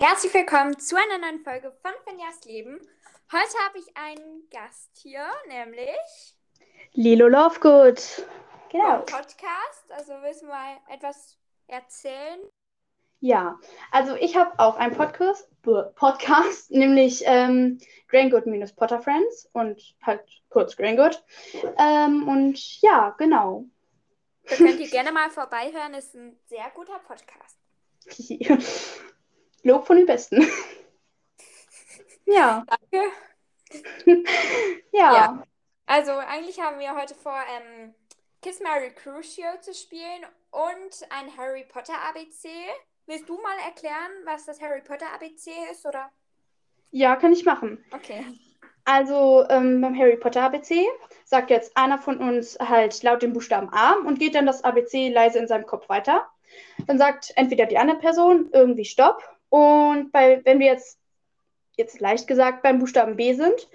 Herzlich willkommen zu einer neuen Folge von Finjas Leben. Heute habe ich einen Gast hier, nämlich Lilo Lovegood. Genau. Podcast. Also willst du mal etwas erzählen? Ja, also ich habe auch einen Podcast, Podcast nämlich ähm, Graingood minus Potter Friends und halt kurz Graingood. Ähm, und ja, genau. Da könnt ihr gerne mal vorbeihören, ist ein sehr guter Podcast. Lob von den Besten. ja. Danke. ja. ja. Also eigentlich haben wir heute vor, ähm, Kiss Mary Crucio zu spielen und ein Harry Potter ABC. Willst du mal erklären, was das Harry Potter ABC ist, oder? Ja, kann ich machen. Okay. Also ähm, beim Harry Potter ABC sagt jetzt einer von uns halt laut den Buchstaben A und geht dann das ABC leise in seinem Kopf weiter. Dann sagt entweder die andere Person irgendwie Stopp und bei, wenn wir jetzt, jetzt leicht gesagt beim Buchstaben B sind,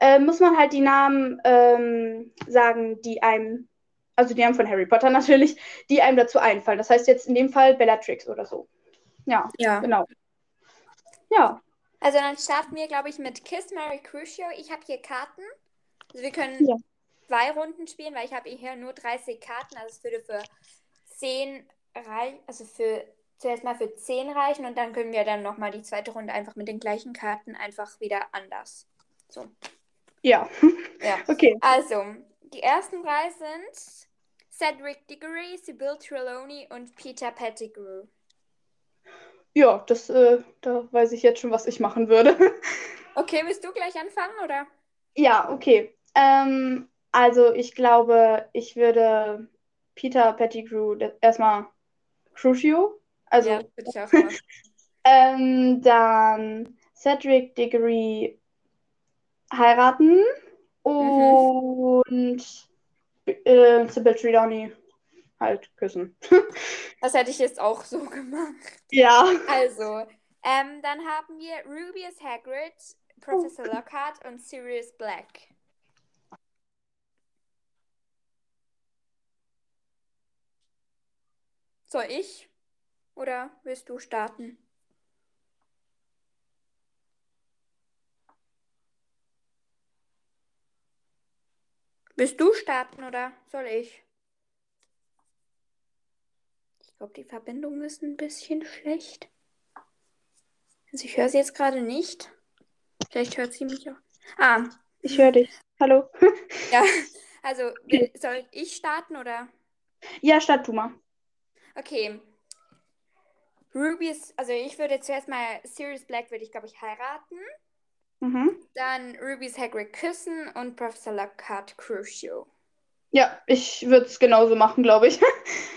äh, muss man halt die Namen ähm, sagen, die einem, also die Namen von Harry Potter natürlich, die einem dazu einfallen. Das heißt jetzt in dem Fall Bellatrix oder so. Ja, ja. genau. Ja. Also dann starten wir, glaube ich, mit Kiss Mary Crucio. Ich habe hier Karten. Also wir können ja. zwei Runden spielen, weil ich habe hier nur 30 Karten. Also es würde für 10 reichen, also für zuerst mal für 10 reichen und dann können wir dann nochmal die zweite Runde einfach mit den gleichen Karten einfach wieder anders. So. Ja. ja. Okay. Also, die ersten drei sind Cedric Diggory, Sybil Trelawney und Peter Pettigrew. Ja, das, äh, da weiß ich jetzt schon, was ich machen würde. okay, willst du gleich anfangen, oder? Ja, okay. Ähm, also ich glaube, ich würde Peter Pettigrew erstmal Crucio also, ja, würde ich auch machen. ähm, dann Cedric Diggory heiraten und mhm. äh, Sybil Trelawney halt küssen. das hätte ich jetzt auch so gemacht. Ja. Also, ähm, dann haben wir Rubius Hagrid, Professor oh. Lockhart und Sirius Black. Soll ich? Oder willst du starten? Willst du starten oder soll ich? Ich glaube, die Verbindung ist ein bisschen schlecht. Also ich höre sie jetzt gerade nicht. Vielleicht hört sie mich auch. Ah. Ich höre dich. Hallo. ja, also soll ich starten oder? Ja, start du mal. Okay. Ruby's, also ich würde zuerst mal Sirius Black würde ich, glaube ich, heiraten. Mhm. Dann Ruby's Hagrid küssen und Professor Lockhart Crucio. Ja, ich würde es genauso machen, glaube ich.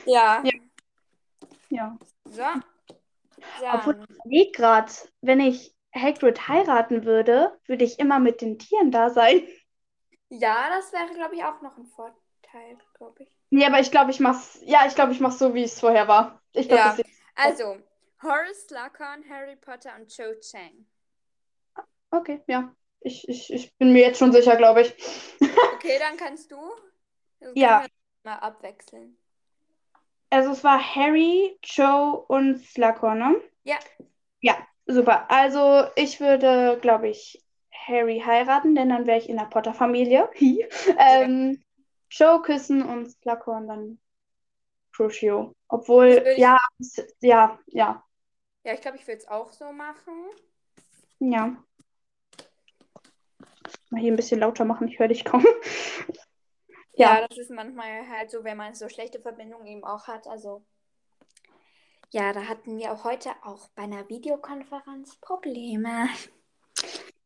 Ja. ja. Ja. So. Dann. Obwohl ich gerade, wenn ich Hagrid heiraten würde, würde ich immer mit den Tieren da sein. Ja, das wäre, glaube ich, auch noch ein Vorteil, glaube ich. Ja, aber ich glaube, ich mach's. Ja, ich glaube, ich mach's so, wie es vorher war. Ich glaube, ja. Also, Horace Slughorn, Harry Potter und Cho Chang. Okay, ja. Ich, ich, ich bin mir jetzt schon sicher, glaube ich. okay, dann kannst du. Also ja. Mal abwechseln. Also es war Harry, Joe und Slughorn, ne? Ja. Ja, super. Also ich würde, glaube ich, Harry heiraten, denn dann wäre ich in der Potter-Familie. ähm, Joe küssen und Slughorn dann Crucio. Obwohl, ja, ja, ja. Ja, ich glaube, ich würde es auch so machen. Ja. Mal hier ein bisschen lauter machen, ich höre dich kaum. ja. ja, das ist manchmal halt so, wenn man so schlechte Verbindungen eben auch hat. Also, ja, da hatten wir auch heute auch bei einer Videokonferenz Probleme.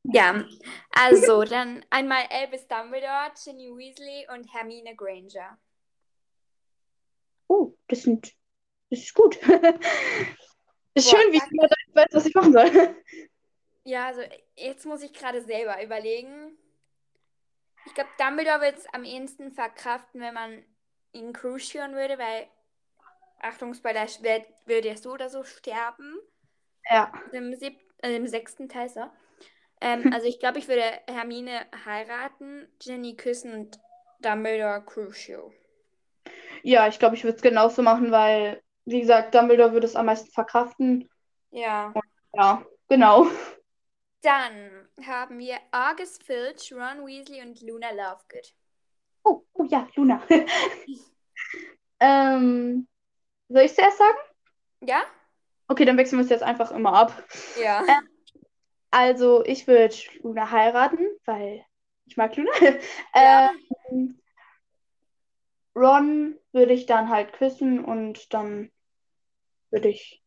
Ja, also dann einmal Elvis Dumbledore, Ginny Weasley und Hermine Granger. Oh, das sind das ist gut. ist Boah, schön, wie ich weiß, was ich machen soll. Ja, also jetzt muss ich gerade selber überlegen. Ich glaube, Dumbledore wird es am ehesten verkraften, wenn man ihn crucieren würde, weil, Achtung, Spoiler, würde er so oder so sterben. Ja. Im, sieb äh, im sechsten Teil so. Ähm, also ich glaube, ich würde Hermine heiraten, Jenny küssen und Dumbledore Crucio. Ja, ich glaube, ich würde es genauso machen, weil wie gesagt, Dumbledore würde es am meisten verkraften. Ja. Und Ja, genau. Dann haben wir Argus Filch, Ron Weasley und Luna Lovegood. Oh, oh ja, Luna. ähm, soll ich es erst sagen? Ja? Okay, dann wechseln wir es jetzt einfach immer ab. Ja. Ähm, also, ich würde Luna heiraten, weil ich mag Luna. Ja. Ähm, Ron würde ich dann halt küssen und dann würde ich.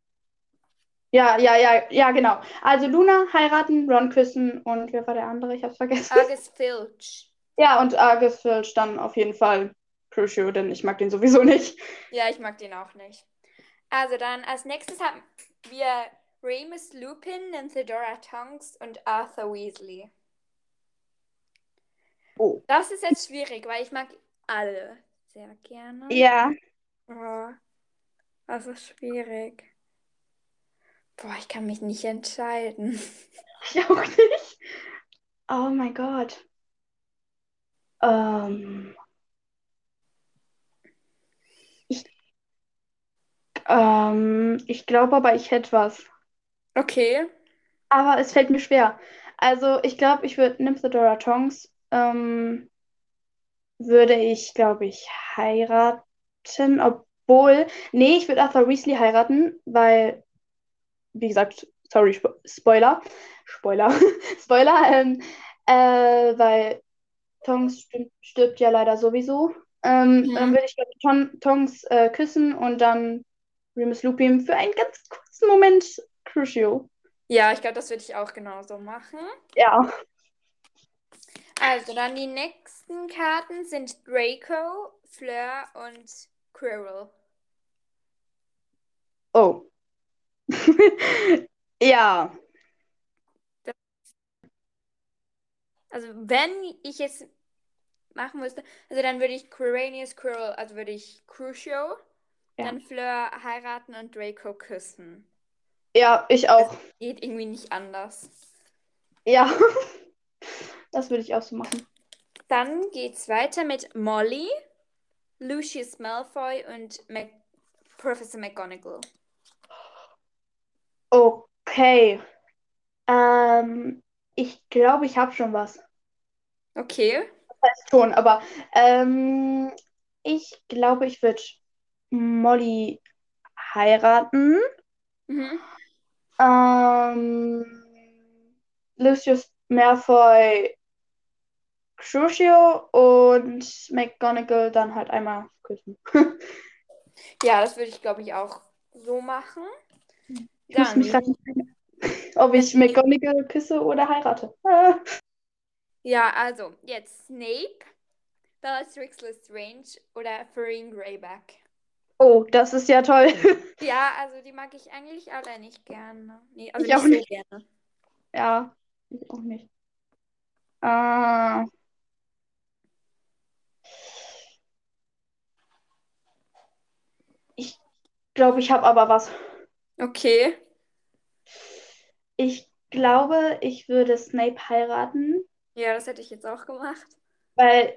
Ja, ja, ja, ja, genau. Also Luna heiraten, Ron küssen und wer war der andere? Ich hab's vergessen. Argus Filch. Ja, und Argus Filch dann auf jeden Fall Crucio, denn ich mag den sowieso nicht. Ja, ich mag den auch nicht. Also dann als nächstes haben wir Remus Lupin, Nymphedora Tonks und Arthur Weasley. Oh. Das ist jetzt schwierig, weil ich mag alle sehr gerne. Ja. Oh, das ist schwierig. Boah, ich kann mich nicht entscheiden. Ich auch nicht. Oh mein Gott. Ähm. Ich, ähm, ich glaube aber, ich hätte was. Okay. Aber es fällt mir schwer. Also, ich glaube, ich würde Nymphedora Tonks, ähm, würde ich, glaube ich, heiraten. Obwohl, nee, ich würde Arthur Weasley heiraten, weil, wie gesagt, sorry, Spo Spoiler. Spoiler. Spoiler, ähm, äh, weil Tonks stirbt, stirbt ja leider sowieso. Ähm, Mhm. Dann würde ich, glaube ich, Ton Tonks äh, küssen und dann Remus Lupin für einen ganz kurzen Moment Crucio. Ja, ich glaube, das würde ich auch genauso machen. Ja. Also dann die nächsten Karten sind Draco, Fleur und Quirrell. Oh. Ja. Also wenn ich es machen müsste, also dann würde ich Quirinius Quirrell, also würde ich Crucio, Ja. dann Fleur heiraten und Draco küssen. Ja, ich auch. Geht irgendwie nicht anders. Ja. Das würde ich auch so machen. Dann geht's weiter mit Molly, Lucius Malfoy und Mac Professor McGonagall. Okay. Ähm, ich glaube, ich habe schon was. Okay. Schon, aber ähm, ich glaube, ich würde Molly heiraten. Mhm. Ähm, Lucius Malfoy Crucio und McGonagall dann halt einmal küssen. Ja, das würde ich, glaube ich, auch so machen. Ich muss mich entscheiden, ob ich McGonagall küsse oder heirate. Ah. ja, also jetzt Snape, Bellatrix Lestrange oder Ferine Greyback. Oh, das ist ja toll. Ja, also die mag ich eigentlich alle nicht gerne. Nee, also Ich auch nicht gerne. Ja, ich auch nicht. Äh, ich glaube, ich habe aber was. Okay. Ich glaube, ich würde Snape heiraten, Ja, das hätte ich jetzt auch gemacht. weil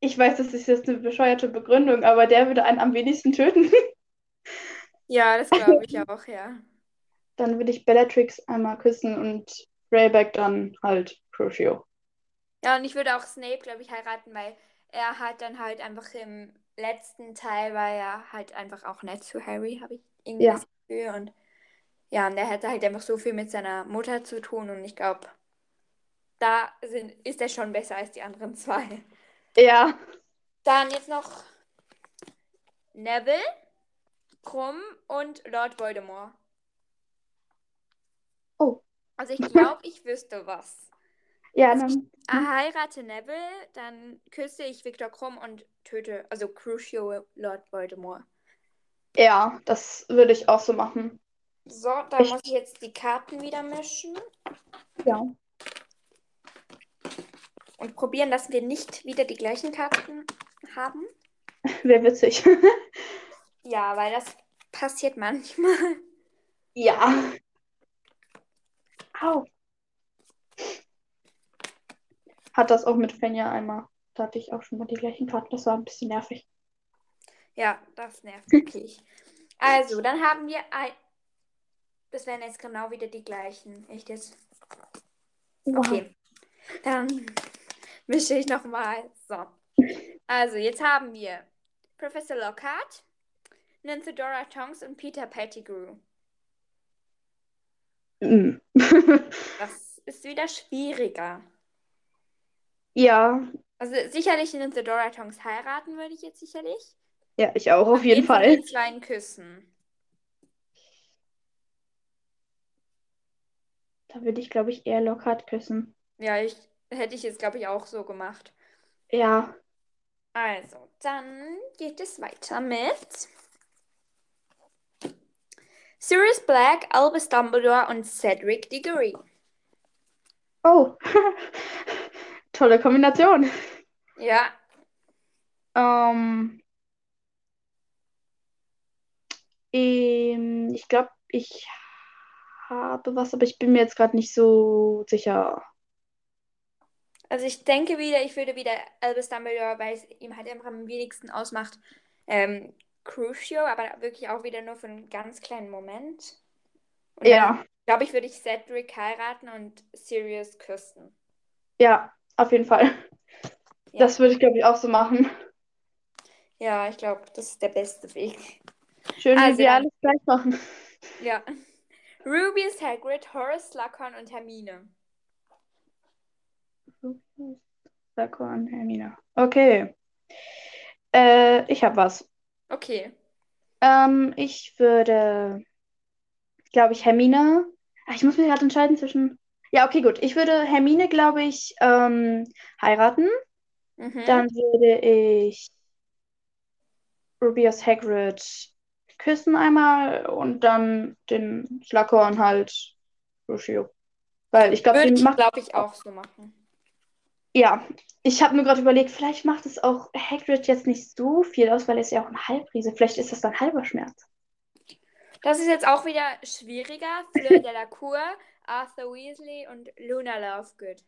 ich weiß, das ist jetzt eine bescheuerte Begründung, aber der würde einen am wenigsten töten. Ja, das glaube ich auch, ja. Dann würde ich Bellatrix einmal küssen und Greyback dann halt Crucio. Ja, und ich würde auch Snape, glaube ich, heiraten, weil er hat dann halt einfach im letzten Teil war er halt einfach auch nett zu Harry, habe ich irgendwie Ja. das Gefühl. Und ja, und er hätte halt einfach so viel mit seiner Mutter zu tun und ich glaube, da sind, ist er schon besser als die anderen zwei. Ja. Dann jetzt noch Neville, Krumm und Lord Voldemort. Oh. Also ich glaube, ich wüsste was. Ja, Also dann. Ah, heirate Neville, dann küsse ich Viktor Krumm und töte, also Crucio Lord Voldemort. Ja, das würde ich auch so machen. So, da Ich- muss ich jetzt die Karten wieder mischen Ja. und probieren, dass wir nicht wieder die gleichen Karten haben. Wäre witzig. Ja, weil das passiert manchmal. Ja. Au. Hat das auch mit Fenja einmal. Da hatte ich auch schon mal die gleichen Karten. Das war ein bisschen nervig. Ja, das nervt wirklich. Also, dann haben wir ein das wären jetzt genau wieder die gleichen. Echt jetzt? Okay. Dann mische ich nochmal. So. Also, jetzt haben wir Professor Lockhart, Nymphedora Tonks und Peter Pettigrew. Mm. Das ist wieder schwieriger. ja, Also sicherlich Nymphedora Tonks heiraten würde ich jetzt sicherlich. Ja, ich auch auf Und jeden wen von Fall. den zweien küssen. Da würde ich, glaube ich, eher Lockhart küssen. Ja, ich hätte ich jetzt, glaube ich, auch so gemacht. Ja. Also, dann geht es weiter mit Sirius Black, Albus Dumbledore und Cedric Diggory. Oh, tolle Kombination. Ja, Ähm, ähm, ich glaube, ich habe was, aber ich bin mir jetzt gerade nicht so sicher. also ich denke wieder, ich würde wieder Albus Dumbledore, weil es ihm halt einfach am wenigsten ausmacht, ähm, Crucio, aber wirklich auch wieder nur für einen ganz kleinen Moment. Und Ja, glaube ich, würde ich Cedric heiraten und Sirius küssen. ja, auf jeden Fall. Ja, Das würde ich, glaube ich, auch so machen. ja ich glaube, das ist der beste Weg. Schön, wie Also wir dann- alles gleich machen. Ja. Rubius, Hagrid, Horace, Slughorn und Hermine. Sakon, Hermine. Okay. Äh, ich habe was. Okay. Ähm, ich würde, glaube ich, Hermine. Ah, ich muss mich gerade entscheiden zwischen. Ja, okay, gut. Ich würde Hermine, glaube ich, ähm, heiraten. Mhm. Dann würde ich Rubius Hagrid küssen einmal und dann den Slughorn halt Lucio. Weil ich glaube, den ich, macht. glaube ich, auch so machen. Ja, ich habe mir gerade überlegt, vielleicht macht es auch Hagrid jetzt nicht so viel aus, weil er ist ja auch ein Halbriese. Vielleicht ist das dann halber Schmerz. Das ist jetzt auch wieder schwieriger. Fleur Delacour, Arthur Weasley und Luna Lovegood.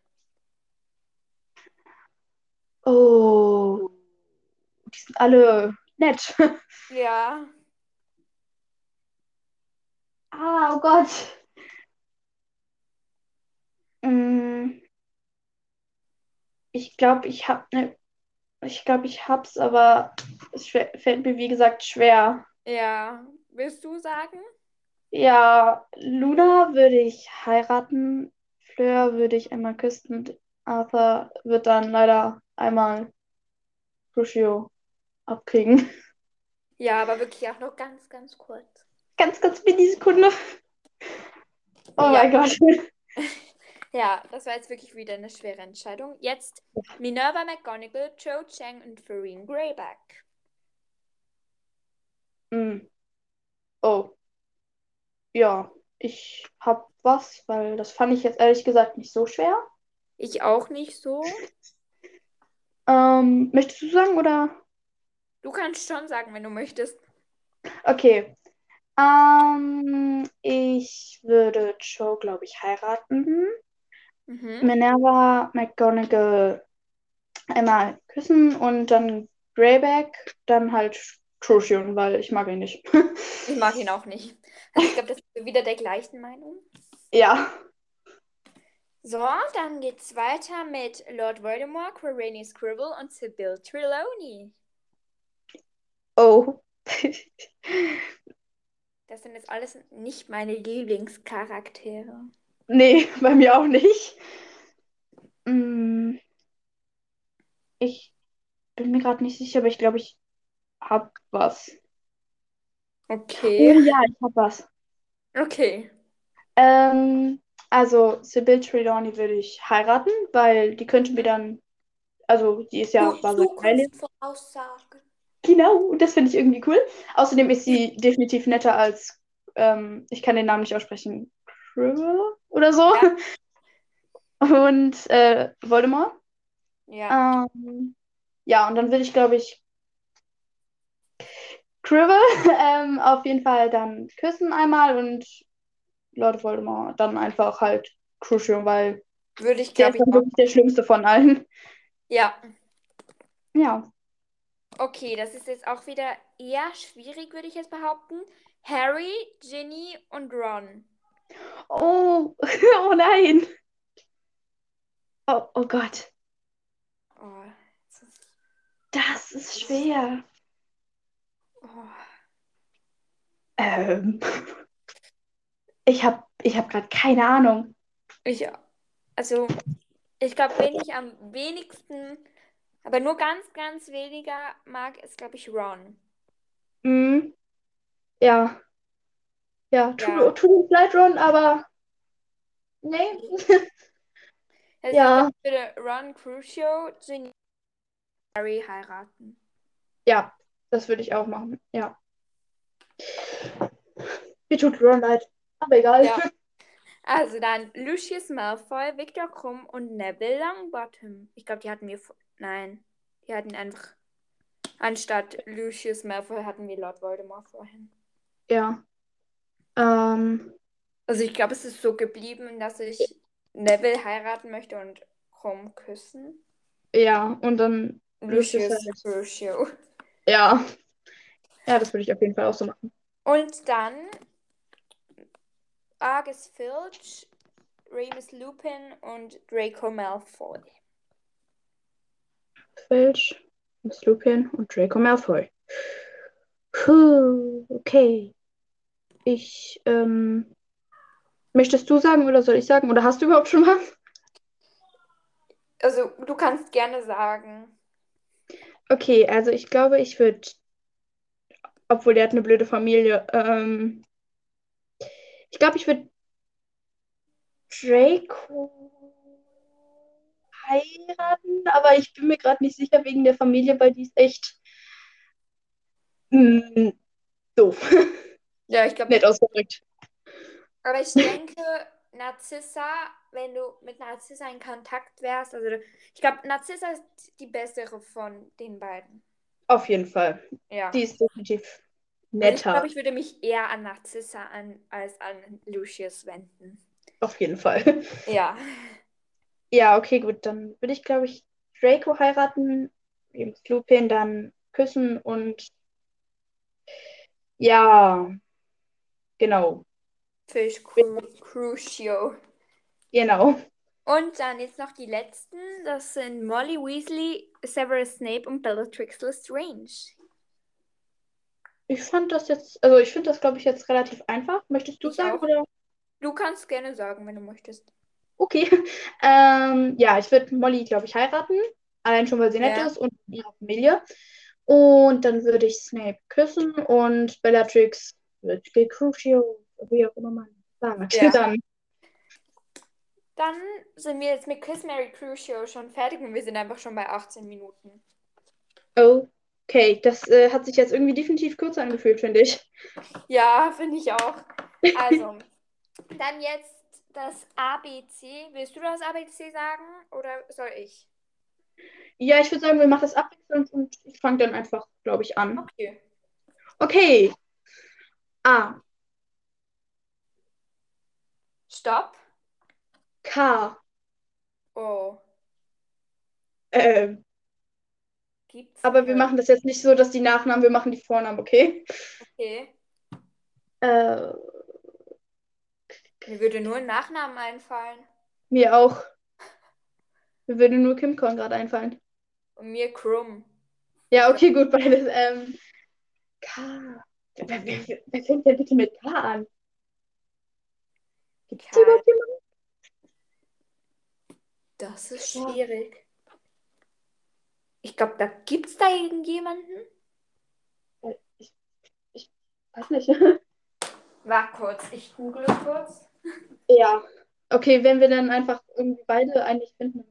Oh, die sind alle nett. Ja. Ah, oh Gott. Mm, Ich glaube, ich habe ne, ich glaube, ich hab's, aber es fällt mir wie gesagt schwer. Ja. Willst du sagen? Ja, Luna würde ich heiraten, Fleur würde ich einmal küssen und Arthur wird dann leider einmal Crucio abkriegen. Ja, aber wirklich auch noch ganz, ganz kurz. Ganz, ganz Millisekunde. Oh Ja. mein Gott. Ja, das war jetzt wirklich wieder eine schwere Entscheidung. Jetzt Minerva McGonagall, Cho Chang und Farine Greyback. Mm. Oh. Ja, ich hab was, weil das fand ich jetzt ehrlich gesagt nicht so schwer. Ich auch nicht so. Ähm, möchtest du sagen oder? Du kannst schon sagen, wenn du möchtest. Okay. Ähm, ich würde Joe, glaube ich, heiraten. Mhm. Minerva McGonagall einmal küssen und dann Greyback, dann halt Crucian, weil ich mag ihn nicht. Ich mag ihn auch nicht. Also ich glaube, das ist wieder der gleichen Meinung. Ja. So, dann geht's weiter mit Lord Voldemort, Quirrell Scribble und Sybil Trelawney. Oh. Das sind jetzt alles nicht meine Lieblingscharaktere. Nee, bei mir auch nicht. Mm, Ich bin mir gerade nicht sicher, aber ich glaube, ich hab was. Oh Okay. ja, ich hab was. Okay. Ähm, also Sybil Trelawney würde ich heiraten, weil die könnte mir dann, also die ist ja Du Genau, das finde ich irgendwie cool. Außerdem ist sie definitiv netter als, ähm, ich kann den Namen nicht aussprechen, Quirrell oder so. Ja. Und äh, Voldemort. Ja. Ähm, ja, und dann will ich, glaube ich, Quirrell ähm, auf jeden Fall dann küssen einmal und Lord Voldemort dann einfach halt Crucio, weil Würde ich, der ist dann wirklich der schlimmste von allen. Ja. Ja. Okay, das ist jetzt auch wieder eher schwierig, würde ich jetzt behaupten. Harry, Ginny und Ron. Oh, oh nein. Oh, oh Gott. Oh, das ist, Das ist schwer. oh. Ähm, ich habe ich hab gerade keine Ahnung. Ich, also, ich glaube, wen ich am wenigsten, aber nur ganz, ganz weniger mag, ist, glaube ich, Ron. Hm, ja. Ja, tut mir leid, Ron, aber nee. Also, Ja. ich würde Ron Crucio zu Harry heiraten. Ja, das würde ich auch machen. Ja. Mir tut Ron leid, aber egal. Ja. Also dann Lucius Malfoy, Victor Krumm und Neville Longbottom. Ich glaube, die hatten wir. Nein, die hatten einfach. Anstatt Lucius Malfoy hatten wir Lord Voldemort vorhin. Ja. Ähm, Also ich glaube, es ist so geblieben, dass ich Neville heiraten möchte und Krumm küssen. ja, und dann Lucius Lucius halt. Crucio. Ja. Ja, das würde ich auf jeden Fall auch so machen. Und dann Argus Filch, Remus Lupin und Draco Malfoy. Filch, Miss Lupin und Draco Malfoy. Puh, okay. Ich, ähm, möchtest du sagen oder soll ich sagen? Oder hast du überhaupt schon was? Also du kannst gerne sagen. Okay, also ich glaube, ich würde, obwohl der hat eine blöde Familie, ähm, ich glaube, ich würde Draco heiraten, aber ich bin mir gerade nicht sicher wegen der Familie, weil die ist echt mm, doof. Ja, ich glaube, Nett ausgedrückt. aber ich denke, Narzissa, wenn du mit Narzissa in Kontakt wärst, also ich glaube, Narzissa ist die bessere von den beiden. Auf jeden Fall. Ja. Die ist definitiv Also ich netter. glaube, ich würde mich eher an Narzissa an, als an Lucius wenden. Auf jeden Fall. Ja. Ja, okay, gut. Dann würde ich, glaube ich, Draco heiraten, Remus Lupin dann küssen und ja, genau. Fisch Cru Crucio. Genau. Und dann jetzt noch die letzten. Das sind Molly Weasley, Severus Snape und Bellatrix Lestrange. Ich fand das jetzt, also ich finde das, glaube ich, jetzt relativ einfach. Möchtest du Ich sagen auch. oder? Du kannst gerne sagen, wenn du möchtest. Okay. Ähm, ja, ich würde Molly, glaube ich, heiraten. Allein schon, weil sie nett Ja. ist und ihre Familie. Und dann würde ich Snape küssen und Bellatrix wird Crucio, wie auch immer man sagt. Ja. Dann. Dann sind wir jetzt mit Kiss Mary Crucio schon fertig und wir sind einfach schon bei 18 Minuten. Okay, das äh, hat sich jetzt irgendwie definitiv kürzer angefühlt, finde ich. Ja, finde ich auch. Also, dann jetzt das ABC. Willst du das ABC sagen oder soll ich? Ja, ich würde sagen, wir machen das abwechselnd und ich fange dann einfach, glaube ich, an. Okay. Okay. A, Stopp. K, Oh. ähm, Gibt's aber wir machen das jetzt nicht so, dass die Nachnamen, wir machen die Vornamen, okay? Okay. Äh, Mir würde nur ein Nachnamen einfallen. mir auch. Mir würde nur Kim Korn gerade einfallen. Und mir Krumm. Ja, okay, gut, beides. Ähm, K. Wer, wer, wer, fängt denn bitte mit K an? Gibt es überhaupt jemanden? Das ist schwierig. Ich glaube, da gibt es da irgendjemanden. Weiß nicht. Warte kurz, ich google kurz. Ja. Okay, wenn wir dann einfach irgendwie beide eigentlich finden.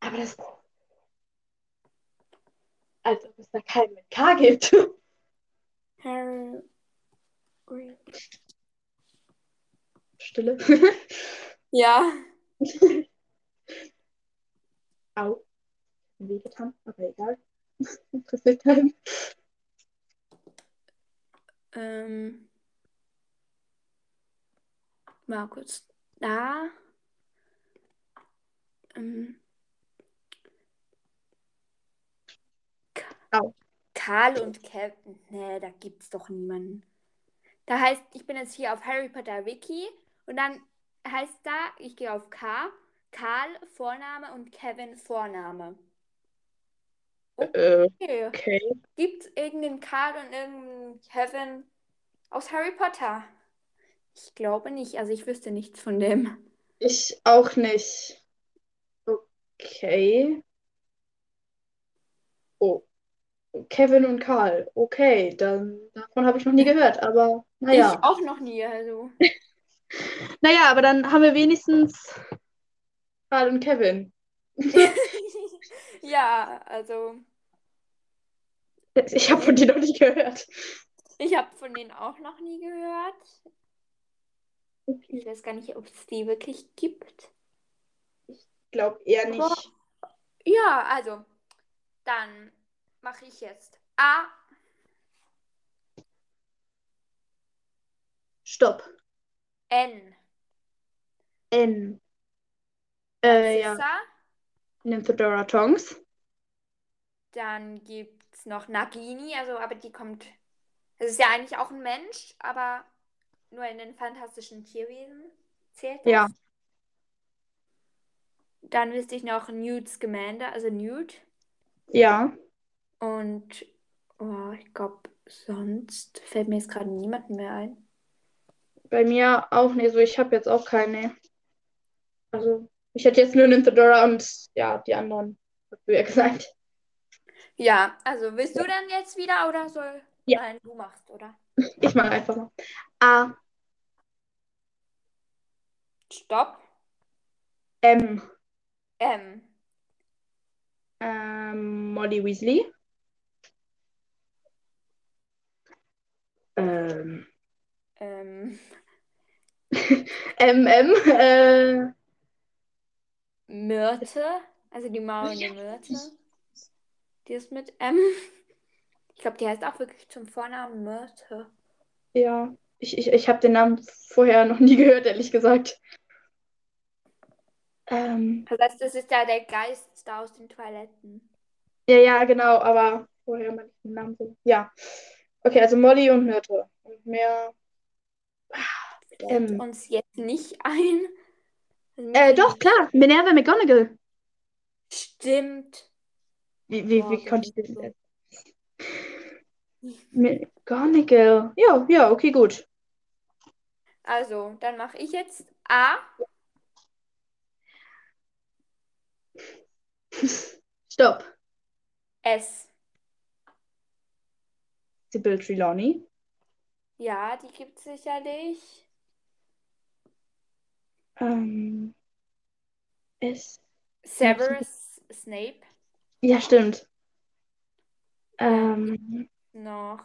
Aber das. Als ob es da keinen mit K gibt. Harry. Stille. Ja. Au. Wehgetan, aber egal. Interessiert keinen. Ähm. Mal kurz. Da. Ähm. Au. Karl und Kevin. Nee, da gibt's doch niemanden. Da heißt, ich bin jetzt hier auf Harry Potter Wiki und dann heißt da, ich gehe auf K, Karl Vorname und Kevin Vorname. Äh, Okay. okay. Gibt es irgendeinen Karl und irgendeinen Kevin aus Harry Potter? Ich glaube nicht. Also ich wüsste nichts von dem. Ich auch nicht. Okay. Oh. Kevin und Karl. Okay, dann davon habe ich noch nie gehört, aber naja. Ich auch noch nie. Also. Naja, aber dann haben wir wenigstens Karl und Kevin. ja, also Ich habe von dir noch nicht gehört. ich habe von denen auch noch nie gehört. Ich weiß gar nicht, ob es die wirklich gibt. Ich glaube eher nicht. Ja, also dann mache ich jetzt A. Stopp. N. N. Äh, ja. Nymphedora Tongs. Dann gibt es noch Nagini, also aber die kommt. Das ist ja eigentlich auch ein Mensch, aber nur in den fantastischen Tierwesen zählt das. Ja. Dann wüsste ich noch Newt Scamander, also Newt. Ja. Und oh, ich glaube, sonst fällt mir jetzt gerade niemand mehr ein. Bei mir auch nicht. So, ich habe jetzt auch keine. Also, ich hätte jetzt nur Nymphedora und ja, die anderen, ja gesagt. Ja, also willst du dann jetzt wieder oder soll Ja. Nein, du machst, oder? Ich mache einfach mal. A, Stopp. M, M. ähm, Molly Weasley. Ähm, Ähm, M, M, äh, Myrte. Also die maulende Myrte. Die ist mit M. Ich glaube, die heißt auch wirklich zum Vornamen Myrte. ja. Ich, ich, ich habe den Namen vorher noch nie gehört, ehrlich gesagt. Ähm, Das heißt, das ist ja der Geist da aus den Toiletten. ja, ja, genau, aber vorher mal den Namen so. Ja. Okay, also Molly und Myrte. Und mehr. Fällt Ähm. uns jetzt nicht ein. Also Äh, doch, klar, Minerva McGonagall. Stimmt. Wie, wie, wie konnte ich das jetzt? McGonagall. Ja, ja, okay, gut. Also, dann mache ich jetzt A. Stopp. S. Sybil Trelawney. Ja, die gibt es sicherlich. Ähm, S. Severus Snape. Ja, stimmt. Ähm, Noch.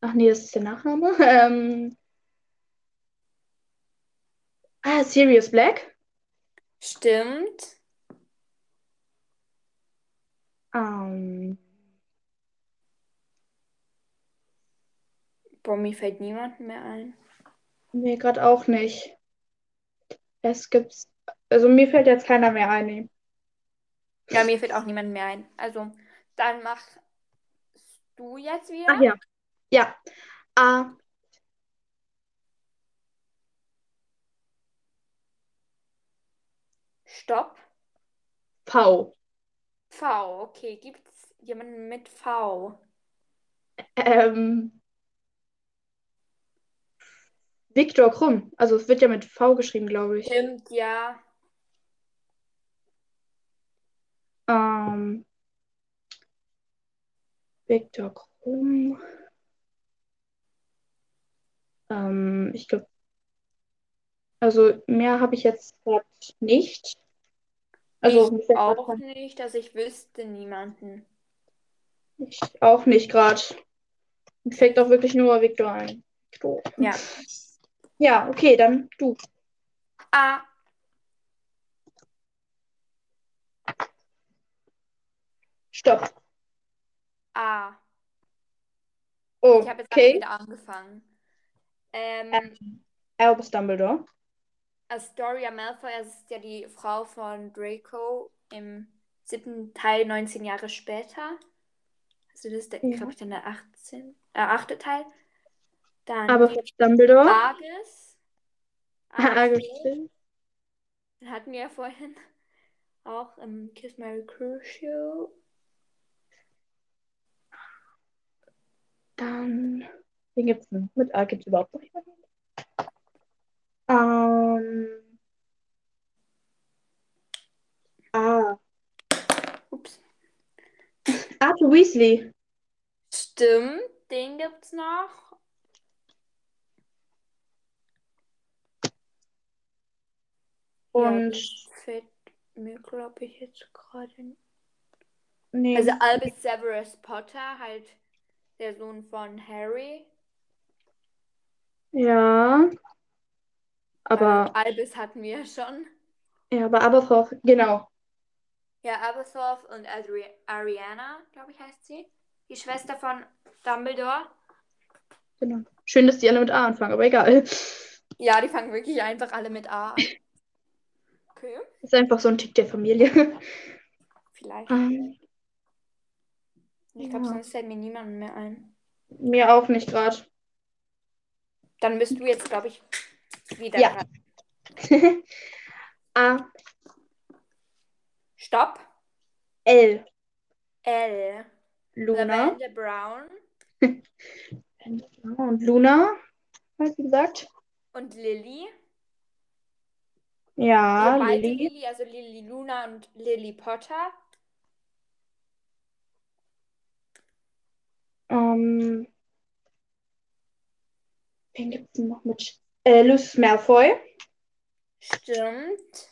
ach nee, das ist der Nachname. Ähm, ah, Sirius Black. Stimmt. Ähm, Boah, mir fällt niemand mehr ein. mir gerade auch nicht. Es gibt, also mir fällt jetzt keiner mehr ein. Nee. Ja, mir fällt auch niemand mehr ein. Also, dann machst du jetzt wieder. Ach ja. Ja. A, Stopp. V. V. Okay, gibt's jemanden mit V? Ähm, Viktor Krumm. Also es wird ja mit V geschrieben, glaube ich. Stimmt, ja. Ähm, Viktor Krumm. Ähm, ich glaube, also mehr habe ich jetzt gerade nicht. Also ich auch kein- nicht, dass ich wüsste niemanden. ich auch nicht gerade. Mir fällt doch wirklich nur Viktor ein. Ja. Ja, okay, dann du. A. Stopp. A. Oh, Ich habe jetzt okay. wieder angefangen. Ähm, Albus Dumbledore. Astoria Malfoy, das ist ja die Frau von Draco im siebten Teil 19 Jahre später. Also das ist, der, Ja. glaube ich, dann der 18, äh, achte Teil. Dann Aber von Dumbledore. Argus. Argus. Den hatten wir ja vorhin auch im Kiss Mary Crucio. Dann. Wen gibt's denn? Mit A gibt's überhaupt noch jemanden? Ähm. Ah. Ups. Arthur Weasley. Stimmt, den gibt's noch. Und. Ja, das fällt mir, glaube ich, jetzt gerade nee. Also Albus Severus Potter, halt der Sohn von Harry. ja. Aber. Weil Albus hatten wir ja schon. Ja, aber Aberforth, genau. Ja, Aberforth und Adri Ariana, glaube ich, heißt sie. Die Schwester von Dumbledore. genau. Schön, dass die alle mit A anfangen, aber egal. Ja, die fangen wirklich einfach alle mit A an. Okay, Ist einfach so ein Tick der Familie. vielleicht. Ähm, Ich glaube, ja. sonst fällt mir niemand mehr ein. Mir auch nicht gerade. Dann bist du jetzt, glaube ich, wieder Ja. dran. A, Stopp. L, L. Luna. Lavender Brown Und Luna, halt wie gesagt. und Lily. Ja, Also beide Lily. Lily, also Lily Luna und Lily Potter. Ähm, wen gibt's denn noch mit? Äh, Lucius Malfoy. Stimmt.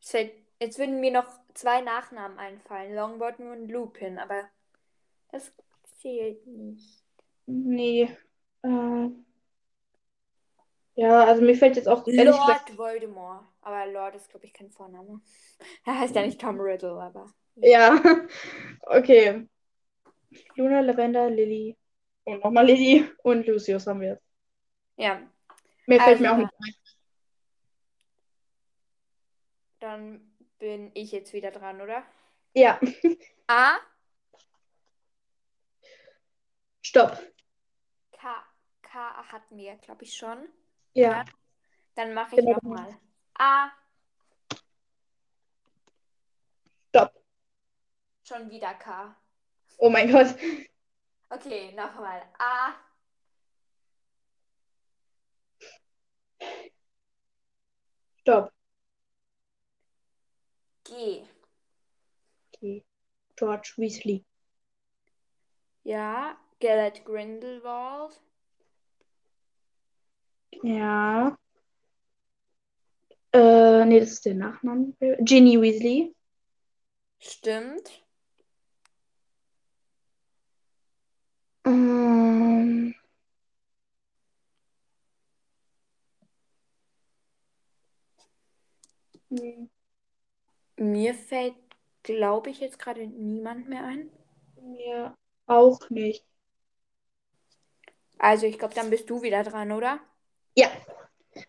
Es fällt- Jetzt würden mir noch zwei Nachnamen einfallen. Longbottom und Lupin, aber das zählt nicht. Nee. Äh, ja, also mir fällt jetzt auch ehrlich gesagt. Lord Voldemort. Aber Lord ist, glaube ich, kein Vorname. Er heißt ja nicht Tom Riddle, aber. Ja, okay. Luna, Lavender, Lily. Und nochmal Lily und Lucius haben wir jetzt. Ja, Mehr fällt Also, mir auch nicht ein. dann bin ich jetzt wieder dran, oder? Ja, A, stopp. K, K hatten wir, glaube ich, schon. Ja, Dann mache ich Genau. nochmal. A, stopp. schon wieder K. Oh mein Gott. Okay, nochmal. A, Stopp. G. Okay. George Weasley. Ja, Gellert Grindelwald. Ja. Äh, nee, das ist der Nachname. Ginny Weasley. Stimmt. Ähm, nee, Mir fällt, glaube ich, jetzt gerade niemand mehr ein. mir auch nicht. Also, ich glaube, dann bist du wieder dran, oder? Ja,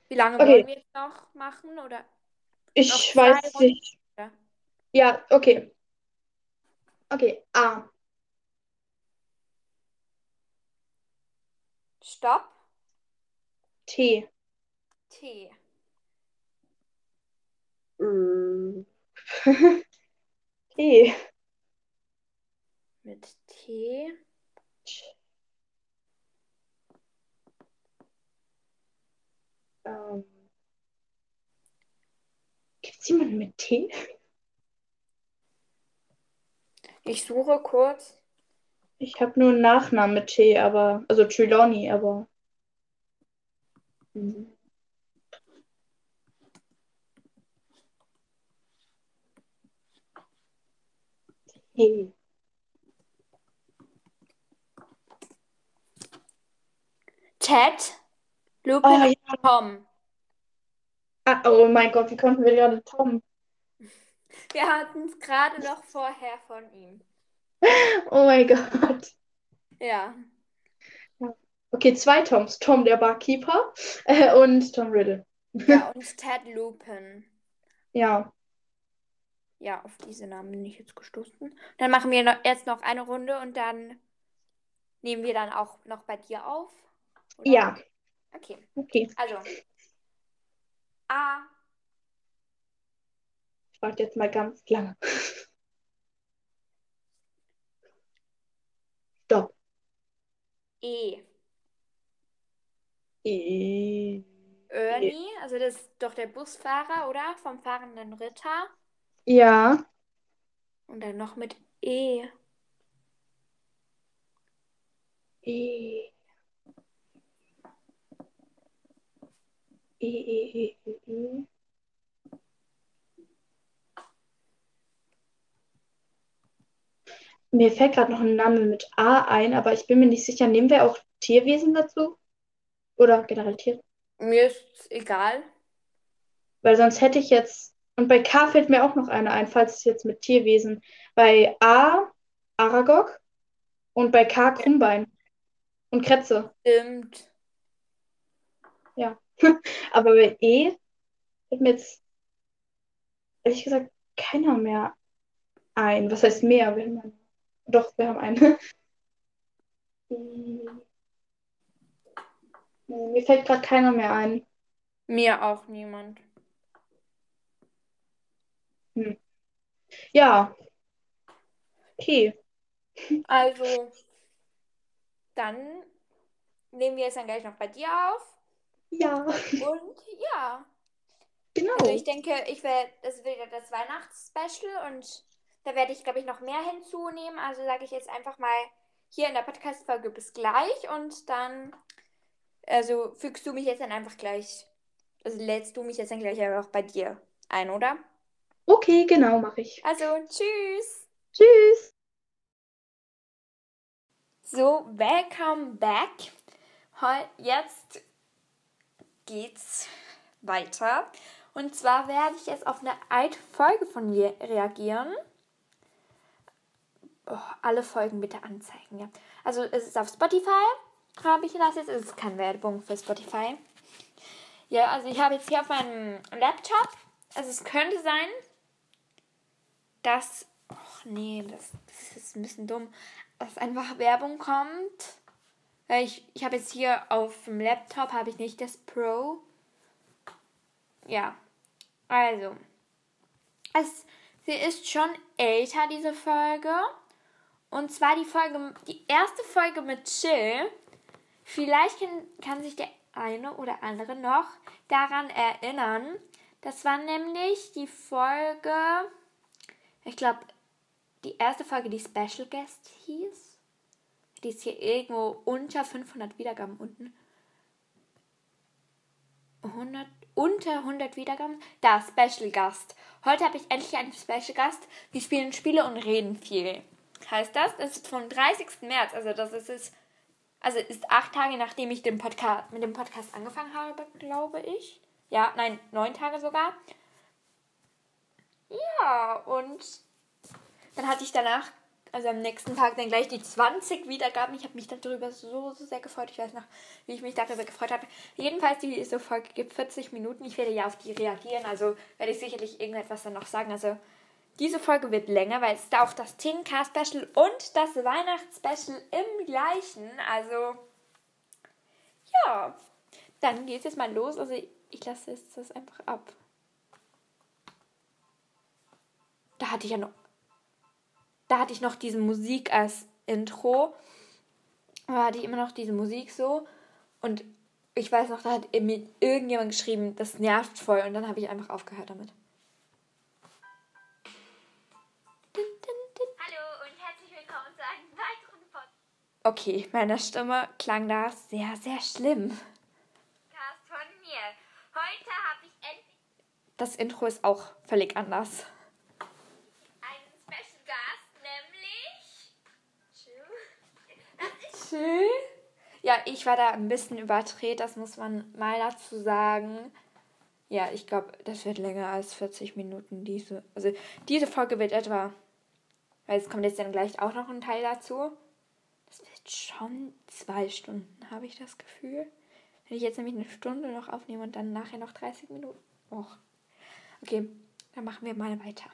Wie lange Okay. wollen wir jetzt noch machen? Oder? ich weiß Runden. nicht. Ja. Ja, okay. Okay, A. Stopp. T. T. T. Mit T. Ähm. Gibt es jemanden mit T? Ich suche kurz. Ich habe nur einen Nachnamen mit T, aber. Also Trelawney, aber. Mhm. T. Ted. Lupin Oh, ja. Tom. Ah, oh mein Gott, wie konnten wir gerade Tom? Wir hatten es gerade noch vorher von ihm. Oh mein Gott. Ja. Okay, zwei Toms. Tom, der Barkeeper, äh, und Tom Riddle. Ja, und Ted Lupin. Ja. ja, auf diese Namen bin ich jetzt gestoßen. Dann machen wir noch, jetzt noch eine Runde und dann nehmen wir dann auch noch bei dir auf. Oder? Ja. Okay. Okay. Also. A. Ich warte jetzt mal ganz lange. Stopp. E. E. Ernie, also das ist doch der Busfahrer, oder? Vom fahrenden Ritter. Ja. Und dann noch mit E. E. E, E, E, E, E. Mir fällt gerade noch ein Name mit A ein, aber ich bin mir nicht sicher. Nehmen wir auch Tierwesen dazu? Oder generell Tiere? Mir ist egal. Weil sonst hätte ich jetzt. Und bei K fällt mir auch noch eine ein, falls es jetzt mit Tierwesen. Bei A Aragog und bei K Krummbein. Und Kretze. Stimmt. Ja. Aber bei E fällt mir jetzt ehrlich gesagt keiner mehr ein. Was heißt mehr? Wir haben einen. Doch, wir haben eine. Mir fällt gerade keiner mehr ein. Mir auch niemand. Hm. Ja. Okay. Also, dann nehmen wir es dann gleich noch bei dir auf. Ja. Und ja. Genau. Also ich denke, ich werde, das wird ja das Weihnachtsspecial und da werde ich, glaube ich, noch mehr hinzunehmen. Also sage ich jetzt einfach mal hier in der Podcast-Folge bis gleich und dann, also fügst du mich jetzt dann einfach gleich, also lädst du mich jetzt dann gleich einfach bei dir ein, oder? Okay, genau, mache ich. Also, tschüss. Tschüss. So, welcome back. Jetzt geht's weiter. Und zwar werde ich jetzt auf eine alte Folge von mir reagieren. Oh, alle Folgen bitte anzeigen, ja. Also es ist auf Spotify, habe ich das jetzt. Es ist keine Werbung für Spotify. Ja, also ich habe jetzt hier auf meinem Laptop. Also es könnte sein, dass. Och nee, das, das ist ein bisschen dumm. Dass einfach Werbung kommt. Weil ich, ich habe jetzt hier auf dem Laptop habe ich nicht das Pro. Ja. Also. Es, sie ist schon älter, diese Folge. Und zwar die Folge, die erste Folge mit Chill. Vielleicht kann, kann sich der eine oder andere noch daran erinnern. Das war nämlich die Folge, ich glaube, die erste Folge, die Special Guest hieß. Die ist hier irgendwo unter 500 Wiedergaben unten. 100, unter 100 Wiedergaben. Da, Special Gast. Heute habe ich endlich einen Special Gast. Wir spielen Spiele und reden viel heißt das. Das ist vom 30. März. Also das ist es. Also ist acht Tage nachdem ich den Podcast, mit dem Podcast angefangen habe, glaube ich. Ja, nein, neun Tage sogar. Ja, und dann hatte ich danach, also am nächsten Tag, dann gleich die 20 Wiedergaben. Ich habe mich darüber so, so sehr gefreut. Ich weiß noch, wie ich mich darüber gefreut habe. Jedenfalls, diese Folge gibt 40 Minuten. Ich werde ja auf die reagieren. Also werde ich sicherlich irgendetwas dann noch sagen. Also diese Folge wird länger, weil es ist auch das 10K-Special und das Weihnachtsspecial im gleichen. Also, ja. Dann geht es jetzt mal los. Also, ich lasse jetzt das einfach ab. Da hatte ich ja noch. Da hatte ich noch diese Musik als Intro. Da hatte ich immer noch diese Musik so. Und ich weiß noch, da hat mir irgendjemand geschrieben, das nervt voll. Und dann habe ich einfach aufgehört damit. Okay, meine Stimme klang da sehr, sehr schlimm. von mir. Heute habe ich endlich. Das Intro ist auch völlig anders. Einen Special Gast, nämlich. Das Chill. Ja, ich war da ein bisschen überdreht, das muss man mal dazu sagen. Ja, ich glaube, das wird länger als 40 Minuten. Diese, also diese Folge wird etwa, weil es kommt jetzt dann gleich auch noch ein Teil dazu schon zwei Stunden, habe ich das Gefühl. Wenn ich jetzt nämlich eine Stunde noch aufnehme und dann nachher noch 30 Minuten. Och. Okay, dann machen wir mal weiter.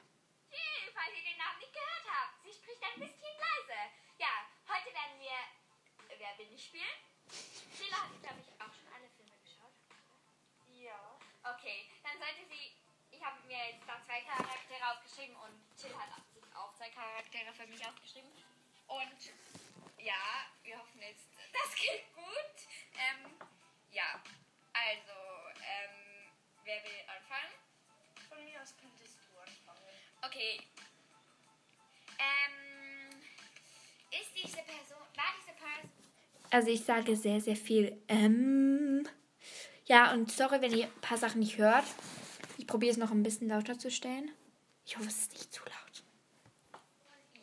Wir nicht spielen. Sheila hat, glaube ich, auch schon alle Filme geschaut. Ja. Okay, dann sollte sie. Ich habe mir jetzt da zwei Charaktere aufgeschrieben und Chill hat sich auch zwei Charaktere für mich aufgeschrieben. Und ja, wir hoffen jetzt, das geht gut. Ähm, ja, also, ähm, wer will anfangen? Von mir aus könntest du anfangen. Okay. Ähm, ist diese Person, war diese Person, Also ich sage sehr, sehr viel ähm. Ja, und sorry, wenn ihr ein paar Sachen nicht hört. Ich probiere es noch ein bisschen lauter zu stellen. Ich hoffe, es ist nicht zu laut.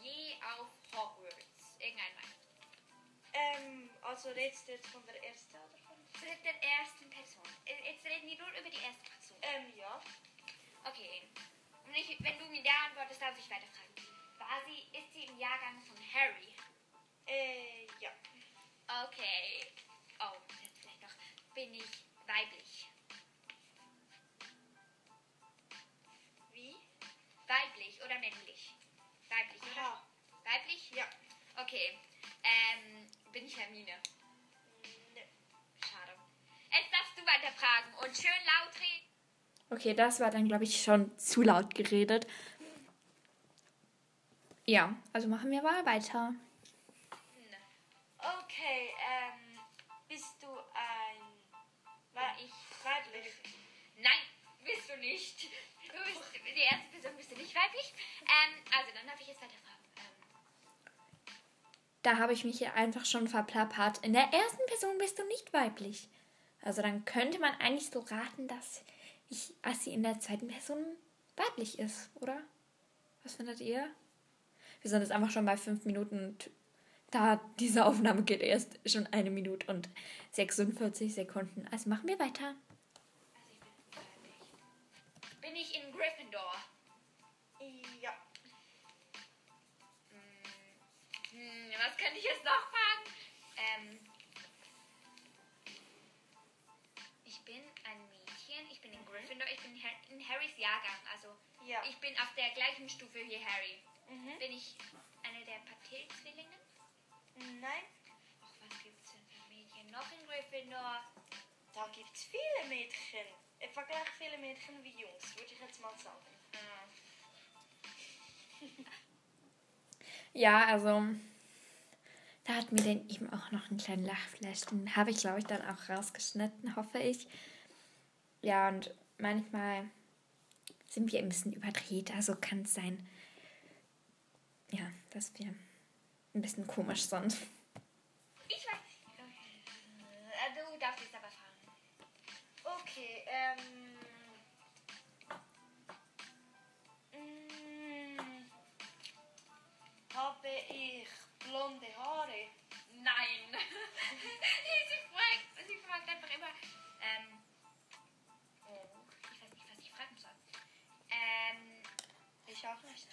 je auf Hogwarts? Irgendein. Ähm, also redest du jetzt von der ersten oder von Zu der ersten Person. Äh, Jetzt reden wir nur über die erste Person. Ähm, ja. Okay. Und ich, wenn du mir da antwortest, darf ich weiterfragen. War sie, ist sie im Jahrgang von Harry? Äh, ja. Okay. Oh, jetzt vielleicht noch. Bin ich weiblich? Wie? Weiblich oder männlich? Weiblich, oder? Aha. Weiblich? Ja. Okay. Ähm, bin ich Hermine? Ne. Schade. Jetzt darfst du weiterfragen und schön laut reden. Okay, das war dann, glaube ich, schon zu laut geredet. Ja, also machen wir mal weiter. Okay, ähm, bist du ein Wa ich weiblich? Nein, bist du nicht. Du bist die erste Person, bist du nicht weiblich? Ähm, also dann darf ich jetzt weiterfragen. Ähm, Da habe ich mich hier einfach schon verplappert. In der ersten Person bist du nicht weiblich. Also dann könnte man eigentlich so raten, dass ich, als sie in der zweiten Person weiblich ist, oder? Was findet ihr? Wir sind jetzt einfach schon bei fünf Minuten da diese Aufnahme geht erst schon eine Minute und 46 Sekunden. Also machen wir weiter. also ich bin ich in Gryffindor? Ja. Hm, was könnte ich jetzt noch fragen? Ähm, ich bin ein Mädchen, ich bin in Gryffindor, ich bin in Harrys Jahrgang, also Ja. ich bin auf der gleichen Stufe wie Harry. Mhm. Bin ich eine der Patil-Zwillinge? Nein. Ach, was gibt's denn für Mädchen noch in Gryffindor? Da gibt's viele Mädchen. Etwa gleich viele Mädchen wie Jungs, würde ich jetzt mal sagen. Ja, also da hat mir dann eben auch noch einen kleinen Lachflash. Den habe ich, glaube ich, dann auch rausgeschnitten, hoffe ich. Ja, und manchmal sind wir ein bisschen überdreht. Also kann es sein, ja, dass wir ein bisschen komisch sind. Ich weiß. Äh, Du darfst jetzt aber fragen. Okay, ähm. mm, habe ich blonde Haare? Nein. sie, fragt, sie fragt einfach immer. Ähm, oh, ich weiß nicht, was ich fragen soll. Ähm, Ich auch nicht.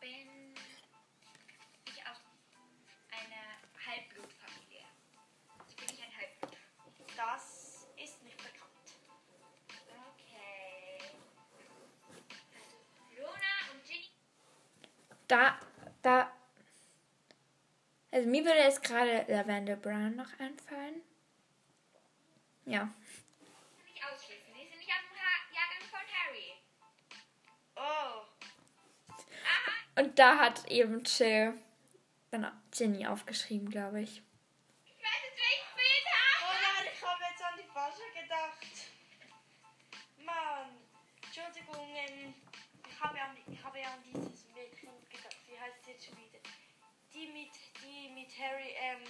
bin Da, da. Also mir würde jetzt gerade Lavender Brown noch einfallen. Ja. Ich ausschließen. Die sind nicht aus dem ha Jahrgang von Harry. Oh, Und da hat eben Chill dann Ginny aufgeschrieben, glaube ich. Ich weiß jetzt, wer ich bin. oh nein, ich habe jetzt an die falsche gedacht. Mann, Entschuldigung, ähm, ich habe an, ich habe an dieses Mädchen heißt jetzt schon wieder? Die mit, die mit Harry, ähm,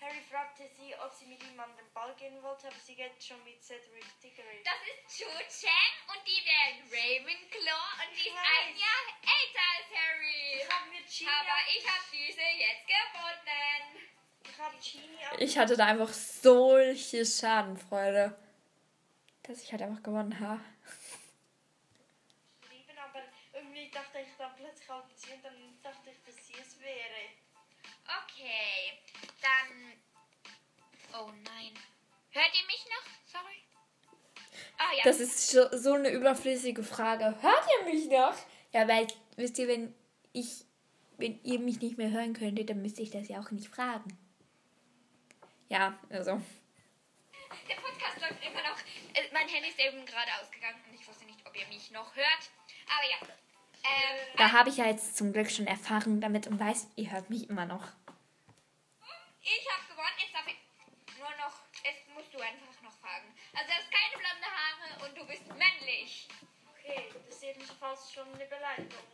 Harry fragte sie, ob sie mit ihm an den Ball gehen wollte, aber sie geht schon mit Cedric Diggory. Das ist Chu Chang und die wären Ravenclaw und die ist ein Jahr älter als Harry. Ich habe Virginia, Aber ich habe diese jetzt gefunden. ich habe Genie Ich hatte da einfach solche Schadenfreude, dass ich halt einfach gewonnen habe. geschrieben, aber irgendwie dachte ich dann plötzlich an sie und dann dachte ich, dass sie es wäre. Okay, dann. Oh nein. Hört ihr mich noch? Sorry. Ah ja. Das ist so, so eine überflüssige Frage. Hört ihr mich noch? Ja, weil, wisst ihr, wenn ich, wenn ihr mich nicht mehr hören könntet, dann müsste ich das ja auch nicht fragen. Ja, also. Der Podcast läuft immer noch. Äh, mein Handy ist eben gerade ausgegangen und ich wusste nicht, ob ihr mich noch hört. Aber ja. Ähm, Da habe ich ja jetzt zum Glück schon Erfahrung damit und weiß, ihr hört mich immer noch. ich habe gewonnen. Jetzt darf ich nur noch. Jetzt musst du einfach noch fragen. Also, du hast keine blonde Haare und du bist männlich. Okay, das ist jedenfalls schon eine Beleidigung.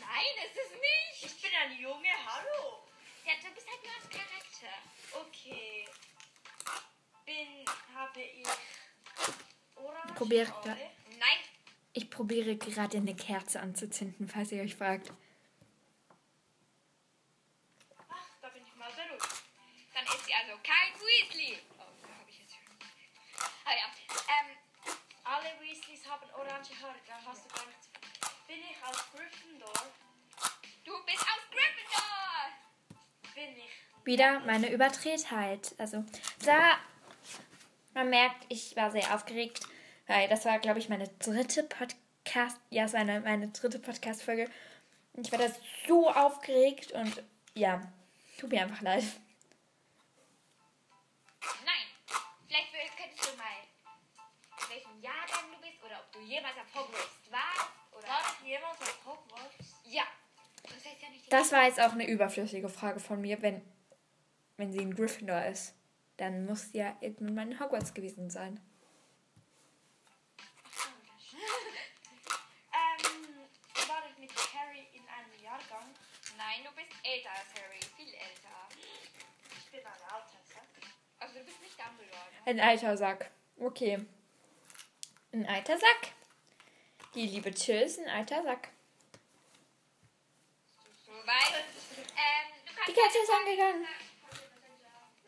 Nein, ist es nicht. Ich bin ein Junge, hallo. Ja, du bist halt nur als Charakter. Okay. Bin, habe ich orange Probiert Nein. Ich probiere gerade eine Kerze anzuzünden, falls ihr euch fragt. Ach, da bin ich mal beruhigt. Dann ist sie also kein Weasley. Oh, da habe ich jetzt schon. Ah ja. Ähm, Alle Weasleys haben orange Haare, dann hast du gar nichts. Bin ich aus Gryffindor? du bist aus Gryffindor. Bin ich. Wieder meine Übertretheit. Also, da, man merkt, ich war sehr aufgeregt, weil das war, glaube ich, meine dritte Podcast, ja, es war eine, meine dritte Podcast-Folge. Und Ich war da so aufgeregt und ja, tut mir einfach leid. Nein. Vielleicht könntest du mal, in welchem Jahrgang du bist oder ob du jemals auf Hogwarts warst. Oder War ich jemals auf Hogwarts? Ja. Das heißt ja nicht. Das war jetzt auch eine überflüssige Frage von mir, wenn, wenn sie ein Gryffindor ist. Dann muss sie ja irgendwann mal in Hogwarts gewesen sein. ähm, war ich mit Harry in einem Jahrgang? Nein, du bist älter als Harry. Viel älter. Ich bin ein alter Sack. Also du bist nicht Dumbledore. Ne? Ein alter Sack. Okay. Ein alter Sack. Die liebe Chill ist ein alter Sack. Wobei, ähm, du kannst Die Katze ist angegangen.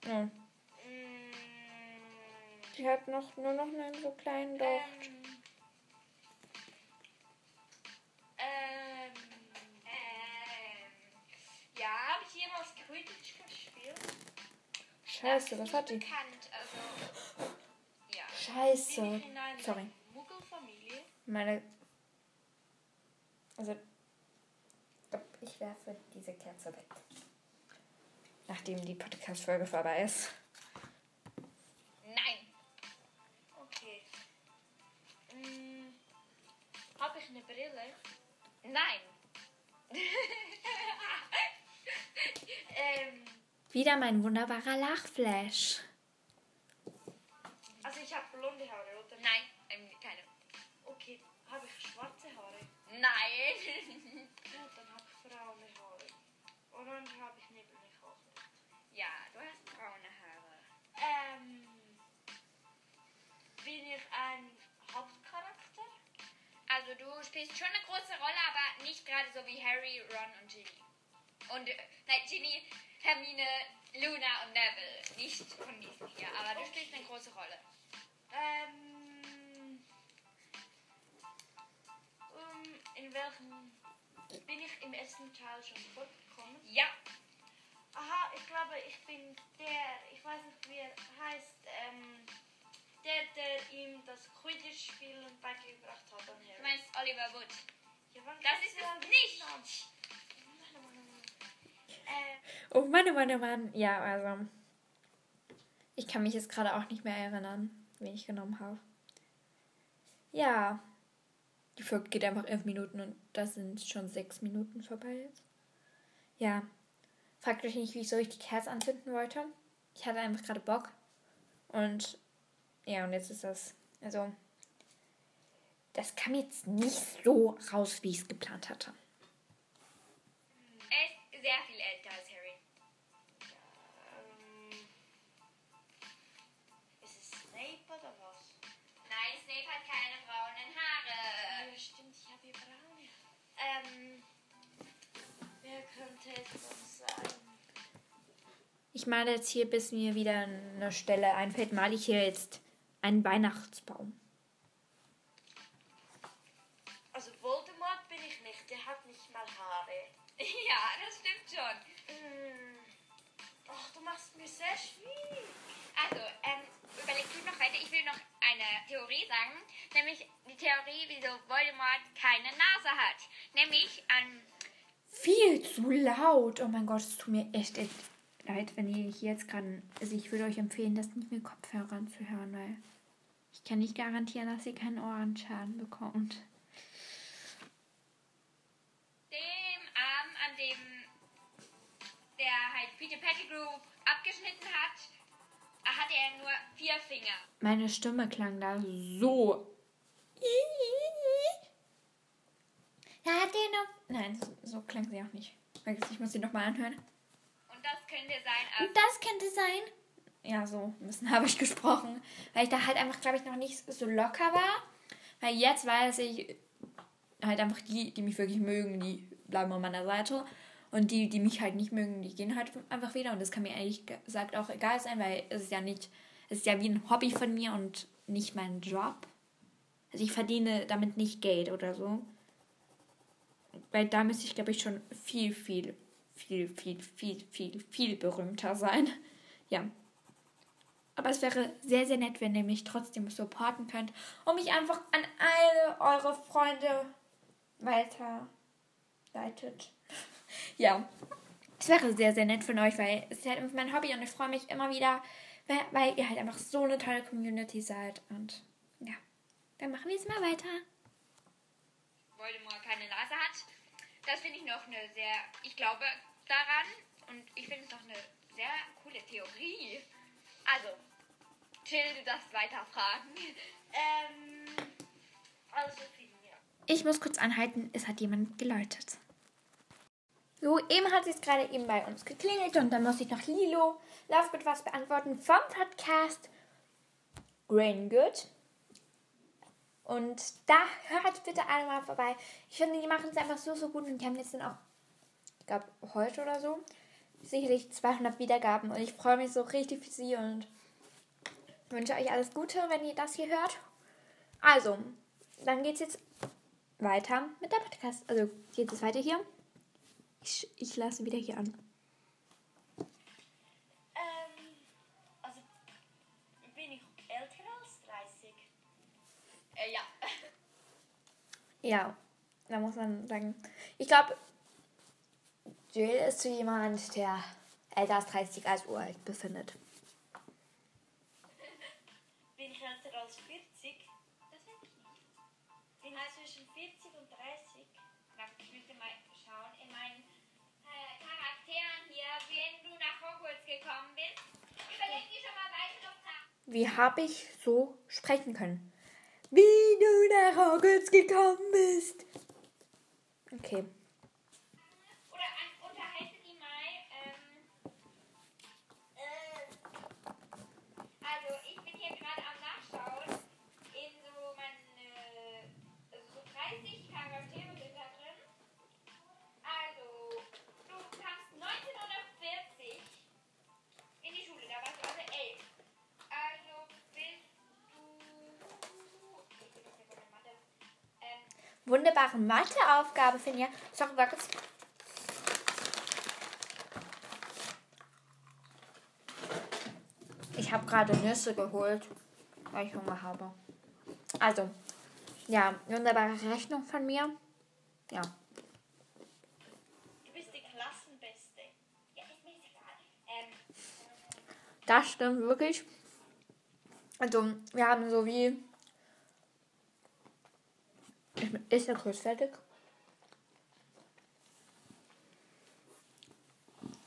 Oh. Mm, Die hat noch nur noch einen so kleinen Docht. ähm, Ähm, ja, habe ich jemals Quidditch gespielt? Scheiße, was hat die? bekannt. Also, ja. Scheiße. Sorry. Muggelfamilie? Meine. Also. ich werfe diese Kerze weg. Nachdem die Podcast-Folge vorbei ist. Nein. Okay. Mm, habe ich eine Brille? Nein. Ähm, Wieder mein wunderbarer Lachflash. also ich habe blonde Haare, oder? Nein, ähm, keine. Okay, habe ich schwarze Haare? Nein. Gut, dann habe ich braune Haare. Orange habe ich nämlich auch nicht. ja, du hast braune Haare. Ähm, bin ich ein Hauptcharakter? Also du spielst schon eine große Rolle, aber nicht gerade so wie Harry, Ron und Ginny. Und, nein, Ginny, Hermine, Luna und Neville. Nicht von diesen hier, aber du spielst eine große Rolle. Ähm, um, in welchem bin ich im ersten Teil schon vorgekommen? Ja, Aha, ich glaube, ich bin der, ich weiß nicht, wie er heißt, ähm, der, der ihm das Quidditch-Spielen beigebracht hat du meinst Oliver Wood. Ja, Das ist es nicht. Oh Mann, oh Mann, oh Mann. Ja, also. Ich kann mich jetzt gerade auch nicht mehr erinnern, wen ich genommen habe. Ja. Die Folge geht einfach elf Minuten und da sind schon sechs Minuten vorbei jetzt. Ja. Fragt euch nicht, wieso ich die Kerze anzünden wollte. Ich hatte einfach gerade Bock. Und ja, und jetzt ist das. Also. Das kam jetzt nicht so raus, wie ich es geplant hatte. Ähm, wer könnte es denn sein? Ich male jetzt hier, bis mir wieder eine Stelle einfällt, male ich hier jetzt einen Weihnachtsbaum. Also Voldemort bin ich nicht, der hat nicht mal Haare. Ja, das stimmt schon. Hm. Ach, du machst mir sehr schwierig. Also, ähm, überleg du noch weiter. Ich will noch eine Theorie sagen. Nämlich die Theorie, wieso Voldemort keine Nase hat. Nämlich an. Viel zu laut. Oh mein Gott, es tut mir echt, echt leid, wenn ihr hier jetzt gerade. Also ich würde euch empfehlen, das nicht mit Kopfhörern zu hören, weil ich kann nicht garantieren, dass ihr keinen Ohrenschaden bekommt. Dem Arm, an dem der halt Peter Pettigrew abgeschnitten hat, hatte er nur vier Finger. Meine Stimme klang da so. Ja, hat der noch. Nein, so, so klang sie auch nicht. Ich muss sie nochmal anhören. Und das könnte sein. Und das könnte sein. Ja, so ein bisschen habe ich gesprochen. Weil ich da halt einfach, glaube ich, noch nicht so locker war. Weil jetzt weiß ich halt einfach die, die mich wirklich mögen, die bleiben an meiner Seite. Und die, die mich halt nicht mögen, die gehen halt einfach wieder. Und das kann mir ehrlich gesagt auch egal sein, weil es ist ja nicht, es ist ja wie ein Hobby von mir und nicht mein Job. Also ich verdiene damit nicht Geld oder so. Weil da müsste ich, glaube ich, schon viel, viel, viel, viel, viel, viel, viel berühmter sein. Ja. Aber es wäre sehr, sehr nett, wenn ihr mich trotzdem supporten könnt und mich einfach an alle eure Freunde weiterleitet. Ja. Es wäre sehr, sehr nett von euch, weil es ist halt mein Hobby und ich freue mich immer wieder, weil, weil ihr halt einfach so eine tolle Community seid. Und ja, dann machen wir jetzt mal weiter. Voldemort keine Nase hat. Das finde ich noch eine sehr, ich glaube daran und ich finde es noch eine sehr coole Theorie. Also, Till, du darfst weiter fragen. Ähm, also Finja. Ich muss kurz anhalten, es hat jemand geläutet. So, eben hat es gerade eben bei uns geklingelt und dann muss ich noch Lilo Lovegood was beantworten vom Podcast Grain Good. Und da hört bitte alle mal vorbei. Ich finde, die machen es einfach so, so gut und die haben jetzt dann auch, ich glaube, heute oder so, sicherlich 200 Wiedergaben und ich freue mich so richtig für sie und wünsche euch alles Gute, wenn ihr das hier hört. Also, dann geht's jetzt weiter mit der Podcast. Also, geht es weiter hier? Ich, ich lasse wieder hier an. Ähm, also bin ich älter als 30? Äh, ja. Ja, da muss man sagen. Ich glaube, Jill ist so jemand, der älter als 30 als uralt befindet. Gekommen bist. Überleg dir schon mal weitere Fragen. Wie habe ich so sprechen können? Wie du nach Hogwarts gekommen bist. Okay. Wunderbare Matheaufgabe, Finja. Sorry, war kurz. Ich habe gerade Nüsse geholt, weil ich Hunger habe. Also, ja, wunderbare Rechnung von mir. Ja. Du bist die Klassenbeste. ja, ist mir egal. Ähm, Das stimmt wirklich. Also, wir haben so wie. Ist der Kurs fertig?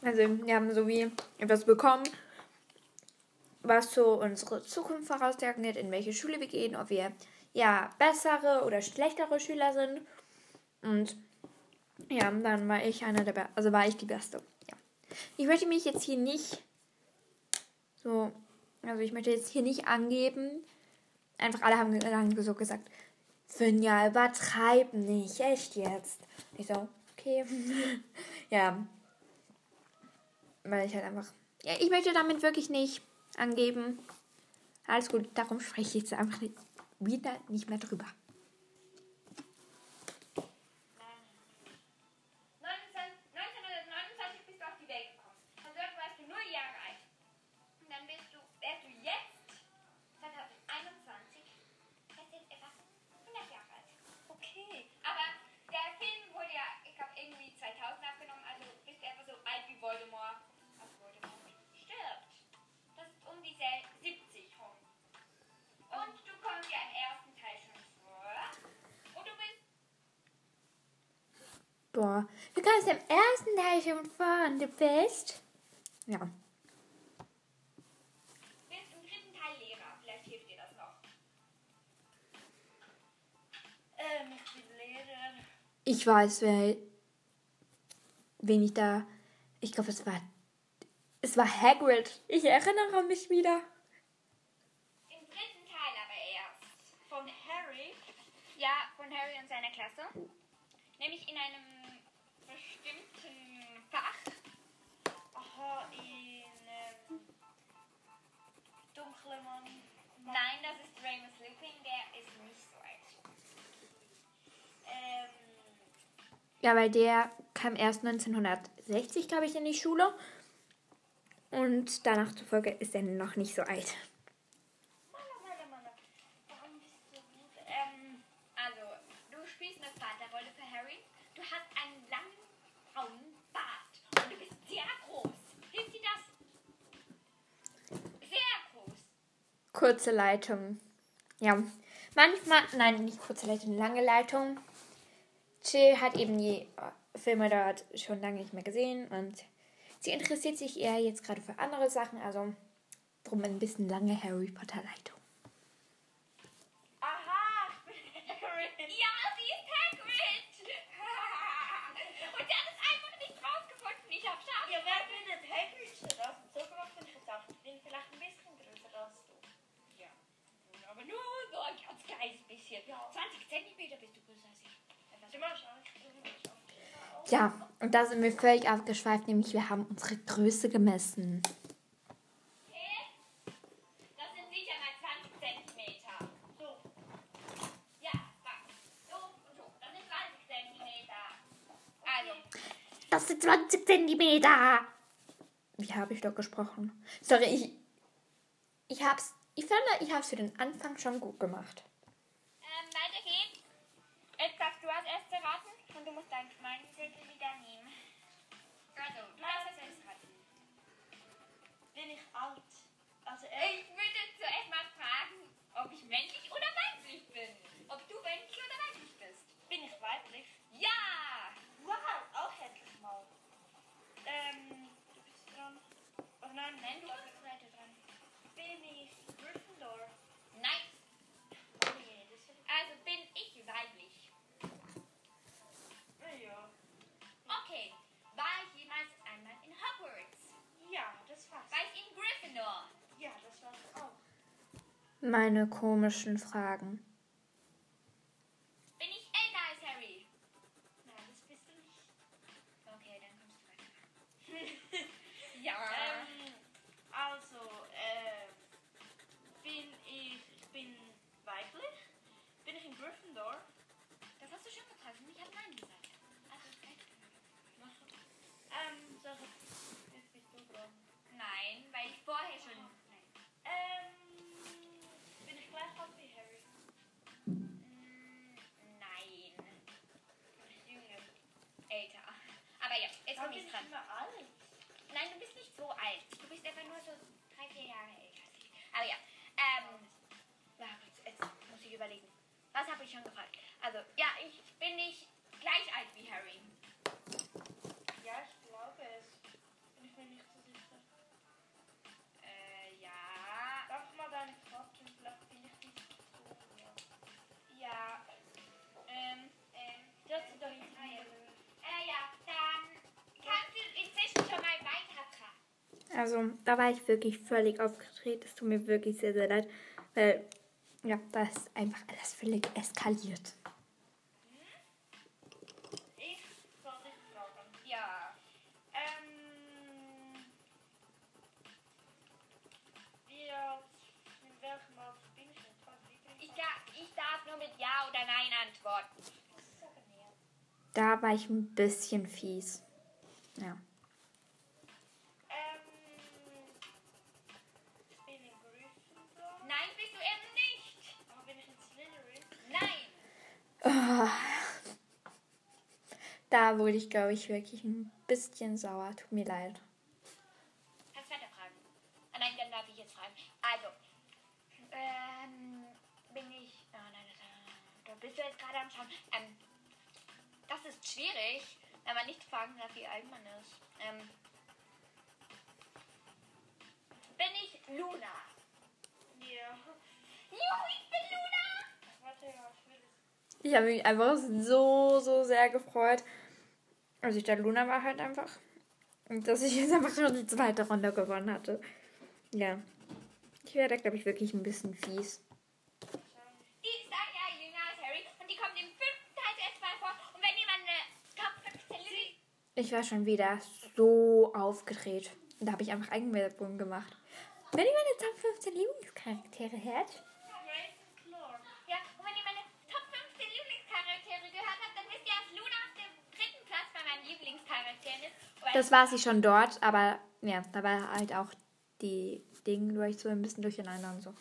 Also, wir haben so wie etwas bekommen, was so unsere Zukunft voraussagt, in welche Schule wir gehen, ob wir ja bessere oder schlechtere Schüler sind. Und ja, dann war ich einer der, Be also war ich die Beste. Ja. Ich möchte mich jetzt hier nicht so, also ich möchte jetzt hier nicht angeben. Einfach alle haben dann so gesagt, Finja, übertreib nicht, echt jetzt. Ich so, okay. ja. Weil ich halt einfach, ja, ich möchte damit wirklich nicht angeben. Alles gut, darum spreche ich jetzt einfach wieder nicht mehr drüber. Boah, du kommst im ersten Teil schon vor und du bist. Ja. Du bist im dritten Teil Lehrer. Vielleicht hilft dir das noch. Ähm, ich bin Lehrer. Ich weiß, wer. Wen ich da. Ich glaube, es war. Es war Hagrid. Ich erinnere mich wieder. Im dritten Teil aber erst. Von Harry. Ja, von Harry und seiner Klasse. Nämlich in einem Fach. Aha, in ähm, Mann. Nein, das ist Remus Lupin, der ist nicht so alt. Ähm, Ja, weil der kam erst 1960, glaube ich, in die Schule. Und danach zufolge ist er noch nicht so alt. Mana, Mana, Mana. Warum bist du so gut? Ähm, Also, du spielst eine Vaterrolle für Harry. Du hast einen langen, braunen Bart. Und du bist sehr groß. Hilft dir das? Sehr groß. Kurze Leitung. Ja. Manchmal, nein, nicht kurze Leitung, lange Leitung. Jill hat eben die äh, Filme dort schon lange nicht mehr gesehen und sie interessiert sich eher jetzt gerade für andere Sachen, also drum ein bisschen lange Harry Potter Leitung. aha, ich bin Harry. Ja, sie ist Hagrid. Und der hat es einfach nicht rausgefunden. Ich hab scharf. Ja, wer findet Hagrid schon aus? So gemacht bin ich jetzt auch. Ich bin vielleicht ein bisschen größer als du. Ja. Aber nur so ein ganz kleines bisschen. 20 Zentimeter bist du größer als ich. Ja, und da sind wir völlig abgeschweift, nämlich wir haben unsere Größe gemessen. Das sind sicher mal 20 Zentimeter. So, Ja, so und so. Das sind 20 Zentimeter. Also, Das sind 20 Zentimeter. Wie habe ich doch gesprochen? Sorry, ich, ich hab's, ich finde, ich hab's für den Anfang schon gut gemacht. ähm, weiter geht's. Jetzt darfst du als erstes raten und du musst deinen schmalen Zettel wieder nehmen. Also, du darfst als erstes raten. bin ich alt. Also, äh, Ich würde zuerst mal fragen, ob ich männlich oder weiblich bin. Ob du männlich oder weiblich bist. bin ich weiblich? Ja! Wow, auch endlich mal. Ähm, du bist dran. Oh nein, Nein, du bist weiblich. ja. Ja, Okay. War ich jemals einmal in Hogwarts? ja das war's. War ich in Gryffindor? Ja, das war's auch. Meine komischen Fragen. Ähm, sag ich, jetzt bist du dran. Nein, weil ich vorher schon. Nein. Ähm, bin ich gleich alt wie Harry? Mm, Nein. Jünger. Älter. Aber ja, jetzt bin ich ich dran. immer alt? Nein, du bist nicht so alt. Du bist einfach nur so drei, vier Jahre älter ich. Aber ja, ähm, jetzt, jetzt muss ich überlegen. Was habe ich schon gefragt? Also, ja, ich bin nicht gleich alt wie Harry. Also, da war ich wirklich völlig aufgedreht. Es tut mir wirklich sehr, sehr leid, weil, ja, da ist einfach alles völlig eskaliert. Ich soll dich fragen. Ja. Ähm. Wie Ah. Da wurde ich, glaube ich, wirklich ein bisschen sauer. Tut mir leid. Kannst weiter fragen. Ah, nein, dann darf ich jetzt fragen. Also, ähm, bin ich. Oh nein, das, da bist du jetzt gerade am Schauen. Ähm, das ist schwierig, wenn man nicht fragen darf, wie alt man ist. Ähm, bin ich Luna? Ja. Juhu, ich bin Luna! Warte, ja, ich will es. Ich habe mich einfach so, so sehr gefreut. Also ich dachte, Luna war halt einfach. Und dass ich jetzt einfach schon die zweite Runde gewonnen hatte. Ja. Ich werde, glaube ich, wirklich ein bisschen fies. Die ist ein Jahr jünger als Harry und die kommt im fünften Teil zuerst mal vor. Und wenn jemand eine Top 15 Lilly... Ich war schon wieder so aufgedreht. Und da habe ich einfach Eigenwerbung gemacht. Wenn ihr meine Top 15 Lieblingscharaktere hört, Ravenclaw. Ja, und wenn ihr meine Top 15 Lieblingscharaktere gehört habt, dann wisst ihr, dass Luna auf dem dritten Platz bei meinen Lieblingscharakteren ist. Weil das war sie schon dort, aber ja, da war halt auch die Dinge durch so ein bisschen durcheinander und so.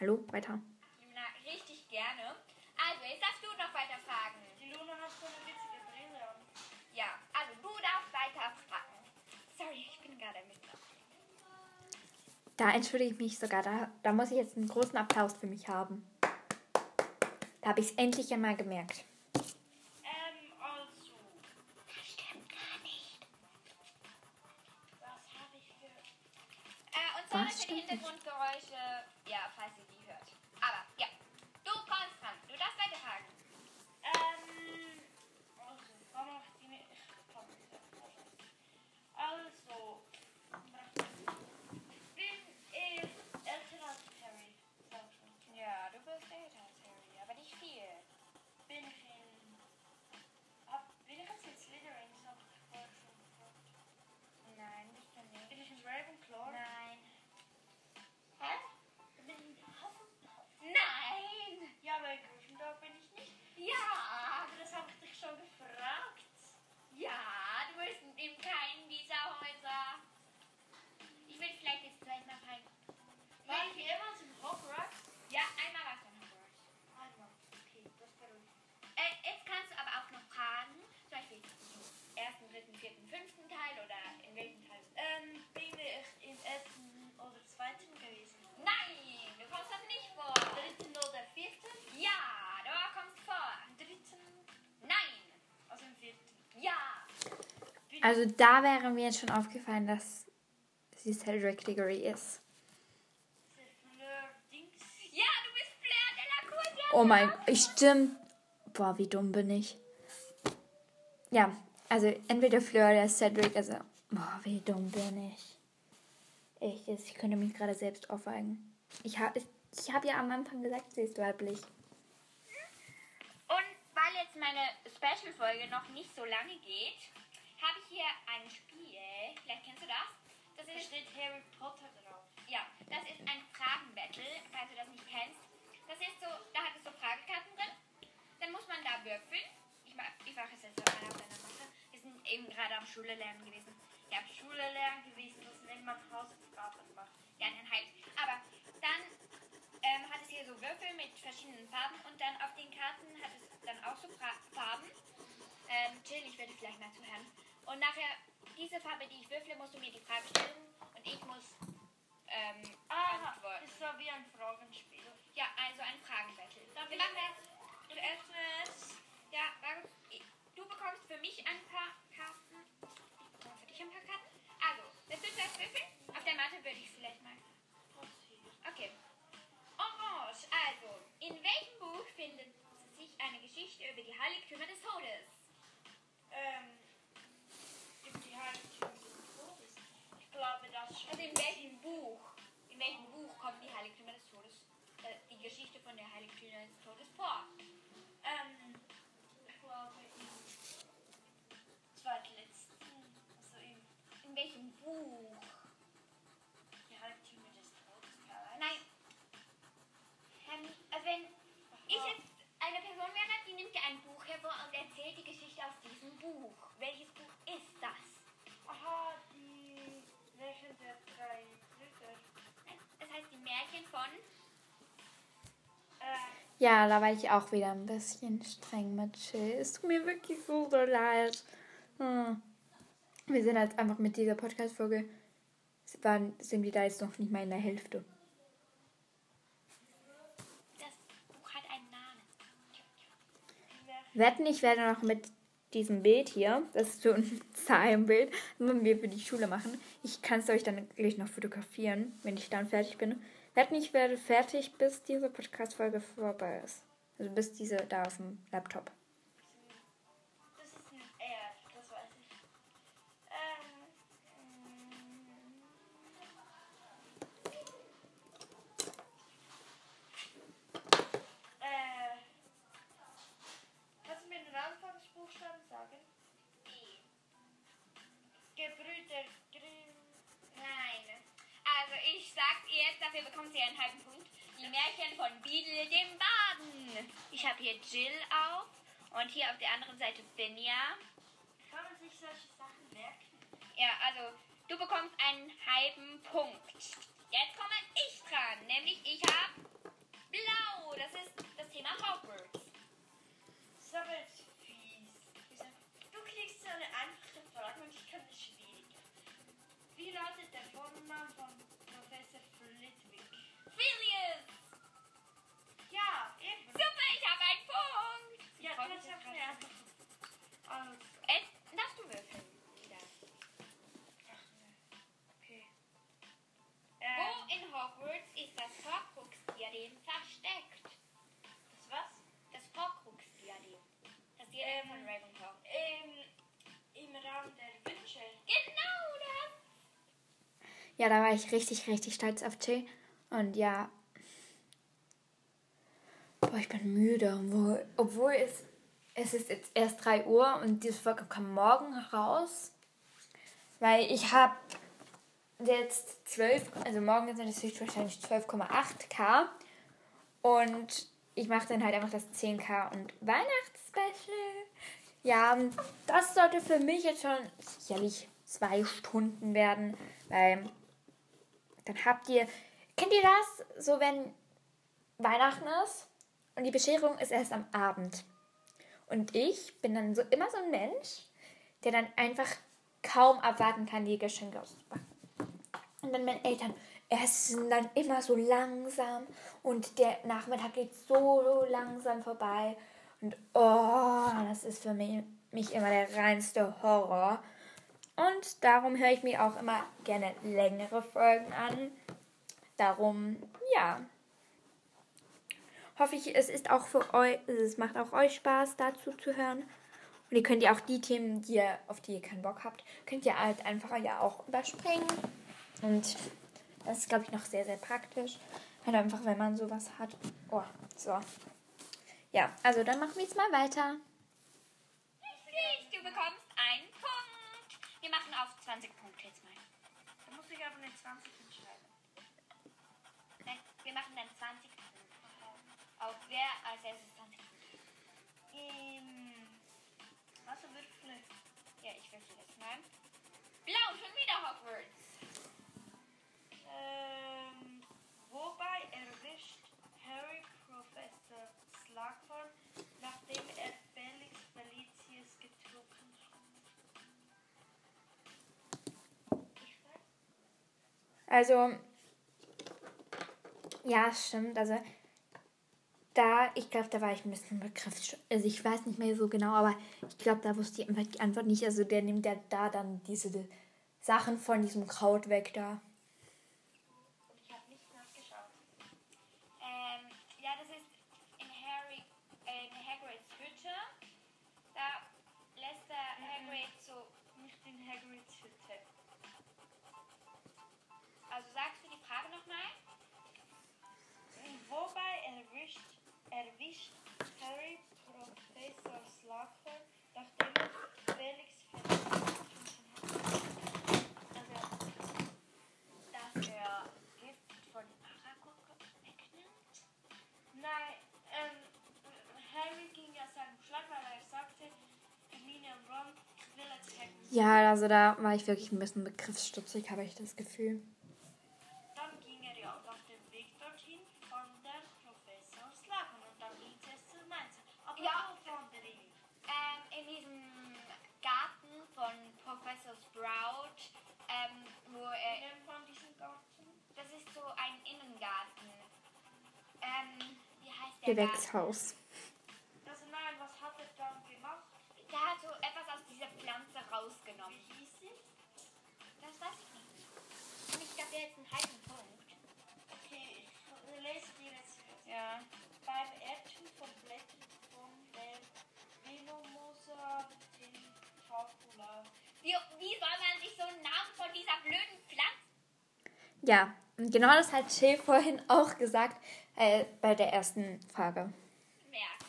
Hallo, weiter. Luna richtig gerne. Also, jetzt darfst du noch weiter fragen. Die Luna hat so eine witzige Brille. Ja, also du darfst weiter fragen. Sorry, ich bin gerade mit. Da entschuldige ich mich sogar. Da, da muss ich jetzt einen großen Applaus für mich haben. Da habe ich es endlich einmal gemerkt. Hintergrundgeräusche, ja, falls ihr die hört. Aber, ja. Du kommst dran. Du darfst weiter fragen. Ähm, also, wann macht die mir. Also, bin ich älter als Harry? Sag schon. Ja, du bist älter als Harry, aber nicht viel. Bin ich in. Hab, bin ich jetzt in Slytherin? Nein, nicht. Bin ich in Ravenclaw? Ja! Aber das habe ich dich schon gefragt. Ja, du bist in keinem dieser Häuser. Ich will vielleicht jetzt gleich mal fragen. War ich jemals in Hogwarts? Ja, einmal warst du in Hogwarts. Einmal. Okay, das beruhigt. Äh, jetzt kannst du aber auch noch fragen, zum Beispiel im ersten, dritten, vierten, fünften Teil oder in welchem Teil. Ähm, bin ich im ersten oder zweiten gewesen? Nein, du kommst doch nicht vor. Dritten oder vierten? Ja, du kommst vor. Im dritten? Nein. Also im vierten. Ja. Bin Also da wäre mir jetzt schon aufgefallen, dass sie Cedric Diggory ist. ich? Ja, du bist Fleur de la Cour. ja. Oh mein, ich stimmt. Boah, wie dumm bin ich. Ja, also entweder Fleur oder Cedric, also, boah, wie dumm bin ich. Jetzt, ich könnte mich gerade selbst aufweigen. Ich habe ich hab ja am Anfang gesagt, sie ist weiblich. Und weil jetzt meine Special-Folge noch nicht so lange geht, habe ich hier ein Spiel. Vielleicht kennst du das? Das Da ist, steht Harry Potter drauf. ja, das ist ein Fragenbattle, falls du das nicht kennst. Das ist so, da hat es so Fragekarten drin. Dann muss man da würfeln. Ich mache ich mach es jetzt auch mal auf deiner Mache. Wir sind eben gerade am Schule lernen gewesen. Ja, Schule lernen gewesen, das nennt man Hausaufgaben machen. ja, dann halt. Aber dann ähm, hat es hier so Würfel mit verschiedenen Farben und dann auf den Karten hat es dann auch so Farben. Ähm, chill, ich werde vielleicht mal zuhören. Und nachher, diese Farbe, die ich würfle, musst du mir die Frage stellen und ich muss ähm, Ah, antworten. ist so wie ein Fragenspiel. Ja, also ein Fragenbattle. Wir machen das. Ja, da war ich auch wieder ein bisschen streng mit Chill. Es tut mir wirklich so, so leid. Hm. Wir sind halt einfach mit dieser Podcast-Folge, sind wir da jetzt noch nicht mal in der Hälfte. Das Buch hat einen Namen. Wetten, ich werde noch mit diesem Bild hier, das ist so ein Zahlenbild, wenn wir für die Schule machen. Ich kann es euch dann gleich noch fotografieren, wenn ich dann fertig bin. Wetten, ich werde fertig, bis diese Podcast-Folge vorbei ist. Also bis diese da auf dem Laptop. Das ist ein R, das weiß ich. Ähm, äh, kannst du mir den Anfangsbuchstaben sagen? E. Gebrüder. Also sag's ihr jetzt, dafür bekommt sie einen halben Punkt. Die Märchen von Beadle dem Baden. Ich habe hier Jill auf und hier auf der anderen Seite Finja. Kann man sich solche Sachen merken? Ja, also du bekommst einen halben Punkt. Jetzt komme ich dran, nämlich ich habe Blau. Das ist das Thema Hogwarts. Aber jetzt fies. Du kriegst so eine einfache Frage und ich kann eine schwierige. Wie lautet der Vorname von jetzt eine gerade. einfache. Also, Äh, darfst du würfeln? wieder? ach, okay. Wo Ähm, in Hogwarts ist das Horcrux-Diadem versteckt? das was? Das Horcrux-Diadem. Das Diadem Ähm, von Ravenclaw. Ähm, im Raum der Wünsche. Genau das. Ja, da war ich richtig, richtig stolz auf Jill. Und ja. Boah, ich bin müde. Obwohl, es, es ist jetzt erst 3 Uhr und diese Folge kommt morgen raus. Weil ich habe jetzt 12, also morgen sind es höchstwahrscheinlich 12,8k. Und ich mache dann halt einfach das 10k und Weihnachtsspecial. Ja, das sollte für mich jetzt schon sicherlich zwei Stunden werden, weil dann habt ihr, kennt ihr das, so wenn Weihnachten ist und die Bescherung ist erst am Abend. Und ich bin dann so immer so ein Mensch, der dann einfach kaum abwarten kann, die Geschenke auszupacken. Und dann meine Eltern essen dann immer so langsam und der Nachmittag geht so langsam vorbei. Und oh, das ist für mich, mich immer der reinste Horror. Und darum höre ich mir auch immer gerne längere Folgen an. Darum, ja. Hoffe ich, es ist auch für euch, es macht auch euch Spaß, dazu zu hören. Und ihr könnt ja auch die Themen, die ihr, auf die ihr keinen Bock habt, könnt ihr halt einfach ja auch überspringen. Und das ist, glaube ich, noch sehr, sehr praktisch. Halt einfach, wenn man sowas hat. Oh, so. Ja, also dann machen wir jetzt mal weiter. Richtig, du bekommst einen Punkt. Wir machen auf 20 Punkte jetzt mal. Da muss ich aber eine 20 entscheiden. Nein, wir machen dann 20 Auf wer als erstes 20 Punkte? Ähm, also würfle. Ja, ich würfel das mal. Blau, schon wieder Hogwarts. Ähm, wobei erwischt Harry Professor Slughorn, nachdem er Felix Felicius getrunken hat. Also, ja, stimmt. Also, da, ich glaube, da war ich ein bisschen begriffs. Also, ich weiß nicht mehr so genau, aber ich glaube, da wusste ich einfach die Antwort nicht. Also, der nimmt ja da dann diese Sachen von diesem Kraut weg da. Erwischt Harry Professor Slughorn, nachdem Felix. Also, dass er Gift von Aragog wegnimmt? Nein, ähm, Harry ging ja seinem Schlag, weil er sagte, Hermine und Ron will als Hagrid. Ja, also da war ich wirklich ein bisschen begriffsstutzig, habe ich das Gefühl. von Professor Sprout, ähm, wo er. In von diesem Garten? Das ist so ein Innengarten. Ähm, wie heißt der? Gewächshaus. Das nein, was hat er dann gemacht? Der hat so etwas aus dieser Pflanze rausgenommen. Wie hieß sie? Das weiß ich nicht. Und ich glaube, jetzt einen halben Punkt. Okay, ich lese dir das jetzt. Ja. Beim Erdchen von Blättern von dem Venomoser Schauspieler. Wie, wie soll man sich so einen Namen von dieser blöden Pflanze? Ja, und genau das hat Chill vorhin auch gesagt äh, bei der ersten Frage. Merken.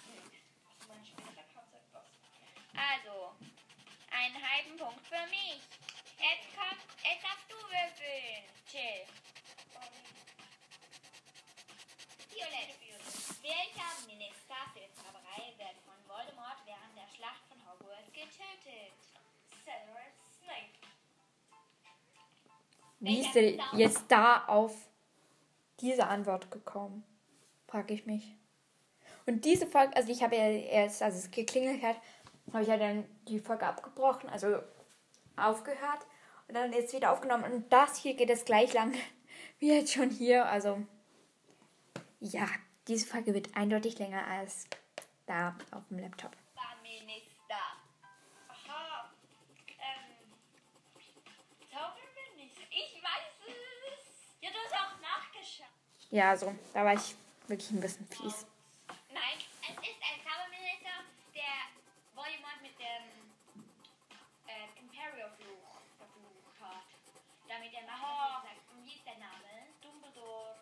Also, einen halben Punkt für mich. Jetzt kommt, jetzt darfst du würfeln. Chill. Violett. Welcher Minister Getötet? Severus Snape. Wie ist er jetzt da auf diese Antwort gekommen? Frage ich mich. Und diese Folge, also ich habe ja erst, als es geklingelt hat, habe ich ja dann die Folge abgebrochen, also aufgehört und dann jetzt wieder aufgenommen. Und das hier geht es gleich lang wie jetzt schon hier. Also ja, diese Folge wird eindeutig länger als da auf dem Laptop. Ja, also da war ich wirklich ein bisschen fies. Nein, es ist ein Zauberminister, der Voldemort mit dem äh, Imperio-Fluch verflucht hat. Damit er macht, Aha. was er sagt. Wie ist der Name? Dumbledore.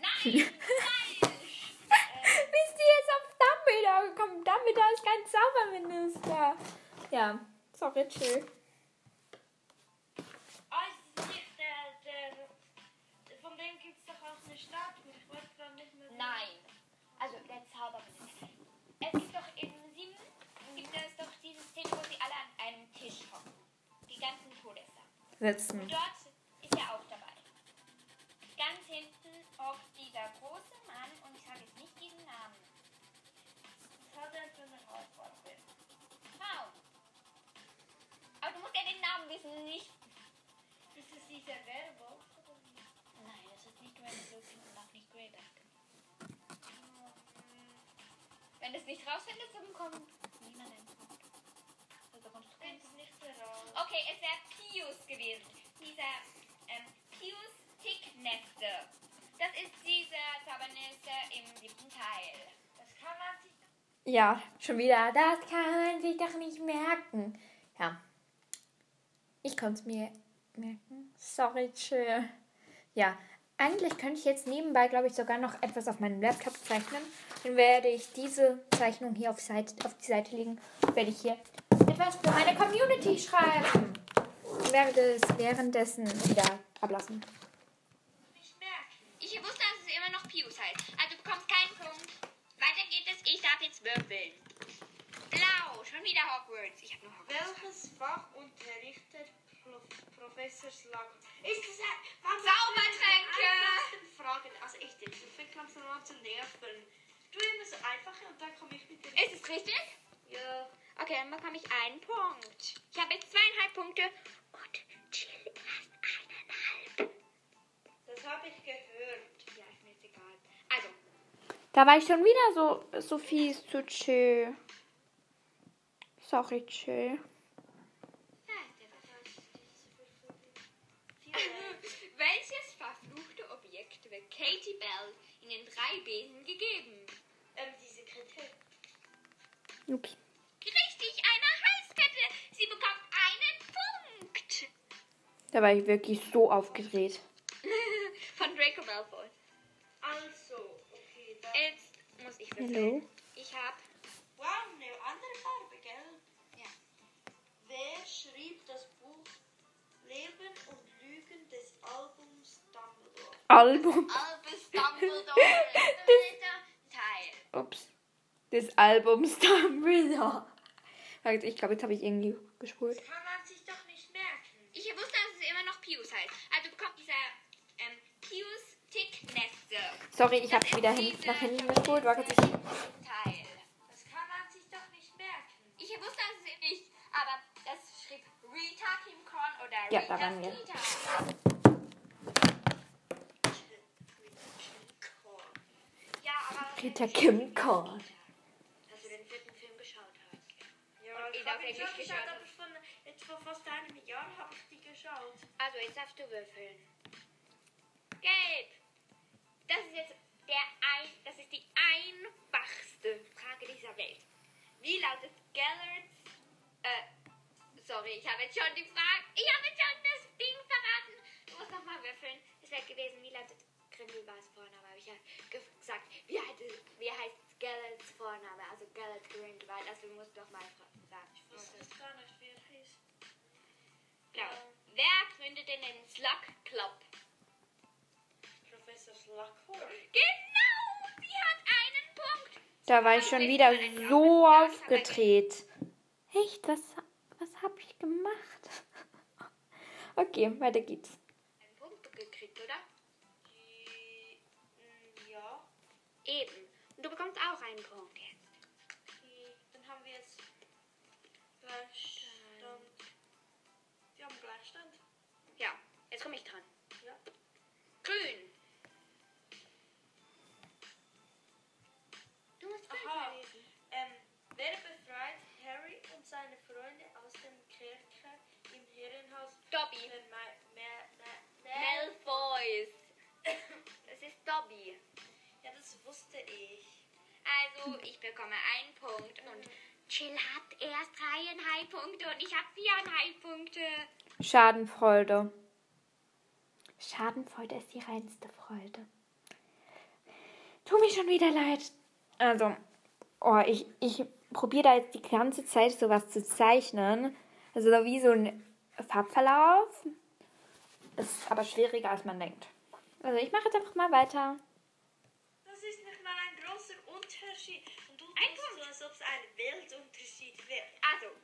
Nein! falsch! Ist die jetzt auf Dumbledore gekommen? Dumbledore ist kein Zauberminister. Ja, sorry, chill. Nein. Also der Zauberminister. Es gibt doch in sieben gibt es doch diese Szene, wo sie alle an einem Tisch hocken. Die ganzen Todesser. Sitzen. Und dort ist er auch dabei. Ganz hinten hockt dieser große Mann und ich sage jetzt nicht diesen Namen. Er für eine Haarfarbe? Wow. Aber du musst ja den Namen wissen, nicht. Ist es dieser Werwolf? Nein, das ist nicht Lupin und auch nicht Greyback. Wenn du es nicht rausfindest, dann kommt niemand ins Punkt. Also kommst du nicht? Okay, es wäre Pius gewesen. Dieser ähm, Pius Ticknester. Das ist dieser Zauberminister im siebten Teil. Das kann man sich. Ja, schon wieder. Das kann man sich doch nicht merken. Ja. Ich konnte es mir merken. Sorry, chill. Ja, eigentlich könnte ich jetzt nebenbei, glaube ich, sogar noch etwas auf meinem Laptop zeichnen. Dann werde ich diese Zeichnung hier auf, Seite, auf die Seite legen. Werde ich hier etwas für meine Community schreiben. Ich werde es währenddessen wieder ablassen. Ich wusste, dass es immer noch Pius heißt. Also du bekommst keinen Punkt. Weiter geht es. Ich darf jetzt würfeln. Blau. Schon wieder Hogwarts. Ich habe nur Hogwarts. Welches Fach unterrichtet Pro Professor Slug? Ist es ein. Wann Zaubertränke! einfachsten Fragen. Also echt, jetzt fängt langsam an zu nerven. Du immer so einfache und dann komme ich mit dem. Ist es richtig? Ja. Okay, dann bekomme ich einen Punkt. Ich habe jetzt zweieinhalb Punkte. Und Jill erst eineinhalb. Das habe ich gehört. Ja, ist mir jetzt egal. Also, Da war ich schon wieder so, so fies zu chill. Sorry, chill. da ist der Welches verfluchte Objekt wird Katie Bell in den drei Besen gegeben? Ähm, die Sekretärin. Ups. Richtig, eine Halskette. Sie bekommt einen Punkt. Da war ich wirklich so aufgedreht. Von Draco Malfoy. Also, okay, dann. Jetzt muss ich würfeln. Hallo? Ich habe Album. Dritter Teil. Ups. Des Albums Dumbledore. Ich glaube, jetzt habe ich irgendwie gespult. Das kann man sich doch nicht merken. Ich wusste, dass es immer noch Pius heißt. Also bekommt dieser ähm, Pius Ticknester. Sorry, ich habe wieder hin, nach hinten gespult. Warte, ich. Teil. Das kann man sich doch nicht merken. Ich wusste, dass es nicht, aber das schrieb Rita Kim Korn oder Ja, Rita da waren wir. Skeeter. Ja, aber Rita Kim Korn. Dass du den vierten Film geschaut hast. Ja, Und ich ich habe ihn schon geschaut, geschaut. aber von, jetzt vor fast einem Jahr habe ich die geschaut. Also, jetzt darfst du würfeln. Gelb. Das ist jetzt der ein, das ist die einfachste Frage dieser Welt. Wie lautet Gellerts, äh, sorry, ich habe jetzt schon die Frage, ich habe jetzt schon das Ding verraten. Du musst nochmal würfeln. Es wäre gewesen Grindelwalds Vorname, habe ich ja gesagt. Wie heißt, wie heißt Gellets Vorname? Also Gellert Grindelwald. Also du musst doch mal sagen. Ich wusste jetzt gar nicht, wie er hieß. Genau. Wer gründete den Slug Club? Professor Slughorn. Genau, sie hat einen Punkt. Da war ich schon wieder so aufgedreht. Echt? Was, was habe ich gemacht? Okay, weiter geht's. Eben. Und du bekommst auch einen Punkt jetzt. Die, dann haben wir jetzt Gleichstand. Wir haben Gleichstand. Ja, jetzt komme ich dran. Ja. Grün. Das wusste ich. Also, ich bekomme einen Punkt und Chill hat erst dreieinhalb Punkte und ich habe viereinhalb Punkte. Schadenfreude. Schadenfreude ist die reinste Freude. Tu mir schon wieder leid. Also, oh, ich, ich probiere da jetzt die ganze Zeit sowas zu zeichnen. Also so wie so ein Farbverlauf. Ist aber schwieriger, als man denkt. Also ich mache jetzt einfach mal weiter. Das ist nicht mal ein großer Unterschied. Und du Ein Punkt. so, als ob es ein Weltunterschied wäre. Also,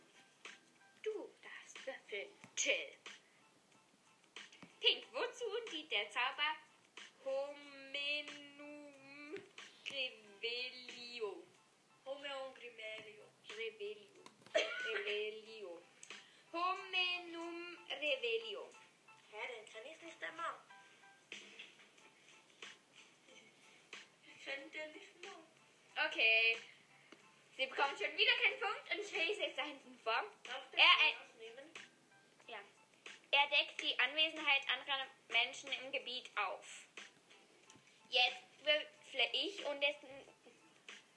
du darfst würfeln. Chill. Pink, wozu dient der Zauber Homenum Revelio? Homeon Grimelio. Revelio. Revelio. Homenum Revelio. Hä, den kenne ich nicht einmal. Ich kenne den nicht. Okay. Sie bekommt schon wieder keinen Punkt und lese jetzt da hinten vor. Er? Ja. Er deckt die Anwesenheit anderer Menschen im Gebiet auf. Jetzt würfle ich und es.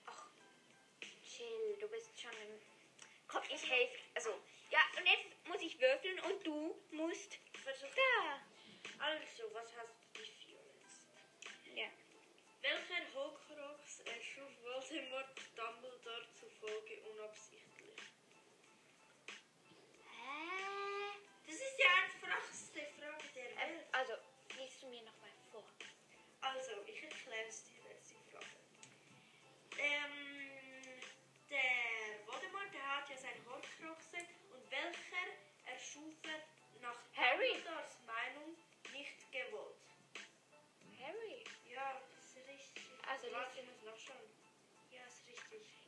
Ach, chill, du bist schon im. Komm, ich helfe. Also, ja, und jetzt muss ich würfeln und du musst. Versuch. Da. Also, was hast du vier jetzt? Ja. Welcher Horcrux erschuf Voldemort Dumbledore zufolge unabsichtlich? Hä? Das ist die einfachste Frage der Ähm, Welt. also, liest du mir nochmal vor. Also, ich erkläre es dir jetzt die Frage. Ähm, der Voldemort, der hat ja seine Horcruxe und welcher erschuf er nach Harry. Dumbledores Meinung nicht gewollt? Harry. Ja, das ist richtig. Also, Warte, ich muss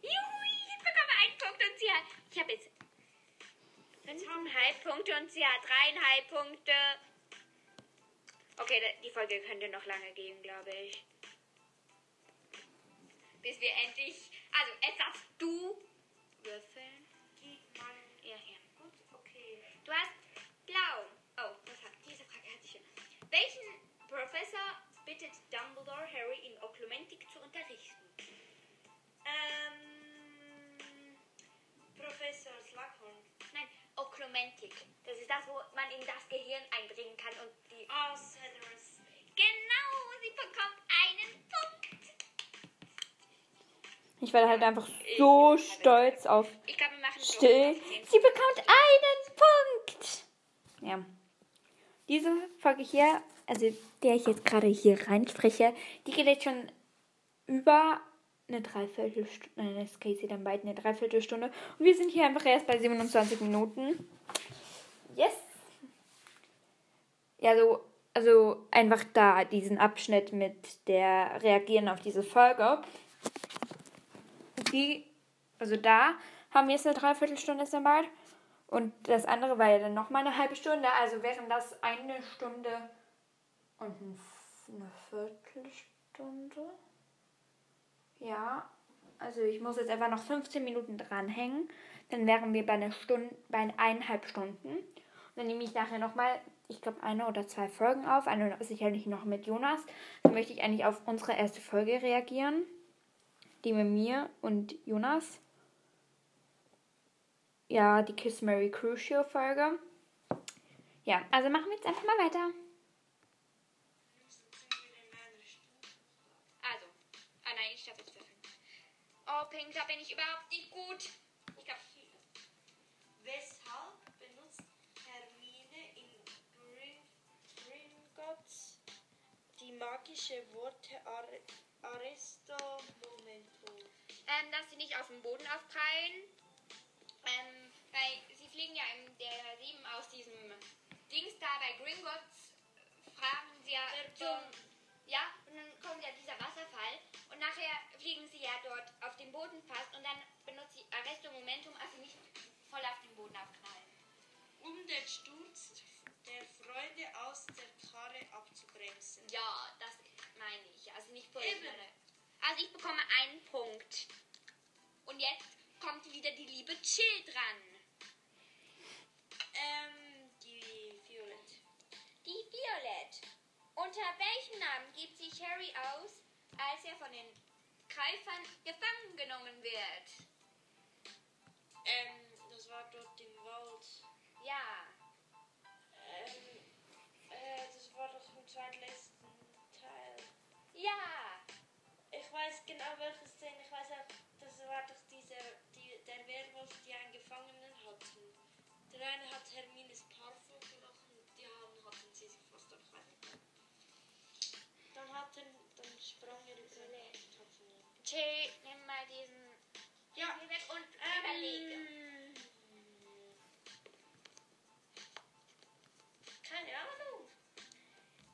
Juhu, ich bekomme einen Punkt und sie hat. Ich habe jetzt fünfeinhalb Punkte und sie hat dreieinhalb Punkte. Okay, die Folge könnte noch lange gehen, glaube ich. Bis wir endlich. Also, jetzt darfst du würfeln. Gib mal. Ja, hier. Gut, okay. Du hast blau. Oh, das hat, diese Frage hatte ich schon. Welchen Professor bittet Dumbledore Harry in Oklumentik zu unterrichten? Ähm, Professor Slughorn. Nein, Oklumentik. Das ist das, wo man in das Gehirn eindringen kann und die Severus. Genau, sie bekommt einen Punkt. Ich war halt einfach so stolz auf Ich glaube, wir machen Still. Sie bekommt einen Punkt. Ja. Diese Folge hier, also der ich jetzt gerade hier reinspreche, die geht jetzt schon über eine Dreiviertelstunde. Nein, das geht dann bald eine Dreiviertelstunde. Und wir sind hier einfach erst bei 27 Minuten. Yes. Ja, so, also einfach da diesen Abschnitt mit der Reagieren auf diese Folge. Die, also da haben wir jetzt eine Dreiviertelstunde ist dann bald. Und das andere war ja dann nochmal eine halbe Stunde. Also wären das eine Stunde und eine Viertelstunde. Ja, also ich muss jetzt einfach noch 15 Minuten dranhängen. Dann wären wir bei einer Stunde, bei eineinhalb Stunden. Und dann nehme ich nachher nochmal, ich glaube, eine oder zwei Folgen auf. Eine sicherlich noch mit Jonas. Dann möchte ich eigentlich auf unsere erste Folge reagieren. Die mit mir und Jonas. Ja, die Kiss Mary Crucio Folge. Ja, also machen wir jetzt einfach mal weiter. Oh, Pink, da bin ich überhaupt nicht gut. Ich glaube, Weshalb benutzt Hermine in Gring Gringotts die magische Worte Ar Aristo Momento? ähm, dass sie nicht auf dem Boden aufprallen. Ähm, weil sie fliegen ja in der 7 aus diesem Dings da bei Gringotts, fragen sie ja zum, ja, und dann kommt ja dieser Wasserfall und nachher fliegen sie ja dort auf den Boden fast und dann benutzt sie Arresto Momentum, also nicht voll auf den Boden aufknallen. Um den Sturz der Freunde aus der Karre abzubremsen. Ja, das meine ich. Also nicht voll. Also ich bekomme einen Punkt. Und jetzt kommt wieder die liebe Chill dran. Ähm, die Violet. Die Violet. Unter welchem Namen gibt sich Harry aus, als er von den Greifern gefangen genommen wird? Ähm, das war dort im Wald. Ja. Ähm, äh, das war doch im zweitletzten Teil. Ja. Ich weiß genau welche Szene. Ich weiß auch, das war doch dieser, die, der Werwolf, die einen Gefangenen hatten. Der eine hat Hermines Chill, nimm mal diesen Ja, Ding weg und überlege. ähm, keine Ahnung.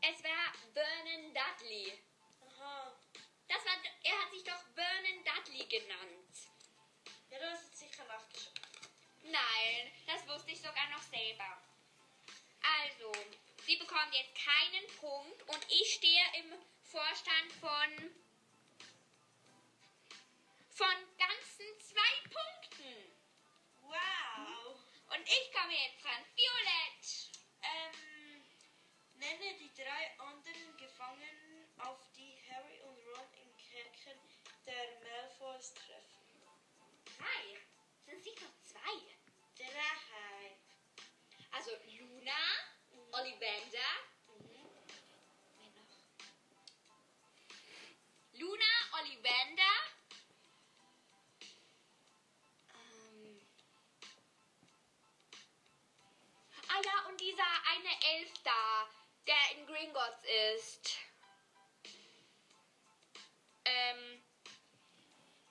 Es war Vernon Dudley. Aha. Das war, er hat sich doch Vernon Dudley genannt. Ja, du hast jetzt sicher nachgeschaut. Nein, das wusste ich sogar noch selber. Also, sie bekommt jetzt keinen Punkt und ich stehe im Vorstand von von ganzen zwei Punkten. Wow. Und ich komme jetzt dran. Violett. Ähm, nenne die drei anderen Gefangenen, auf die Harry und Ron im Kerker der Malfoys treffen. Drei. Sind sicher zwei. Drei. Also Luna, Ollivander. Wer noch? Luna, Ollivander. Ah ja, und dieser eine Elf da, der in Gringotts ist. Ähm,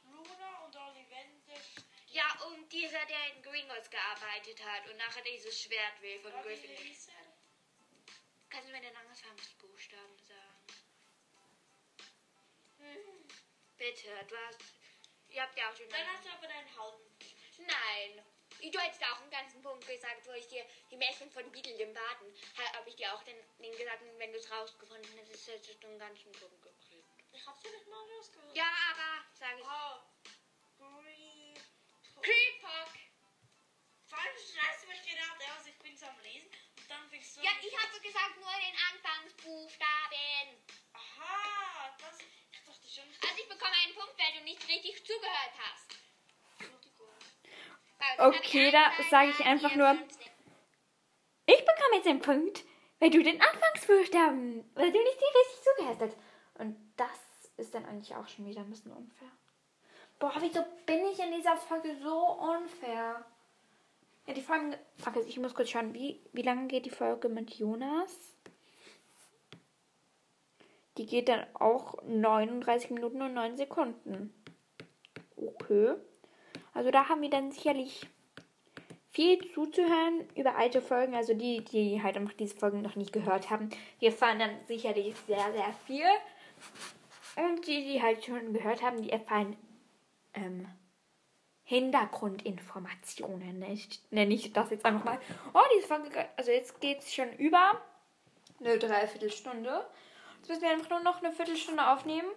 Luna und Ollivander. ja, und dieser, der in Gringotts gearbeitet hat und nachher dieses Schwert will von Wie Gryffindor. hieß er? Kannst du mir den Anfangsbuchstaben sagen? Hm. Bitte, du hast. Ihr habt ja auch schon. Dann hast du aber einen halben. Nein. Du hättest auch einen ganzen Punkt gesagt, wo ich dir die Märchen von Beetle dem Baden, habe ich dir auch den, den gesagt, wenn du es rausgefunden hättest, hättest du einen ganzen Punkt gekriegt. Ich hab's ja nicht mal rausgeholt. Ja, aber, sage ich. Oh. Green. Creepock. Vor allem schreibst du mich gerade aus, ich bin so am Lesen. Und dann fängst du Ja, ich habe gesagt, nur den Anfangsbuchstaben. Aha, das. Ich dachte schon. Also ich bekomme einen Punkt, weil du nicht richtig zugehört hast. Entschuldigung. Weil dann hab Okay, da sage ich einfach nur-. Ich bekomme jetzt den Punkt, weil du den Anfangsbuchstaben, weil du nicht die richtig zugehört hast. Und das ist dann eigentlich auch schon wieder ein bisschen unfair. Boah, wieso bin ich in dieser Folge so unfair? Ja, die Folge. Okay, ich muss kurz schauen, wie, wie lange geht die Folge mit Jonas? Die geht dann auch 39 Minuten und 9 Sekunden. Okay. Also da haben wir dann sicherlich viel zuzuhören über alte Folgen. Also die, die halt einfach diese Folgen noch nicht gehört haben. Die erfahren dann sicherlich sehr, sehr viel. Und die, die halt schon gehört haben, die erfahren ähm, Hintergrundinformationen. Ne? Nenne ich das jetzt einfach mal. Oh, diese Folge, also jetzt geht es schon über eine Dreiviertelstunde. Jetzt müssen wir einfach nur noch eine Viertelstunde aufnehmen.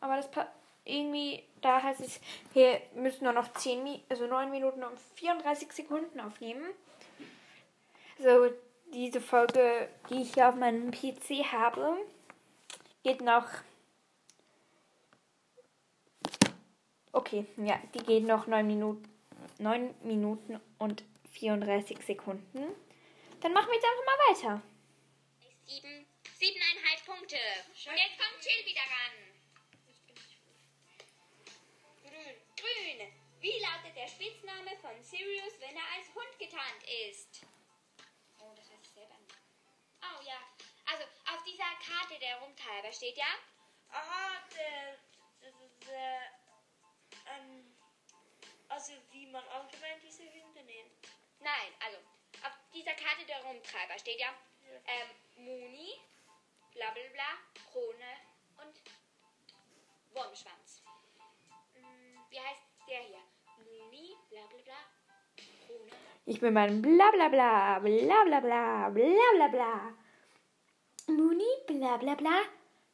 Aber das pa- irgendwie, da heißt es, wir müssen nur noch 10, Mi also 9 Minuten und 34 Sekunden aufnehmen. So, diese Folge, die ich hier auf meinem PC habe, geht noch. Okay, ja, die geht noch 9 Minuten, 9 Minuten und 34 Sekunden. Dann machen wir jetzt einfach mal weiter. Sieben, siebeneinhalb Punkte. Und jetzt kommt Chill wieder ran. Der Spitzname von Sirius, wenn er als Hund getarnt ist? Oh, das weiß ich selber nicht. Oh ja. Also auf dieser Karte der Rumtreiber steht ja. Aha, der, der, der ähm, also wie man allgemein diese Hunde nennt. Nein, also auf dieser Karte der Rumtreiber steht ja ähm, Muni, bla bla bla, Krone und Wurmschwanz. Hm, wie heißt der hier? Ich bin mein bla bla bla, bla bla bla, bla bla bla. Muni, bla bla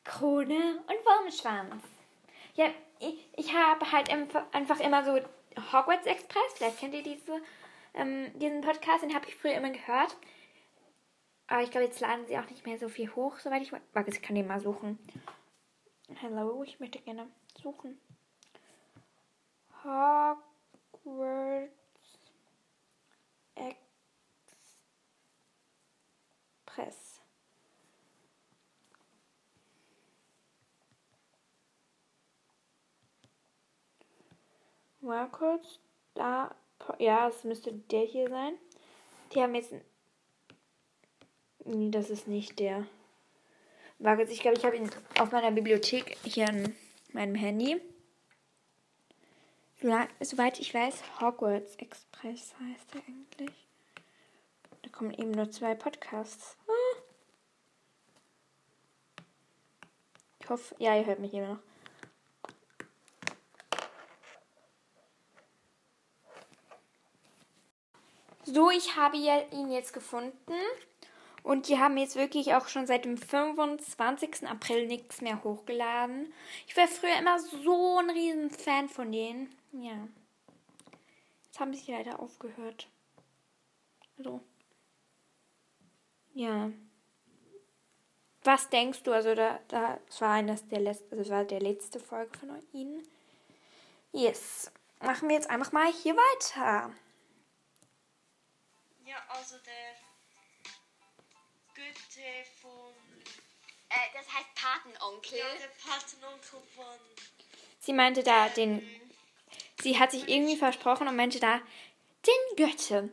Krone und Wurmschwanz. Ja, ich, ich habe halt einfach immer so Hogwarts Express, vielleicht kennt ihr diese, ähm, diesen Podcast, den habe ich früher immer gehört. Aber ich glaube, jetzt laden sie auch nicht mehr so viel hoch, soweit ich weiß. Ich kann den mal suchen. Hello, ich möchte gerne suchen. Hogwarts Express. Mal kurz. Da. Ja, es müsste der hier sein. Die haben jetzt. Nee, das ist nicht der. Warte, ich glaube, ich habe ihn auf meiner Bibliothek hier an meinem Handy. Soweit ich weiß, Hogwarts Express heißt er eigentlich. Da kommen eben nur zwei Podcasts. Ah. Ich hoffe, ja, ihr hört mich immer noch. So, ich habe ihn jetzt gefunden. Und die haben jetzt wirklich auch schon seit dem 25. April nichts mehr hochgeladen. Ich war früher immer so ein riesen Fan von denen. Ja. Jetzt haben sie leider aufgehört. So. Ja. Was denkst du? Also da, da das war eines der letzten, also das war der letzte Folge von ihnen. Yes. Machen wir jetzt einfach mal hier weiter. Ja, also der Goethe von Äh, das heißt Patenonkel. ja, der Patenonkel von Sie meinte da den. Sie hat sich irgendwie versprochen und meinte da den Götte.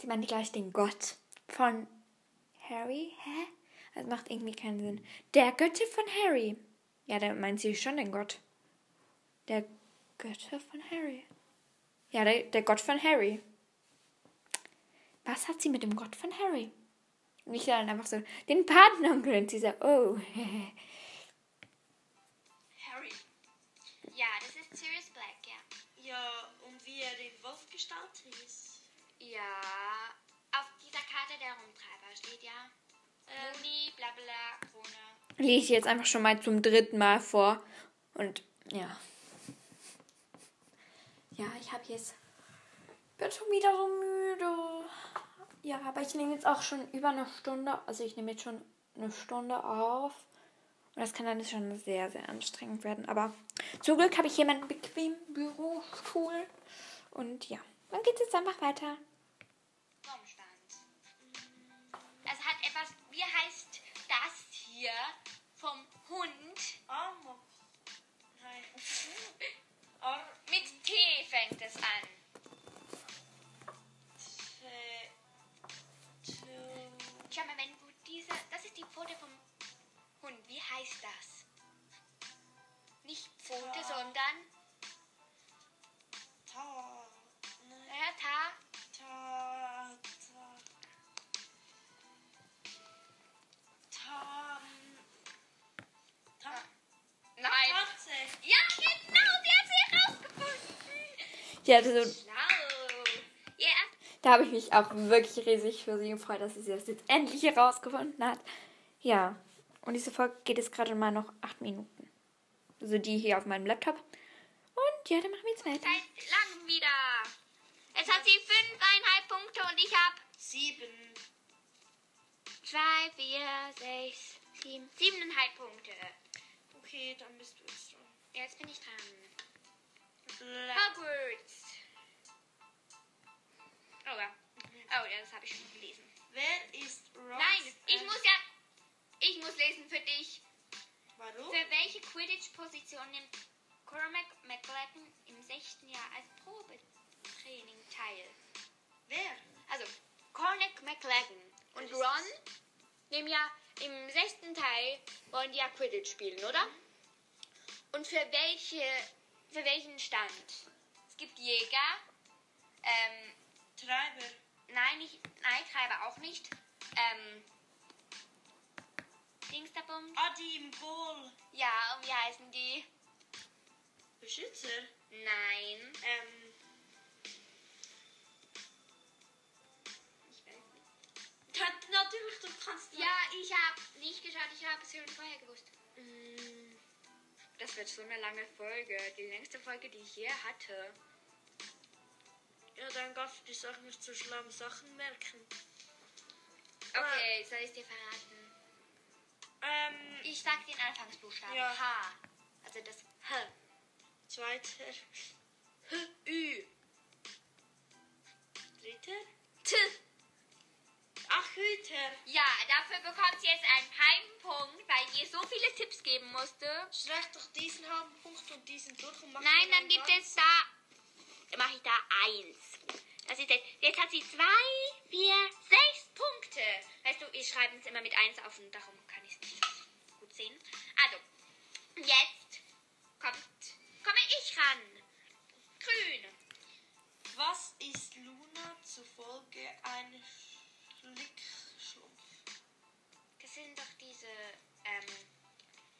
Sie meinte gleich den Gott von Harry. Hä? Das macht irgendwie keinen Sinn. Der Götte von Harry. Ja, da meint sie schon den Gott. Der Götte von Harry. Ja, der, der Gott von Harry. Was hat sie mit dem Gott von Harry? Und ich dann einfach so, den Patenonkel. Und sie so, oh. hieß. Ja, auf dieser Karte der Rumtreiber steht ja Moni, bla bla, Krone. lese ich jetzt einfach schon mal zum dritten Mal vor. Und ja. Ja, ich habe jetzt. bin schon wieder so müde. Ja, aber ich nehme jetzt auch schon über eine Stunde. Also ich nehme jetzt schon eine Stunde auf. Und das kann dann schon sehr, sehr anstrengend werden. Aber zum Glück habe ich hier meinen bequemen Bürostuhl. Und ja, dann geht es jetzt einfach weiter. Das hat etwas, wie heißt das hier vom Hund? Amok. Nein. Mit T fängt es an. Schau mal, wenn du diese, das ist die Pfote vom Hund. Wie heißt das? Nicht Pfote, Ja. sondern Äh, Ta. ta. Ta. Ta. Ta. Nein. Tatze. Ja, genau, sie hat sie herausgefunden. Ja, also Schlau. Ja, Da habe ich mich auch wirklich riesig für sie gefreut, dass sie das jetzt endlich herausgefunden hat. Ja, und diese Folge geht jetzt gerade mal noch acht Minuten. Also die hier auf meinem Laptop. Und ja, dann machen wir jetzt weiter. seit langem wieder. Jetzt hat sie fünfeinhalb Punkte und ich habe Sieben. zwei, vier, sechs, sieben, siebeneinhalb Punkte. Okay, dann bist du jetzt dran. Jetzt bin ich dran. Hogwarts. Oh ja. Oh ja, das habe ich schon gelesen. Wer ist Ross? Nein, ich muss ja. Ich muss lesen für dich. Warum? Für welche Quidditch-Position nimmt Cormac McLaggen im sechsten Jahr als Probe Training teil. Wer? Also, Cormac McLaggen und Ron nehmen ja im sechsten Teil wollen die ja Quidditch spielen, oder? Und für welche, für welchen Stand? Es gibt Jäger, ähm, Treiber. nein, nicht, nein, Treiber auch nicht, ähm, Dingsterbum, Adi im Goal. ja, und wie heißen die? Beschützer. Nein, Ähm, ta- natürlich, du kannst. Ja, ich habe nicht geschaut, ich habe es schon vorher gewusst. Mm, Das wird so eine lange Folge, die längste Folge, die ich je hatte. Ja, dann darfst du die Sachen nicht so schlauen Sachen merken. Okay, soll ich dir verraten? Ähm, Ich sag den Anfangsbuchstaben. Ja. H. Also das H. zweiter. H. Ü. Dritter. T. Ach, Hüter. Ja, dafür bekommt sie jetzt einen halben Punkt, weil ihr so viele Tipps geben musste. Streich doch diesen halben Punkt und diesen durch und Nein, dann gibt es da. Dann mache ich da eins. Das ist jetzt, jetzt hat sie zwei, vier, sechs Punkte. Weißt du, ich schreibe es immer mit eins auf und darum kann ich es nicht gut sehen. Also, jetzt kommt, komme ich ran. Grün. Was ist Luna zufolge ein Schlickschlumpf? Das sind doch diese ähm,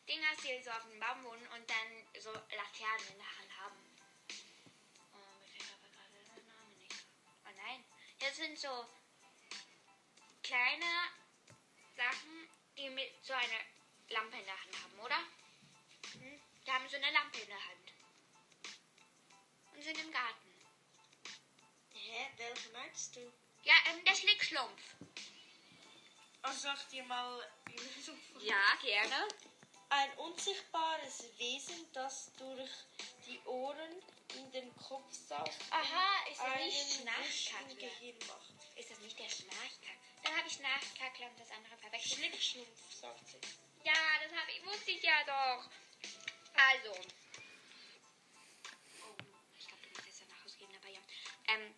Dinger, die so auf dem Baum wohnen und dann so Laternen in der Hand haben. Oh, mir fällt aber gerade der Name nicht. Oh nein. Das sind so kleine Sachen, die mit so einer Lampe in der Hand haben, oder? Hm? Die haben so eine Lampe in der Hand. Und sind im Garten. Hä, welche meinst du? Ja, ähm, der Schlickschlumpf. Also sag dir mal. Ja, gerne. Ein unsichtbares Wesen, das durch die Ohren in den Kopf saugt Aha, ist er nicht Schnarchkackler? Ist das nicht der Schnarchkack? Dann habe ich Schnarchkackler und das andere verwechselt. Schlickschlumpf, sagt sie. Ja, das habe ich, wusste ich ja doch. Also. Oh, ich glaube, du musst jetzt nach Hause gehen, aber ja. Ähm,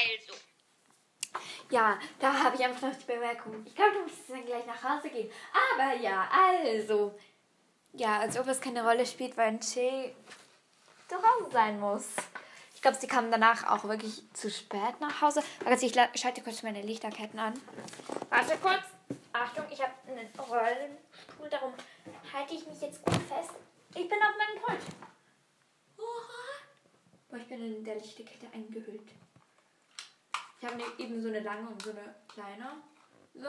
also. Ja, da habe ich einfach noch die Bemerkung. Ich glaube, du musst dann gleich nach Hause gehen. Aber ja, also. Ja, als ob es keine Rolle spielt, weil Che zu Hause sein muss. Ich glaube, sie kam danach auch wirklich zu spät nach Hause. Warte, ich schalte kurz meine Lichterketten an. Warte kurz. Achtung, ich habe einen Rollenstuhl, darum halte ich mich jetzt gut fest. Ich bin auf meinem Pult. Boah, ich bin in der Lichterkette eingehüllt. Ich habe ne- eben so eine lange und so eine kleine. So.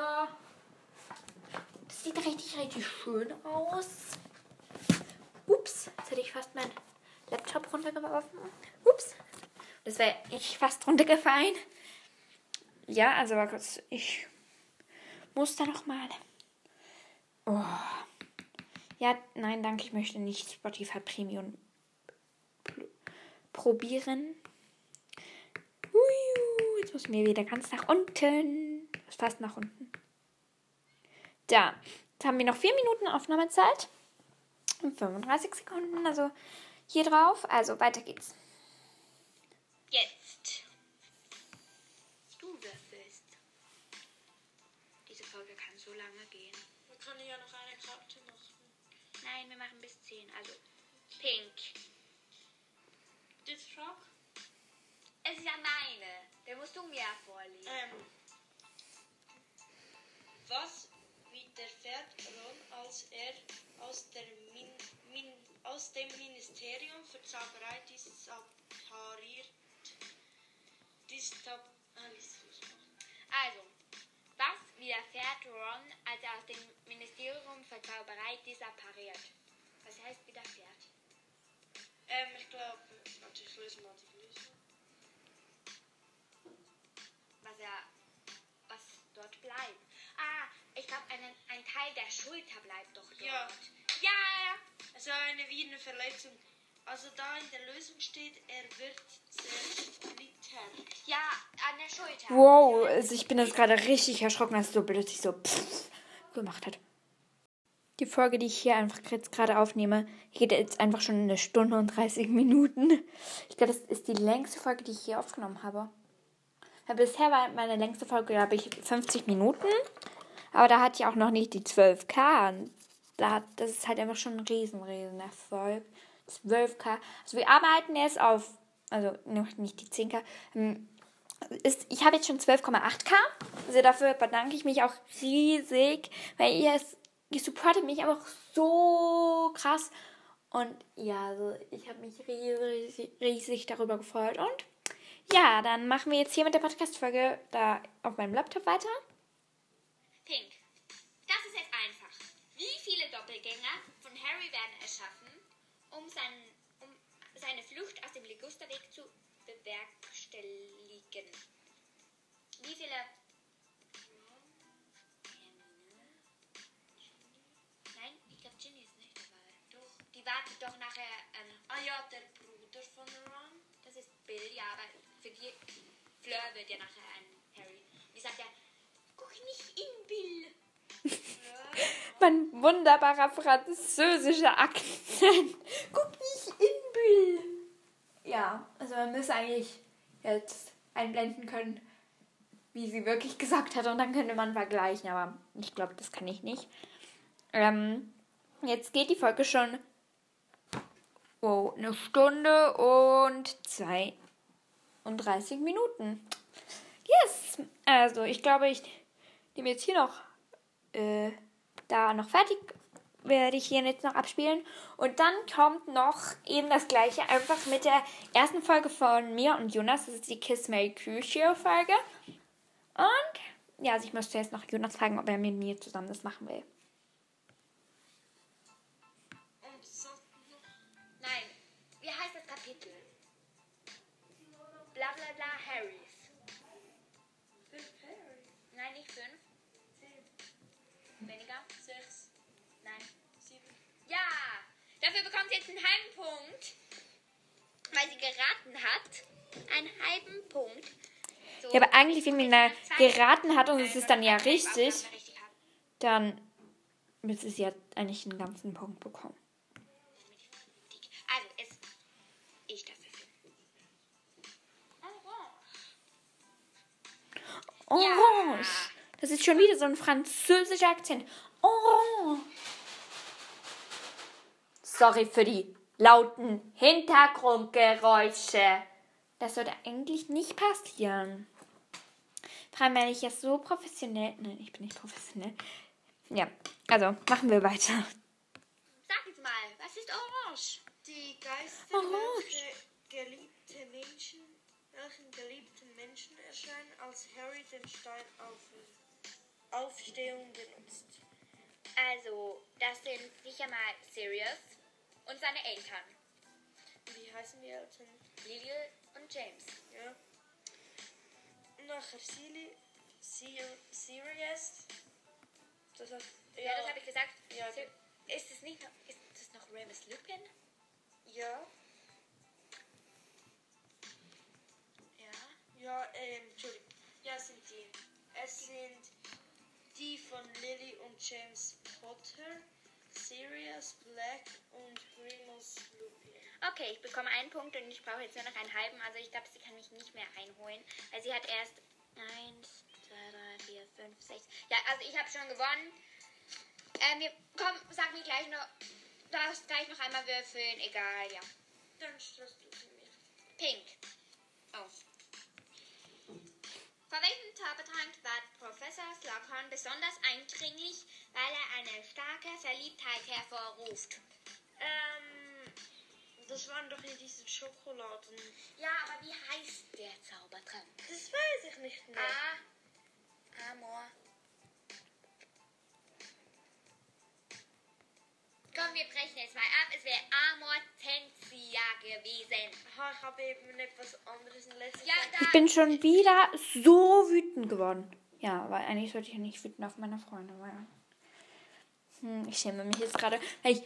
Das sieht richtig, richtig schön aus. Ups, jetzt hätte ich fast meinen Laptop runtergeworfen. Ups. Das wäre ich fast runtergefallen. Ja, also war kurz. Ich muss da noch mal. Oh. Ja, nein, danke. Ich möchte nicht Spotify Premium probieren. Hui, jetzt muss ich mir wieder ganz nach unten. Fast nach unten. Da. Jetzt haben wir noch vier Minuten Aufnahmezeit. Und 35 Sekunden. Also hier drauf. Also weiter geht's. Jetzt. Du würfelst. Diese Folge kann so lange gehen. Wir können ja noch eine Karte machen. Nein, wir machen bis 10. Also pink. Das Frag? Es ist ja meine. Der musst du mir vorlesen. Ähm. Was widerfährt Ron, als er aus, Min, Min, aus dem Ministerium für Zauberei dispariert? Distab. Also, was widerfährt Ron, als er aus dem Ministerium für Zauberei disappariert? Was heißt widerfährt? Ähm, ich glaube, warte, ich löse mal die Lösung. Was dort bleibt. Ah, ich glaube, ein, ein Teil der Schulter bleibt doch dort. Ja. Ja, Also eine Virenverletzung. Also da in der Lösung steht, er wird zersplittert. ja, an der Schulter. Wow, also ich bin jetzt gerade richtig erschrocken, dass es so plötzlich so pff gemacht hat. die Folge, die ich hier einfach jetzt gerade aufnehme, geht jetzt einfach schon eine Stunde und 30 Minuten. Ich glaube, das ist die längste Folge, die ich hier aufgenommen habe. Ja, bisher war meine längste Folge, glaube ich, 50 Minuten. Aber da hatte ich auch noch nicht die 12k. Und da, das ist halt einfach schon ein riesen, riesen Erfolg. 12k. Also wir arbeiten jetzt auf, also nicht die 10k. Ähm, ist, ich habe jetzt schon 12,8k. Also dafür bedanke ich mich auch riesig, weil ihr es ihr supportet mich einfach so krass. Und ja, also ich habe mich riesig, riesig darüber gefreut. Und ja, dann machen wir jetzt hier mit der Podcast-Folge da auf meinem Laptop weiter. Pink. Das ist jetzt einfach. Wie viele Doppelgänger von Harry werden erschaffen, um, seinen, um seine Flucht aus dem Ligusterweg zu bewerkstelligen? Wie viele Nein, ich glaube Ginny ist nicht dabei. Doch, die wartet doch nachher. Ähm, Ah ja, der Bruder von Ron. Das ist Bill, ja, aber für die Fleur wird ja nachher ein Harry. Die sagt ja, guck nicht in Bill. Mein wunderbarer französischer Akzent. Guck nicht in Bill. Ja, also man müsste eigentlich jetzt einblenden können, wie sie wirklich gesagt hat und dann könnte man vergleichen, aber ich glaube, das kann ich nicht. Ähm, jetzt geht die Folge schon oh, eine Stunde und 32 Minuten. Yes! Also, ich glaube, ich nehme jetzt hier noch äh, da noch fertig werde ich hier jetzt noch abspielen. Und dann kommt noch eben das gleiche, einfach mit der ersten Folge von mir und Jonas. Das ist die Kiss Mary Crucio Folge. Und ja, also ich möchte jetzt noch Jonas fragen, ob er mit mir zusammen das machen will. Dafür bekommt sie jetzt einen halben Punkt. Weil sie geraten hat. Einen halben Punkt. So, Ja, aber eigentlich, wenn man geraten hat und es ist dann ja richtig, dann müsste sie ja eigentlich einen ganzen Punkt bekommen. Also, es. Ich dafür. Orange. Das ist schon wieder so ein französischer Akzent. Orange. Sorry für die lauten Hintergrundgeräusche. Das sollte eigentlich nicht passieren. Vor allem, weil ich ja so professionell. Nein, ich bin nicht professionell. Ja, also machen wir weiter. Sag jetzt mal, was ist Orange? Die Geister, Orange. welche geliebte Menschen, welchen geliebten Menschen erscheinen, als Harry den Stein auf, Aufstehung benutzt. Also, das sind sicher mal Sirius und seine Eltern. Wie heißen die Eltern? Lily und James. Ja. Nachher Silly, Sir- Sirius. Das heißt, Ja, das habe ich gesagt. Ja, Ist es nicht noch, ist das noch Remus Lupin? Ja. Ja. Ja, ähm, Entschuldigung. Ja, sind die. Es sind die von Lily und James Potter, Sirius Black und Remus Lupin. Okay, ich bekomme einen Punkt und ich brauche jetzt nur noch einen halben. Also ich glaube, sie kann mich nicht mehr einholen, weil sie hat erst 1, 2, 3, 4, 5, 6. Ja, also ich habe schon gewonnen. Ähm, wir, komm, sag mir gleich noch, darfst gleich noch einmal würfeln, egal, ja. Dann stellst du sie mir. Pink. Oh. Vor welchem Zaubertrank war Professor Slughorn besonders eindringlich, weil er eine starke Verliebtheit hervorruft? Ähm, das waren doch in diesen Schokoladen. Ja, aber wie heißt der Zaubertrank? Das weiß ich nicht mehr. A. Amor. Komm, wir brechen jetzt mal ab. Es wäre Amortensia gewesen. Aha, ich habe eben etwas anderes in letzter Ja. Ich bin schon wieder so wütend geworden. Ja, weil eigentlich sollte ich ja nicht wütend auf meine Freunde sein. Hm, ich schäme mich jetzt gerade, weil ich,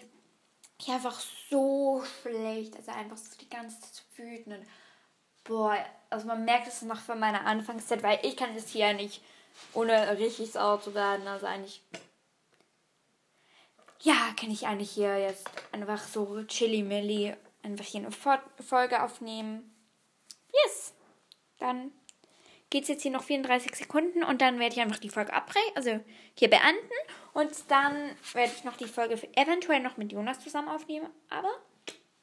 ich einfach so schlecht, also einfach so die ganze Zeit so wütend. Boah, also man merkt es noch von meiner Anfangszeit, weil ich kann das hier nicht ohne richtig sauer zu werden. Also eigentlich. ja, kann ich eigentlich hier jetzt einfach so chilly-milly einfach hier eine Fo- Folge aufnehmen. Yes. Dann geht es jetzt hier noch 34 Sekunden und dann werde ich einfach die Folge abbrechen, also hier beenden. Und dann werde ich noch die Folge eventuell noch mit Jonas zusammen aufnehmen. Aber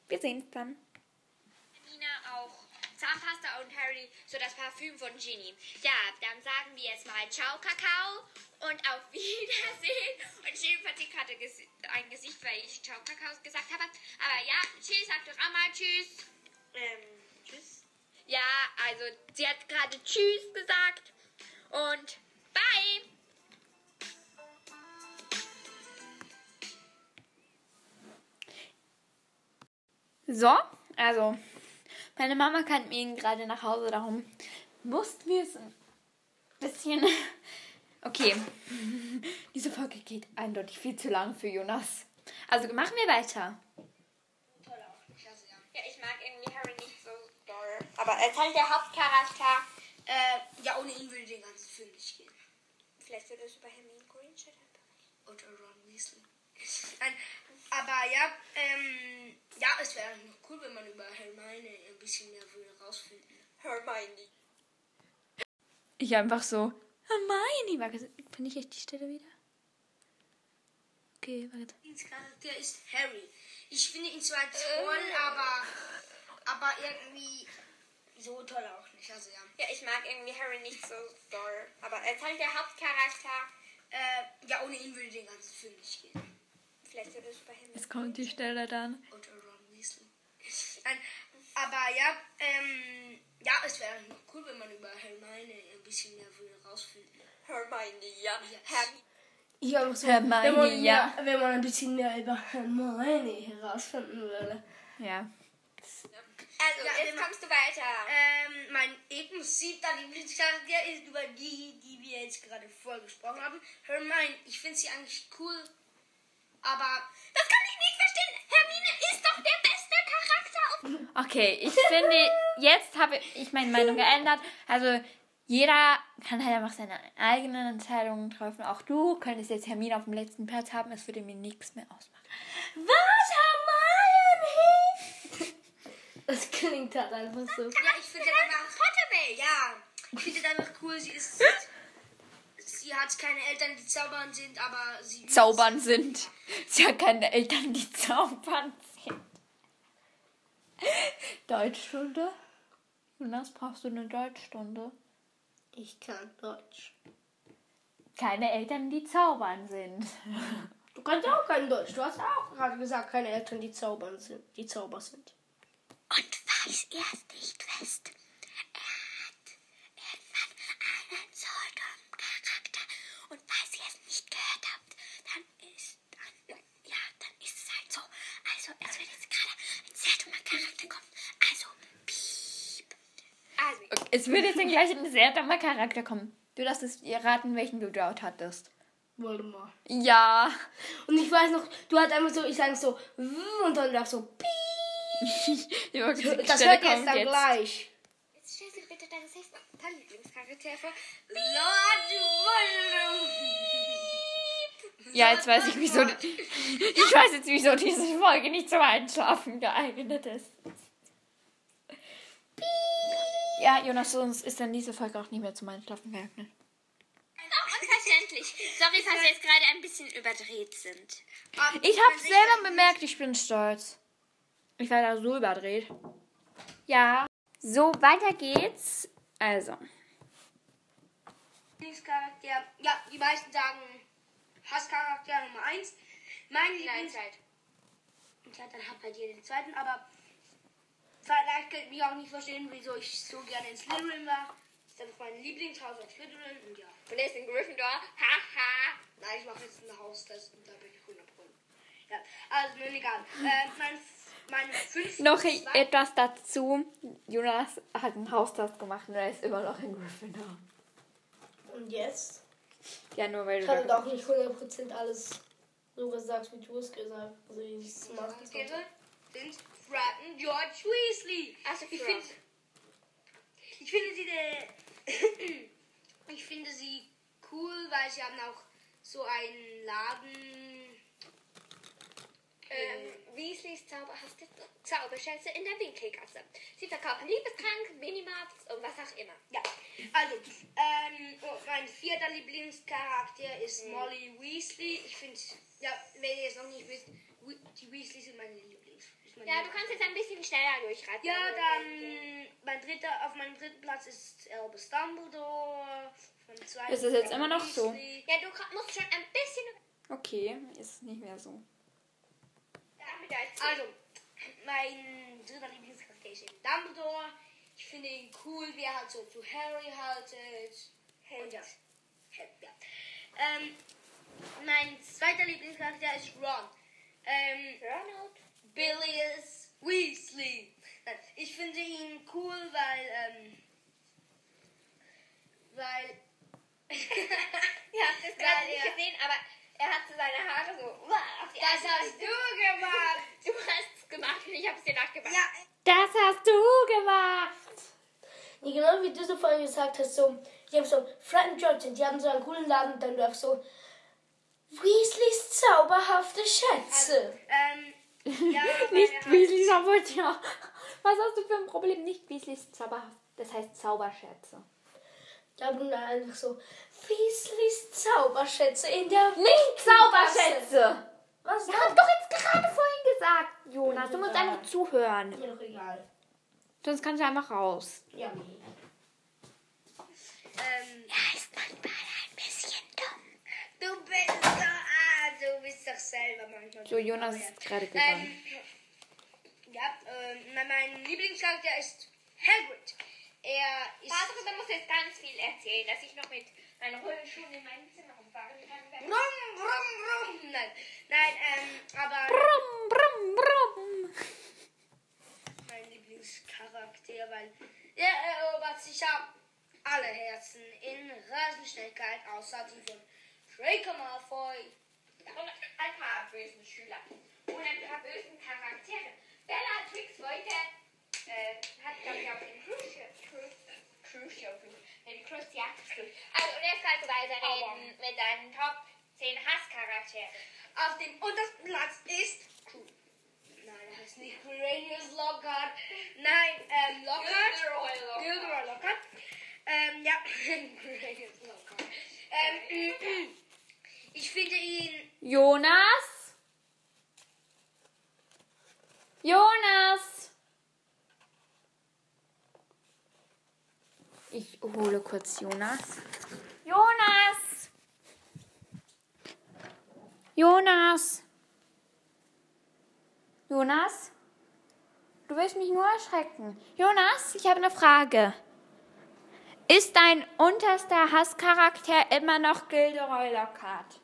wir sehen es dann. Nina auch Zahnpasta und Harry so das Parfüm von Ginny. Ja, dann sagen wir jetzt mal Ciao, Kakao und auf Wiedersehen. Und Jill verzieht gerade ges- ein Gesicht, weil ich Ciao, Kakao gesagt habe. Aber ja, Jill sagt doch auch mal Tschüss. Ähm, tschüss. Ja, also sie hat gerade Tschüss gesagt und Bye. So, also meine Mama kam eben gerade nach Hause, darum mussten wir es ein bisschen. Okay, diese Folge geht eindeutig viel zu lang für Jonas. Also machen wir weiter. Ja, ich mag irgendwie Harry nicht so doll. Aber er ist halt der Hauptcharakter. Äh, ja, ohne ihn würde den ganzen Film nicht gehen. Vielleicht wird es über Hermine Granger dann Oder Ron Weasley. Nein, aber ja, ähm, ja, es wäre noch cool, wenn man über Hermione ein bisschen mehr würde rausfinden. Hermione. Ich einfach so. Hermione. Warte, finde ich echt die Stelle wieder? Okay, warte. Mein Charakter ist Harry. Ich finde ihn zwar toll, aber, aber irgendwie so toll auch nicht. Also ja. Ja, ich mag irgendwie Harry nicht so doll. Aber er ist halt der Hauptcharakter. Äh, ja, ohne ihn würde den ganzen Film nicht gehen. Vielleicht wird es. Jetzt kommt die Stelle dann. Oder Ron Weasley. Nein, aber ja, ähm, ja, es wäre noch cool, wenn man über Hermione ein bisschen mehr würde rausfinden. Hermione, ja. Yes. Hermine. Ich auch so, Hermione, wenn man, ja. wenn man ein bisschen mehr über Hermione herausfinden würde. Ja. Also, Ja, jetzt kommst du weiter. Ähm, mein eben siebter Lieblingscharakter ist über die, die wir jetzt gerade vorgesprochen haben. Hermione, ich finde sie eigentlich cool, aber Das kann ich nicht verstehen. Hermine ist doch der beste Charakter auf Okay, ich finde, jetzt habe ich meine Meinung geändert. Also, jeder kann halt einfach seine eigenen Entscheidungen treffen. Auch du könntest jetzt Hermine auf dem letzten Platz haben. Es würde mir nichts mehr ausmachen. Was, Hermione? Das klingt halt einfach so. ja, ich finde das einfach. Pottermilch. Ja, ich finde das einfach cool. Sie ist. sie hat keine Eltern, die zaubern sind, aber sie. Zaubern sind. Sie hat keine Eltern, die zaubern sind. Deutschstunde? Jonas, brauchst du eine Deutschstunde? Ich kann Deutsch. Keine Eltern, die zaubern sind. Du kannst auch kein Deutsch. Du hast auch gerade gesagt, keine Eltern, die zaubern sind, die Zauber sind. Und ihr es nicht wisst, er hat irgendwann einen Sodom-Charakter. Und falls ihr es nicht gehört habt, dann ist, dann, ja, dann ist es halt so. Also, es wird jetzt gerade ein sehr dummer Charakter kommen. Also, piep. Also, Okay, es würde jetzt dann gleich ein sehr dummer Charakter kommen. Du darfst es ihr raten, welchen du dort hattest. Voldemort. Ja. Und ich weiß noch, du hast einfach so, ich sage so, "W", und dann darf so, piep. Das hört jetzt kommt dann gleich. Bitte deinen sechsten Lieblingscharakter vor. Lord Voldemort! Ja, jetzt weiß ich, wieso. Ich weiß jetzt, wieso diese Folge nicht zum Einschlafen geeignet ist. Ja, Jonas, sonst ist dann diese Folge auch nicht mehr zum Einschlafen geeignet. Auch unverständlich. Sorry, falls wir jetzt gerade ein bisschen überdreht sind. Ich hab's selber bemerkt, ich bin stolz. Ich war da so überdreht. Ja. So, weiter geht's. Also. Lieblingscharakter, ja, die meisten sagen Hasscharakter Nummer 1. Mein Nein, Lieblings... Zeit. Ja, dann habt halt ihr den zweiten, aber vielleicht könnt ihr auch nicht verstehen, wieso ich so gerne in Slytherin war. Das ist einfach mein Lieblingshaus als Slytherin und ja. Und er ist in Gryffindor. Haha. Nein, ich mache jetzt einen Haustest und da bin ich 100 Pro. Ja, also nun egal. Äh, mein, Noch etwas dazu. Jonas hat einen Haustest gemacht und er ist immer noch in Gryffindor. Und jetzt? Ja, nur weil Ich du hatte da doch nicht 100% alles so gesagt, wie du es gesagt hast. Also ich es sind Fred und George Weasley. Also Ich finde, ich finde sie der, ich finde sie cool, weil sie haben auch so einen Laden Weasleys zauberhafte Zauberschätze in der Winkelgasse. Sie verkaufen Liebestrank, Minimaps und was auch immer. Ja, also, ähm, oh, mein vierter Lieblingscharakter ist Molly Weasley. Ich finde, ja, wenn ihr es noch nicht wisst, We- die Weasleys sind meine Lieblings. meine Ja, du kannst jetzt ein bisschen schneller durchraten. Ja, dann mein dritter, auf meinem dritten Platz ist Albus Dumbledore. Ist es jetzt immer noch so? Weasley. Ja, du musst schon ein bisschen. Okay, ist nicht mehr so. Also, mein dritter Lieblingscharakter ist eben Dumbledore. Ich finde ihn cool, wie er halt so zu Harry haltet. Und ja. ja. Ähm, mein zweiter Lieblingscharakter ist Ron. Ähm, Ronald. Billius Weasley. Ich finde ihn cool, weil, ähm, weil, Ja, das gerade nicht gesehen, aber er hat seine Haare so. das hast du gemacht. Du hast es gemacht und ich habe es dir nachgemacht. Ja, Das hast du gemacht! Nee, genau wie du so vorhin gesagt hast, so, die haben so Fred und George, die haben so einen coolen Laden dann läuft so Weasleys zauberhafte Schätze. ähm, ja, Nicht Weasleys Zauberschätze. Was hast du für ein Problem? Nicht Weasleys Zauberhaft. Das heißt Zauberschätze. Da haben dann einfach so Weasleys Zauberschätze in der Nicht. Zauberschätze! Was Ich hab doch jetzt gerade vorhin gesagt, Jonas. Du musst einfach zuhören. Mir doch egal. Sonst kannst du einfach raus. Ja, nee. ähm, Er ist manchmal ein bisschen dumm. du bist doch, ah, du bist doch selber manchmal. So, Jonas ist gerade gegangen. Ähm, ja, ähm, mein- Lieblingscharakter ist Hagrid. Er ist. Darüber muss jetzt ganz viel erzählen, dass ich noch mit meinen Rollschuhen in meinem Zimmer rumfahren kann. Brumm, brumm, brumm. Nein, nein, ähm, aber Brumm, brumm, brumm. mein Lieblingscharakter, weil er erobert sicher alle Herzen in Rasenschnelligkeit, außer die von Draco Malfoy. Und ein paar bösen Schüler. Und ein paar bösen Charaktere. Bellatrix wollte, äh, hat, glaube ich, auf dem Crucial, Crucial, den Cruciatus. Also, und jetzt kannst du weiterreden mit deinen Top 10 Hasscharaktere. Auf dem untersten Platz ist. Nein, er heißt nicht Cornelius Lockhart. Nein, ähm, Lockhart. Gilderoy Lockhart. Ähm, ja, Cornelius Lockhart. Ähm, ich finde ihn. Jonas? Jonas? Ich hole kurz Jonas. Jonas! Jonas! Jonas? Du willst mich nur erschrecken. Jonas, ich habe eine Frage. Ist dein unterster Hasscharakter immer noch Gilderoy Lockhart?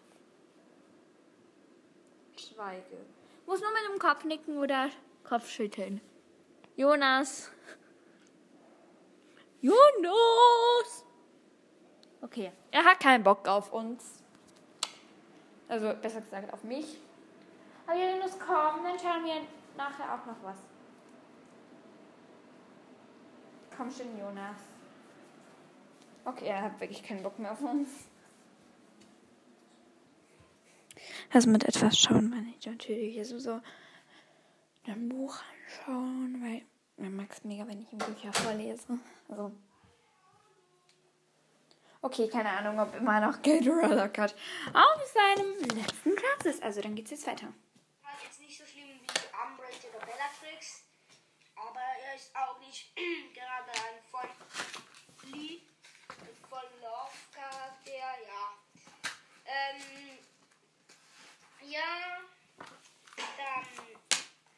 Schweige. Muss nur mit dem Kopf nicken oder Kopf schütteln. Jonas. Jonas! Okay, er hat keinen Bock auf uns. Also, besser gesagt, auf mich. Aber Jonas, komm, dann schauen wir nachher auch noch was. Komm schon, Jonas. Okay, er hat wirklich keinen Bock mehr auf uns. Also mit etwas schauen meine ich natürlich also so ein Buch anschauen, weil man mag es mega, wenn ich ihm Bücher vorlese. Also. Okay, keine Ahnung, ob immer noch Gilderoy Lockhart auf seinem letzten Platz ist. Also dann geht's jetzt weiter. Er ist jetzt nicht so schlimm wie Umbridge oder Bellatrix. Aber er ist auch nicht gerade ein voll lieb, voll Love-Charakter, ja. Ähm, ja, dann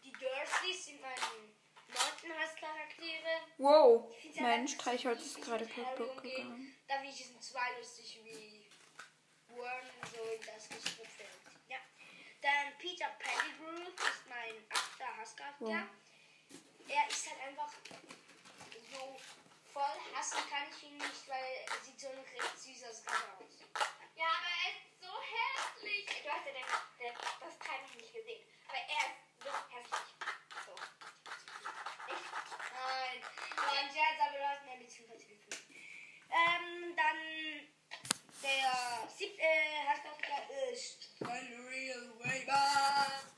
die Dursleys sind meine Hasscharaktere. Wow, mein Streichholz ist gerade kaputt gegangen. Da finde ich es zwei lustig wie Warren so in das Geschriftfeld. Ja. Dann Peter Pettigrew ist mein achter Hasscharakter. Wow. Er ist halt einfach so voll hassen kann ich ihn nicht, weil er sieht so ein recht süßes Kind aus. Ja, aber er ist so hässlich. Du hast ja den, den, das Teil noch nicht gesehen. Aber er ist so hässlich. So. Nicht? Nein, war ein Scherz, aber du hast mir nicht zuverlässig. Ähm, dann der siebte Hasscharakter ist ein Real Weber.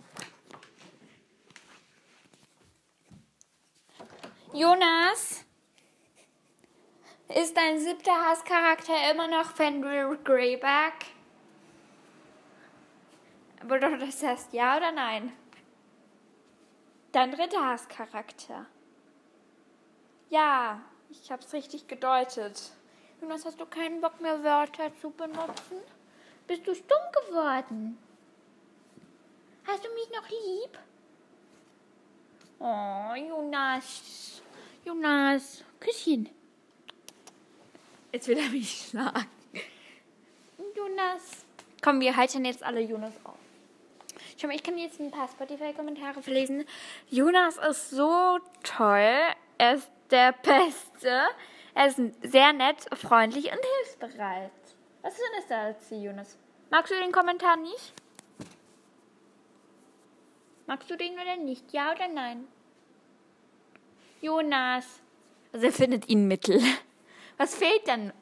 Jonas, ist dein siebter Hasscharakter immer noch Fenrir Greyback? Aber doch das heißt ja oder nein? Dein dritter Hasscharakter. Ja, ich hab's richtig gedeutet. Jonas, hast du keinen Bock mehr Wörter zu benutzen? Bist du stumm geworden? Hast du mich noch lieb? Oh, Jonas. Jonas. Küsschen. Jetzt will er mich schlagen. Jonas. Komm, wir halten jetzt alle Jonas auf. Schau mal, ich kann jetzt ein paar Spotify-Kommentare verlesen. Jonas ist so toll. Er ist der Beste. Er ist sehr nett, freundlich und hilfsbereit. Was findest du dazu, Jonas? Magst du den Kommentar nicht? Magst du den oder nicht? Ja oder nein? Jonas. Also er findet ihn mittel. Was fehlt dann?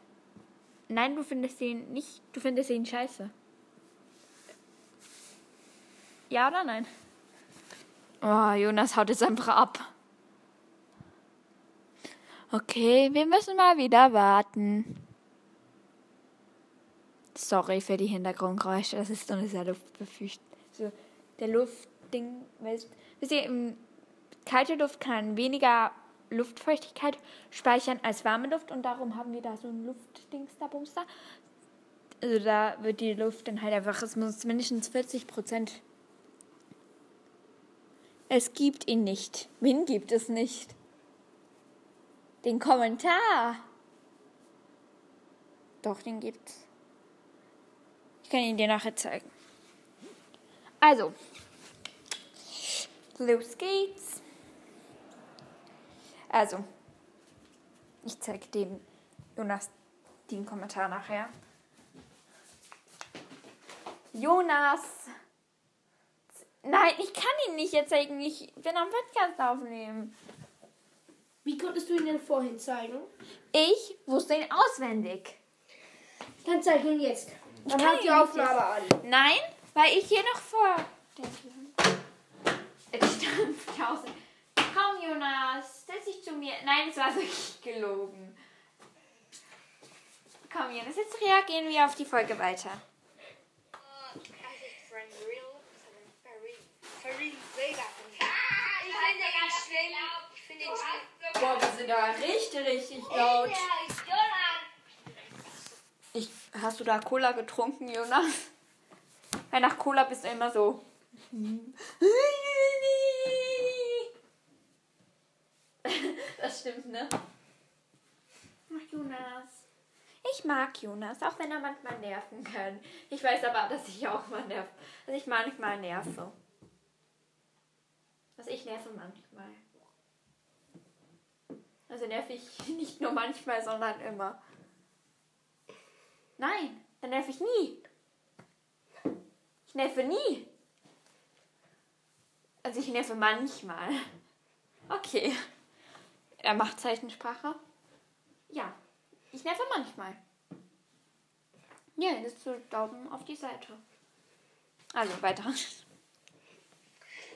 Nein, du findest ihn nicht. Du findest ihn scheiße. Ja oder nein? Oh, Jonas haut jetzt einfach ab. Okay, wir müssen mal wieder warten. Sorry für die Hintergrundgeräusche, das ist so eine sehr luftbefeuchtet. So, der Luftding, wisst ihr, kalte Luft kann weniger Luftfeuchtigkeit speichern als warme Luft und darum haben wir da so ein Luftdings da, Bumster. Also da wird die Luft dann halt einfach, es muss mindestens 40 Prozent. Es gibt ihn nicht. Wen gibt es nicht? Den Kommentar. Doch, den gibt's. Ich kann ihn dir nachher zeigen. Also, los geht's. Also, ich zeige dem Jonas den Kommentar nachher. Jonas! Nein, ich kann ihn nicht jetzt zeigen. Ich bin am Podcast aufnehmen. Wie konntest du ihn denn vorhin zeigen? Ich wusste ihn auswendig. Dann zeig ihn jetzt. Dann kann halt die Aufnahme an. Nein, weil ich hier noch vor. Jetzt stand draußen. Komm, Jonas, setz dich zu mir. Nein, es war wirklich gelogen. Komm, Jonas, jetzt reagieren wir auf die Folge weiter. Boah, wir sind da richtig, richtig laut. Ich, hast du da Cola getrunken, Jonas? Weil nach Cola bist du immer so. Das stimmt, ne? Ach, Jonas. Ich mag Jonas, auch wenn er manchmal nerven kann. Ich weiß aber, dass ich auch mal nerv. Dass ich manchmal nerve. Also ich nerve manchmal. Also nerv ich nicht nur manchmal, sondern immer. Nein, dann nerv ich nie. Ich nerve nie. Also ich nerve manchmal. Okay. Er macht Zeichensprache. Ja. Ich nerve manchmal. Ja, das ist so Daumen auf die Seite. Also weiter.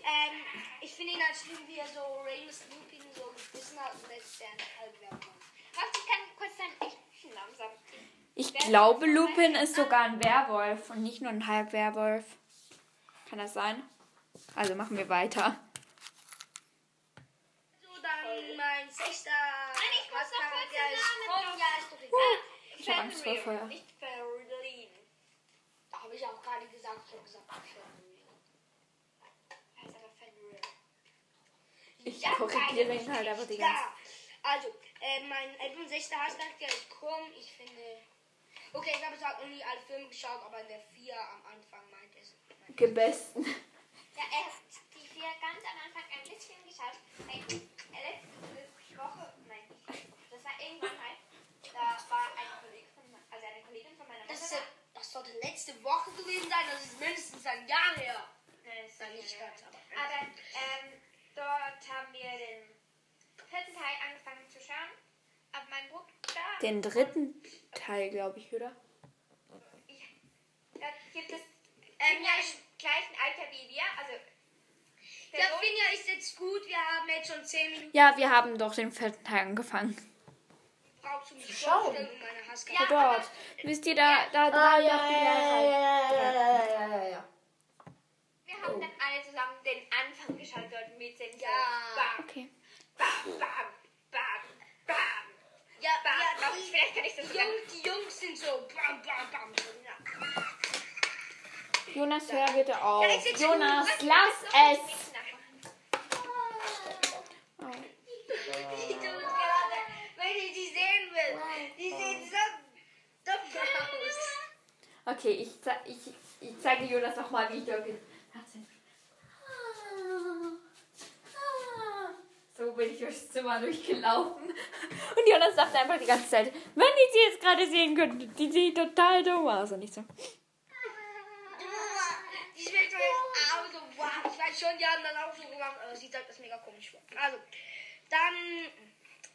Ähm, ich finde ihn halt schlimm, wie er so Remus Lupin so gebissen hat und jetzt der halb. Warte, ich kann kurz seinen echten Namen sagen. Ich glaube, Lupin ist sogar ein Werwolf und nicht nur ein Halbwerwolf. Kann das sein? Also machen wir weiter. So, sechster. Nein, ich muss noch kurz der den Namen ja, ist doch egal. Ich hab Angst vor Feuer. Nicht Ferlin. Da habe ich auch gerade gesagt, ich habe gesagt. Ich korrigiere ihn halt aber die ganze also, äh, mein etwa sechster Hasscharakter ist Krumm. Ich finde. Okay, ich habe zwar noch nie alle Filme geschaut, aber in der 4 am Anfang meint es. Gebesten. Ja, erst die 4 ganz am Anfang ein bisschen geschaut. Ey, äh, letzte Woche, nein, das war irgendwann halt. Da war eine Kollegin von, also eine Kollegin von meiner Mutter. Das, ist ja, das sollte letzte Woche gewesen sein, das ist mindestens ein Jahr her. Nein, das war nicht ganz, aber. Aber ähm, dort haben wir den vierten Teil angefangen zu schauen. Aber mein Bruder. Den dritten Teil, glaube ich, oder? Da gibt es ähm, ja, im gleichen Alter wie wir. Also Ja, Finja ist jetzt gut. Wir haben jetzt schon 10 Minuten. Ja, wir haben doch den vierten Teil angefangen. Brauchst du mich Schauen. Ja, dort. Wisst ihr, da, da Ah, dran ja, ja, ja, ja, ja, ja, ja, ja, ja. Wir haben dann alle zusammen den Anfang geschaut dort mit den Ja. Bam, Okay. bam, bam, bam, bam. Ja, Bam, ja, bam. die, Vielleicht kann ich das die, Jungs, die Jungs sind so bam, bam, bam. Jonas, hör bitte auf. Jonas, lass es. Die tut gerade, wenn ich die sehen will. Die sehen so dumm aus. Okay, ich, ich, ich zeige Jonas nochmal, wie ich dort bin. Warte. So bin ich durchs Zimmer durchgelaufen. Und Jonas sagte einfach die ganze Zeit, wenn ich sie jetzt gerade sehen könnte, die sieht total dumm aus. Und ich so, Die schmeckt so auch so, wow. Ich weiß schon, die haben dann auch so gemacht, aber sie sagt das mega komisch vor. Also, dann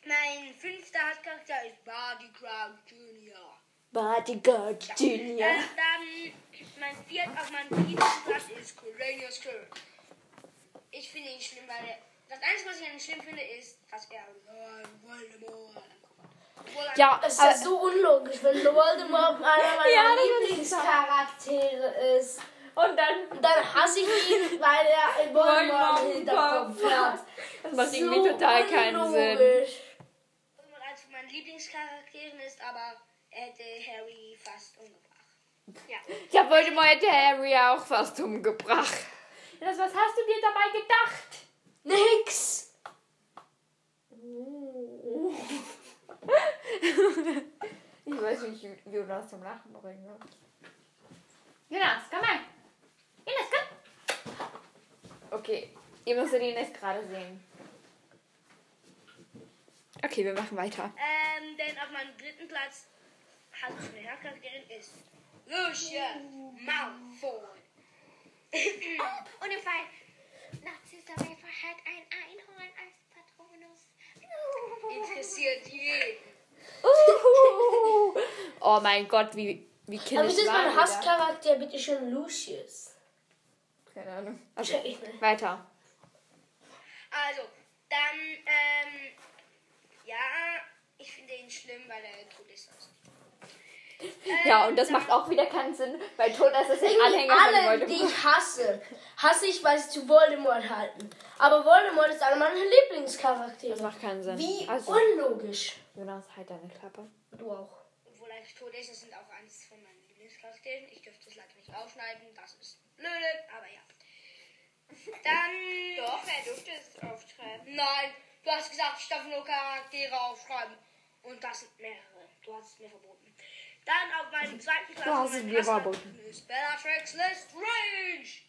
mein fünfter Hauptcharakter ist Crouch Jr. Bodyguard Junior. Dann, dann mein viert, auf meinem vierten Platz ist Cornelius Kirk. Ich finde ihn schlimm, weil er, das Einzige, was ich an ihm schlimm finde, ist, dass er Voldemort Ja, Es aber, ist so unlogisch, wenn Voldemort einer meiner Ja, Lieblingscharaktere ist. und dann dann hasse ich ihn, weil er Voldemort im Hinterkopf hat. das macht irgendwie total keinen Sinn. unlogisch. Meinen Lieblingscharakteren ist, aber er hätte Harry fast umgebracht. Ja. Ja, Voldemort hätte Harry auch fast umgebracht. Das, was hast du dir dabei gedacht? Nix. Ich weiß nicht, wie Jonas zum Lachen bringen wird. Jonas, komm mal. Jonas, komm. Okay, ihr müsstet ihn jetzt gerade sehen. Okay, wir machen weiter. Ähm, denn auf meinem dritten Platz hat es eine Charakterin ist Lucius Malfoy. Und im Fall, Narcissa Malfoy hat ein Einhorn als Patronus. Interessiert jeden. Uhuhu. Oh mein Gott, wie, wie Aber kindisch wieso ist mein Hasscharakter bitte schon Lucius? Keine Ahnung. Also, nicht. weiter. Also, dann, ähm, ja, ich finde ihn schlimm, weil er tot ist. Also. Ja, und das macht auch wieder keinen Sinn, weil Todesser sind Irgendwie Anhänger von alle, die Voldemort. ich hasse, hasse ich, weil sie zu Voldemort halten. Aber Voldemort ist einer meiner Lieblingscharaktere. Das macht keinen Sinn. Wie Also, unlogisch. Jonas, halt deine Klappe. Du auch. Obwohl er tot ist, das sind auch eines von meinen Lieblingscharakteren. Ich dürfte es leider nicht aufschneiden, das ist blöd, aber ja. Dann. Doch, er durfte es aufschreiben. Nein, du hast gesagt, ich darf nur Charaktere aufschreiben. Und das sind mehrere. Du hast es mir verboten. Dann auf meinem zweiten Platz. hast mein es mir verboten. Ist Bellatrix Lestrange.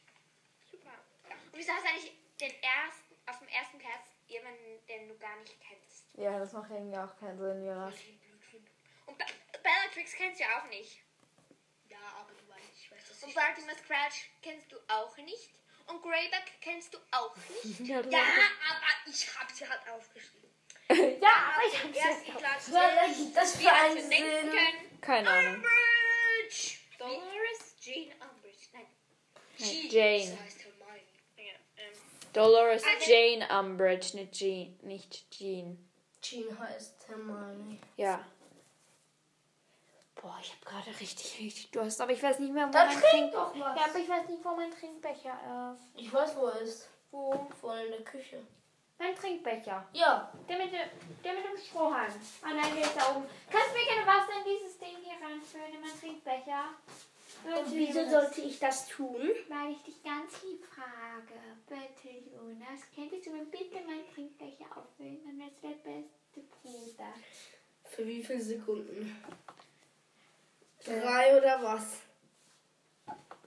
Super. Ja. Und wieso hast du eigentlich den ersten, auf dem ersten Platz jemanden, den du gar nicht kennst? Ja, das macht irgendwie auch keinen Sinn, Jonas. Und Be Bellatrix kennst du ja auch nicht. Ja, aber du weißt, ich weiß das Und nicht. Bartimus Crouch kennst du auch nicht. Und Greyback kennst du auch nicht. Ja, aber ich hab sie halt aufgeschrieben. ja, aber ich dem hab's ersten jetzt Platz Was das für denken Sinn? Keine Ahnung. Umbridge. Dolores Jean Umbridge. Nein. Nein, Das Jane. heißt Hermione. Ja, ähm, Dolores Jane Umbridge, nicht Jean. Nicht Jean. Jean heißt Hermione. Ja. Boah, ich habe gerade richtig, richtig Durst, aber ich weiß nicht mehr, wo Dann mein trink Trink... doch was. Ja, aber ich weiß nicht, wo mein Trinkbecher ist. Ich weiß, wo er ist. Wo? Vorne in der Küche. Mein Trinkbecher. Ja. Der mit, dem- der mit dem Strohhalm. Ah nein, der ist da oben. Kannst du mir gerne Wasser in dieses Ding hier reinfüllen, in meinen Trinkbecher? Und wieso sollte ich das tun? Weil ich dich ganz lieb frage. Bitte, Jonas, könntest du mir bitte meinen Trinkbecher auffüllen? Dann wärst du der beste Bruder. Für wie viele Sekunden? Drei oder was?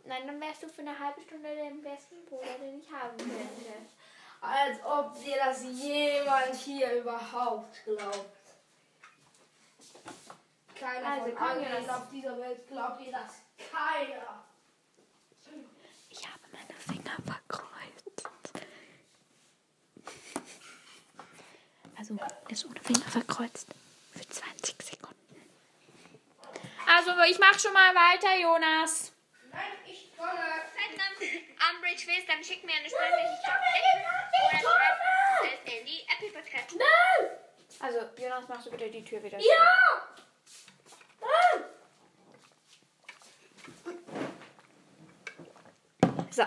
Nein, dann wärst du für eine halbe Stunde der beste Bruder, den ich haben könnte. Als ob dir das jemand hier überhaupt glaubt. Keiner Also, von Jonas. auf dieser Welt glaubt dir das. Keiner. Ich habe meine Finger verkreuzt. Also, ist ohne Finger verkreuzt. Für 20 Sekunden. Also, ich mach schon mal weiter, Jonas. Nein, ich komme. Zweiten Namen Umbridge willst, dann schick mir eine Sprachnachricht. Ich Apple. Oder schreib es in die Apple-Podcast. Nein! Also, Jonas, machst du bitte die Tür wieder. Ja! Nein! So.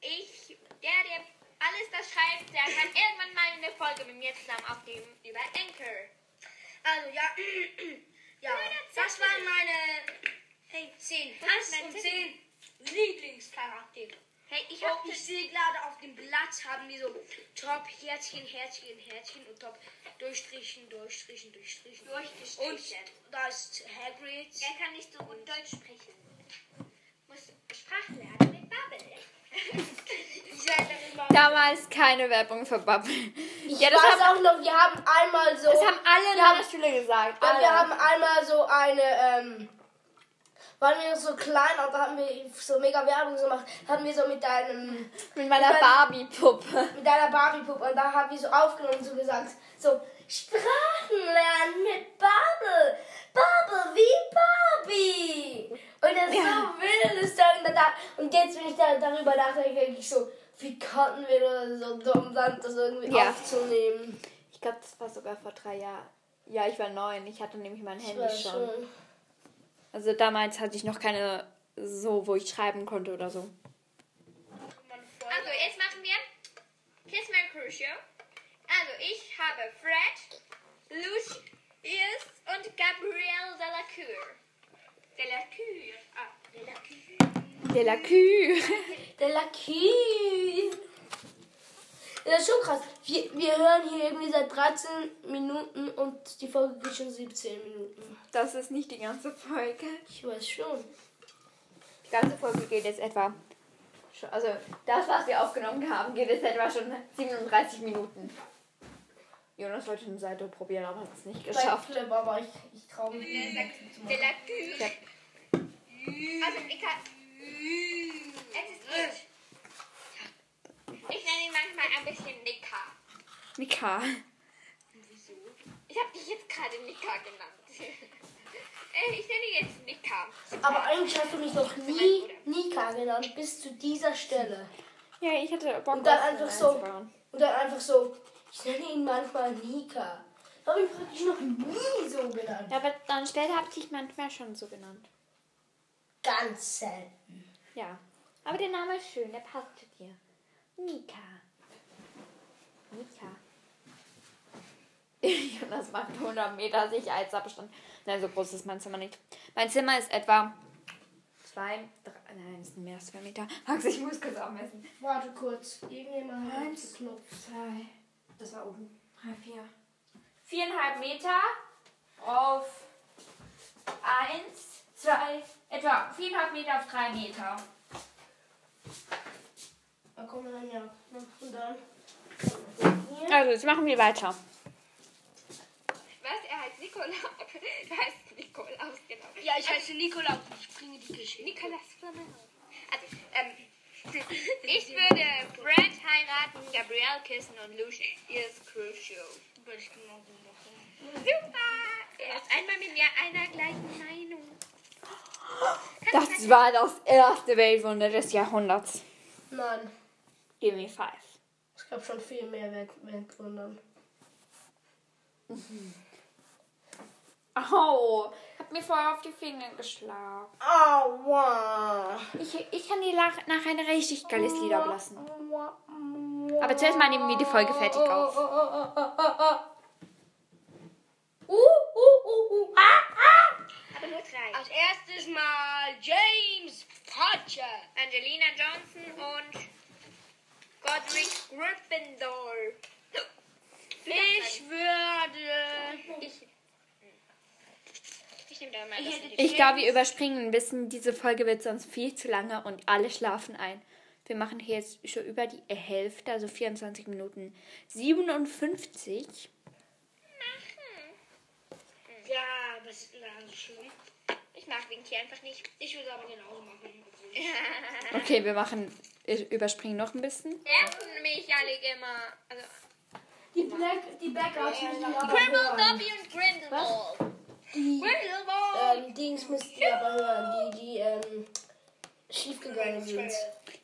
Ich, der, der alles das schreibt, der kann irgendwann mal eine Folge mit mir zusammen aufnehmen über Anchor. Also ja, ja, das waren meine hey, 10, 1 und 10 Lieblingscharaktere. Hey, ich Oh, hab ich sehe gerade auf dem Blatt haben die so Top, Herzchen, Herzchen, Herzchen und Top Durchstrichen, Durchstrichen, Durchstrichen. durchgestrichen. Und da ist Hagrid. Er kann nicht so gut Deutsch sprechen. Muss Sprache lernen mit Bubble. Damals keine Werbung für Bubble. Ich Ja, das weiß haben- auch noch, wir haben einmal so. Das haben alle in meiner Schule gesagt. Alle. wir haben einmal so eine, ähm, waren wir noch so klein und da haben wir so mega Werbung gemacht, haben wir so mit einem, mit meiner. Barbie-Puppe. mit einer Barbie-Puppe und da haben wir so aufgenommen und so gesagt, so, Sprachen lernen mit Bubble, Bubble wie Barbie. Und das ist Ja. so wild, ist da. Und jetzt, wenn ich da, darüber nachdenke, denke ich so, wie konnten wir nur so dumm sein, das irgendwie Ja. aufzunehmen. Ich glaube, das war sogar vor drei Jahren. Ja, ich war neun. Ich hatte nämlich mein Handy schon. war schon. Also damals hatte ich noch keine so, wo ich schreiben konnte oder so. Also, jetzt machen wir Kiss My Crucio. Also, ich habe Fred, Lucius und Gabrielle Delacour. Delacour. Ah, Delacour. De la Cue. Der Lakin. Das ist schon krass. Wir, wir hören hier irgendwie seit 13 Minuten und die Folge geht schon 17 Minuten. Das ist nicht die ganze Folge. Ich weiß schon. Die ganze Folge geht jetzt etwa. schon- Also, das, was wir aufgenommen haben, geht jetzt etwa schon 37 Minuten. Jonas wollte eine Seite probieren, aber hat es nicht Bei geschafft. Flip, aber ich, ich traue mich nicht. Delacour. Ja. Also, ich kann. Es ist gut. Ich nenne ihn manchmal ein bisschen Nika. Mika. Wieso? Ich habe dich jetzt gerade Nika genannt. Äh, ich nenne ihn jetzt Nika. Aber eigentlich hast du mich noch nie Nika genannt, bis zu dieser Stelle. Ja, ich hatte Bock Und dann auf einfach so. einzubauen. Und dann einfach so, ich nenne ihn manchmal Nika. Habe ich praktisch noch nie so genannt. Ja, aber dann später habe ich dich manchmal schon so genannt. Ganz selten. Ja. Aber der Name ist schön, der passt zu dir. Mika. Mika. Jonas macht 100 Meter Sicherheitsabstand. Nein, so groß ist mein Zimmer nicht. Mein Zimmer ist etwa zwei, drei, nein, es sind mehr als zwei Meter. Max, ich muss kurz aufmessen. Warte kurz. Irgendjemand hat Eins. Knopf. Zwei, das war oben. Drei, vier. Viereinhalb Meter auf eins, zwei, etwa viereinhalb Meter auf drei Meter. Da kommen wir dann ja. Und dann. Hier. Also, jetzt machen wir weiter. Was? Er heißt Nikolaus. Er heißt Nikolaus, genau. Ja, ich heiße Nikolaus. Ich bringe die Geschichte. Nikolaus. Also, ähm, ich würde Fred heiraten, Gabrielle küssen und Lucius Crucio. Würde ich genau so machen. Super! Er ist einmal mit mir einer gleichen Meinung. Das war das erste Weltwunder des Jahrhunderts. Nein. Give me five. Es gab schon viel mehr Welt Weltwundern. Au, hab mir voll auf die Finger geschlagen. Aua. Ich, ich kann dir nach, nachher ein richtig geiles Lied ablassen. Aber zuerst mal nehmen wir die Folge fertig auf. Uh, uh, uh, uh. Ah, ah. Aber nur drei. Als erstes mal James Potter. Angelina Johnson und Godric Gryffindor. Ich würde. Ich, ich nehme da mal Ich das glaube, wir überspringen ein bisschen. Diese Folge wird sonst viel zu lange und alle schlafen ein. Wir machen hier jetzt schon über die Hälfte, also 24 Minuten 57. Ja, was ist so schlimm? Ich mag Winky einfach nicht. Ich würde aber genauso machen. Okay, wir machen, wir überspringen noch ein bisschen. Nerven mich alle immer. Also, Die Black, die Backouts müssen die aber Grimble, hören. Dobby und Grindelwald. Die Grindelwald. ähm, Dings müssen die aber hören. Die, die, ähm, schiefgegangen sind.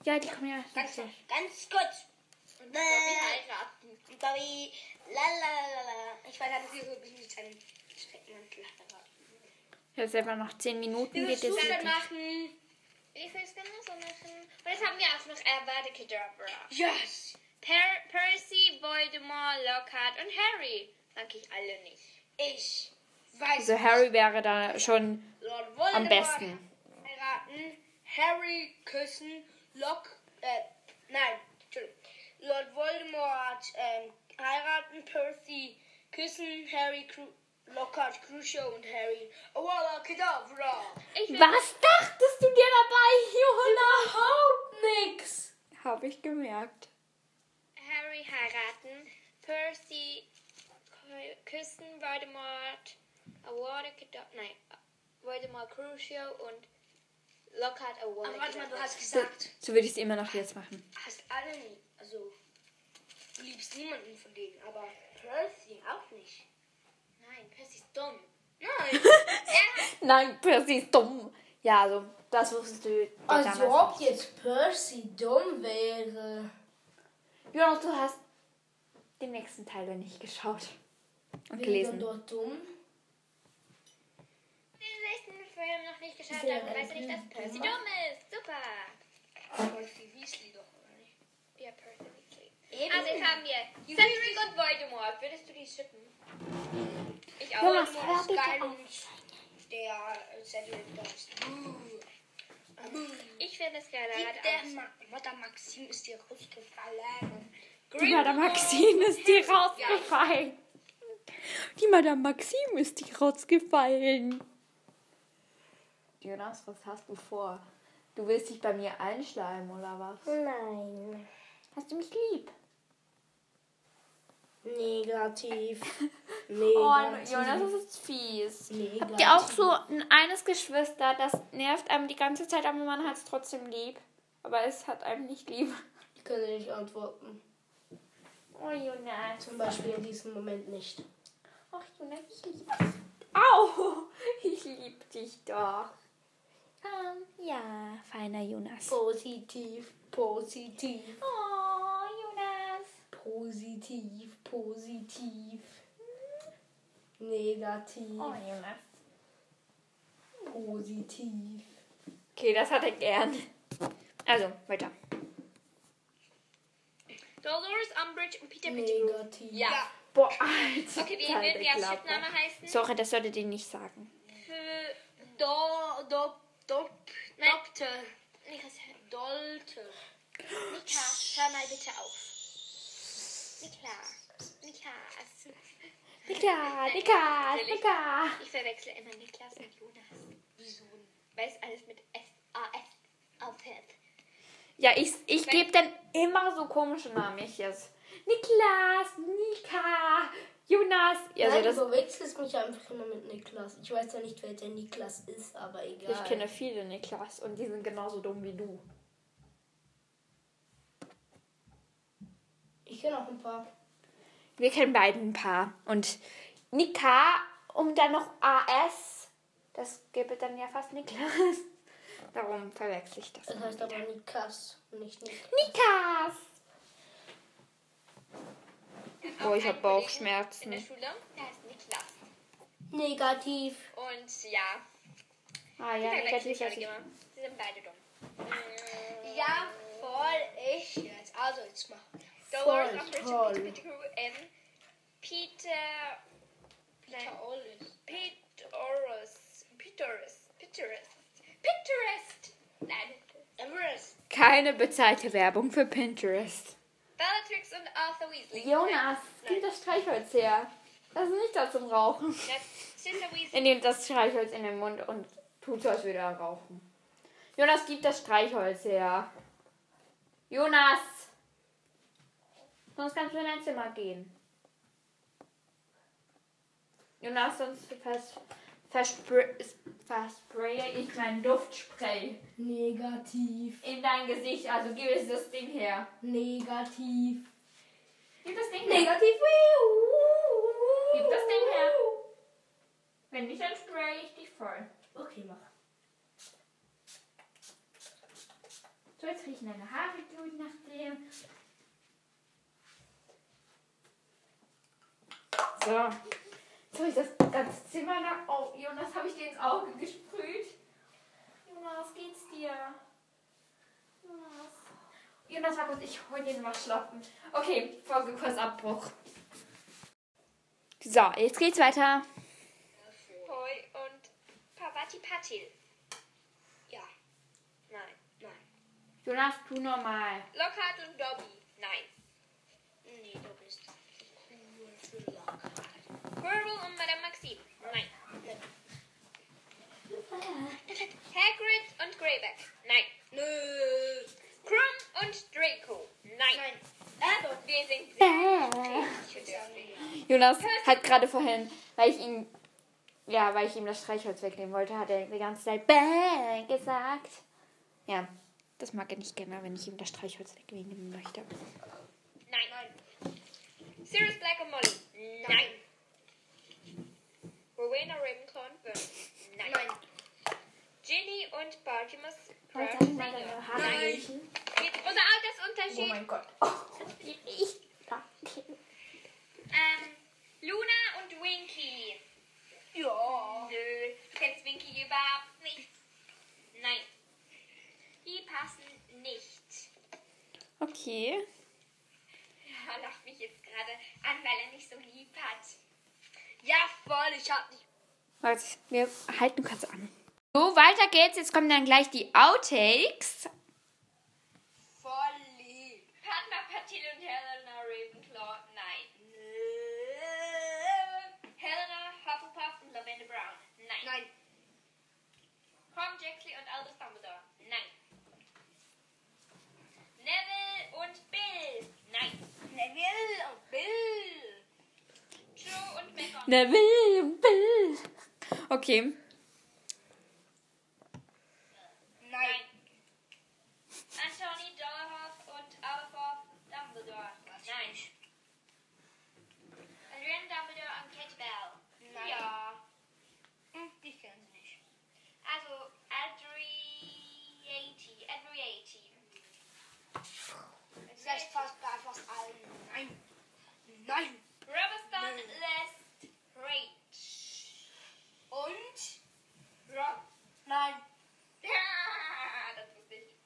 Ja, die kommen ja. Ganz, ganz kurz. Und Bobby heiraten. Bobby, la la la la. Ich weiß, dass sie so mit seinem Steckmantel heiraten. Jetzt einfach noch 10 Minuten Wie geht es. denn machen? Ich will es genauso machen. Und jetzt haben wir auch noch Avada Kedavra. Yes. Per Percy, Voldemort, Lockhart und Harry. Mag ich alle nicht. Ich weiß. Also Harry wäre da schon Lord Voldemort am besten. heiraten, Harry küssen, Lock, äh, nein, Entschuldigung. Lord Voldemort ähm, heiraten, Percy küssen, Harry, Cru Lockhart, Crucio und Harry. Awala Kedavra. Ich will Was dachtest du dir dabei, Johanna? Überhaupt nix. Habe ich gemerkt. Harry heiraten, Percy kü- küssen, Voldemort, Award Kedavra, nein, Voldemort Crucio und Lockhart Award Aber warte mal, du hast So, gesagt, so würde ich es immer noch jetzt machen. hast alle nie, also, du liebst niemanden von denen, aber Percy auch nicht. Nein, Percy ist dumm. Nein. Nein, Percy ist dumm. Ja, also, das wusstest du Als damals ob jetzt Percy dumm wäre. Jonas, du hast den nächsten Teil noch nicht geschaut und Wäre gelesen. dort dumm? Den nächsten Film noch nicht geschaut Sehr habe, weiß ich nicht, dass Percy dumm ist. Super. Percy Weasley doch, oder nicht? Ja, Percy Weasley. Eben. Also jetzt haben wir Cedric und Voldemort. Würdest du die schippen? Ich auch. Jonas, hör bitte geil auf. und der. Buh. Ich finde es geil. Er der. Ma Mutter Maxim ist dir rausgefallen. Die Madame Maxine ist dir rausgefallen. Die Madame Maxime ist dir rausgefallen. Jonas, was hast du vor? Du willst dich bei mir einschleimen oder was? Nein. Hast du mich lieb? Negativ. Oh, Negativ. Jonas, das ist fies. Negativ. Habt ihr auch so ein eines Geschwister, das nervt einem die ganze Zeit, aber man hat es trotzdem lieb. Aber es hat einem nicht lieb. Ich kann nicht antworten. Oh, Jonas. Zum Beispiel in diesem Moment nicht. Ach, Jonas, ich lieb dich. Au! Ich lieb dich doch. Ähm, ja, feiner Jonas. Positiv, positiv, Oh. Positiv, positiv. Negativ, Oh, Jonas. positiv. Okay, das hat er gern. Also, weiter. Dolores Umbridge und Peter Pettigrew. Negativ. Ja. Boah, Alter. Okay, wie würden wir als Chipname heißen? Sorry, das solltet ihr nicht sagen. Für Do, do, do, Nein. Doktor. Dolte. Niklas, hör mal bitte auf. Niklas. Niklas. Nika, Nika. Ich verwechsel immer Niklas und Jonas. Wieso? Weil es alles mit S-A-S aufhört. Ja, ich, ich gebe dann immer so komische Namen. Ich jetzt. Niklas, Nika, Jonas. Also Nein, das, du verwechselst mich einfach immer mit Niklas. Ich weiß ja nicht, wer der Niklas ist, aber egal. ich kenne viele Niklas und die sind genauso dumm wie du. Ich kenne auch ein paar. Wir kennen beiden ein paar. Und Nika und dann noch AS. Das gibt dann ja fast Niklas. Darum verwechsel ich das. Das heißt wieder. aber Nikas und nicht Niklas. Nikas! Oh, ich habe Kollegen In Bauchschmerzen. der Schule, der heißt Niklas. Negativ. Und ja, Ah ja, negativ. Sie sind beide dumm. Ja, voll ich jetzt. Also, jetzt mach. Dolores toll. und Peter Pettigrew in Peter... Peter Ollis. Peterus. Peterus. Peterus. Pinterest. Nein. Everest. Keine bezahlte Werbung für Pinterest. Bellatrix und Arthur Weasley. Jonas, gib das Streichholz her. Das ist nicht da zum Rauchen. Er nimmt das Streichholz in den Mund und tut so, als würde er rauchen. Jonas, gib das Streichholz her. Jonas! Sonst kannst du in dein Zimmer gehen. Jonas, sonst vers verspray verspraye ich mein Duftspray Negativ. in dein Gesicht. Also gib es das Ding her. Negativ. Gib das Ding her. Negativ. Gib das Ding her. Wenn nicht, dann spray ich dich voll. Okay, mach. So, jetzt riechen deine Haare gut nach dem. So. Jetzt habe ich das ganze Zimmer nach. Oh, Jonas, habe ich dir ins Auge gesprüht? Jonas, geht's dir? Jonas. Jonas, sag uns, ich hol dir den Waschlappen. Okay, Folge kurz Abbruch. So, jetzt geht's weiter. Hoi und Pavati Patil. Ja. Nein, nein. Jonas, tu normal. Lockhart und Dobby. Nein. Nee, du bist nur für Lockhart. Quirrell und Madame Maxim. Nein. Hagrid und Greyback. Nein. Nö. Krum und Draco. Nein. Nein. Aber wir sind sehr. Jonas hat gerade vorhin, weil ich ihn, ja, weil ich ihm das Streichholz wegnehmen wollte, hat er die ganze Zeit Bäh gesagt. Ja, das mag er nicht gerne, wenn ich ihm das Streichholz wegnehmen möchte. Nein. Nein. Sirius Black und Molly. Nein. Rowena Ravenclaw und Vernon. Nein. Nein. Ginny und Bartimus Crouch ihr mal deine Haare unser Altersunterschied. Gott. Oh, riecht. Ähm, Luna und Winky. Ja. Nö, du kennst Winky überhaupt nicht. Nein. Die passen nicht. Okay. Er lacht mich jetzt gerade an, weil er nicht so lieb hat. Ja, voll, ich hab nicht. Warte, wir halten kurz an. So, weiter geht's. Jetzt kommen dann gleich die Outtakes. Voll lieb. Padma Patil und Helena Ravenclaw. Nein. Helena Hufflepuff und Lavender Brown. Nein. Nein. Tom Jaxley und Albus Dumbledore. Nein. Neville und Bill. Nein. Neville und Bill. Und Bill. Okay. Nein. Anthony Dollhoff und Albus Dumbledore. Nein. Adrian Dumbledore und Kate Bell. Nein. Ja. Hm, die kennen sie nicht. Also, Adriati. Adriati. Das ist fast bei fast allen. Nein. Nein. Robeston Nö. Hm. Lestrange. Und? Ja. Nein. Ja, das wusste ich.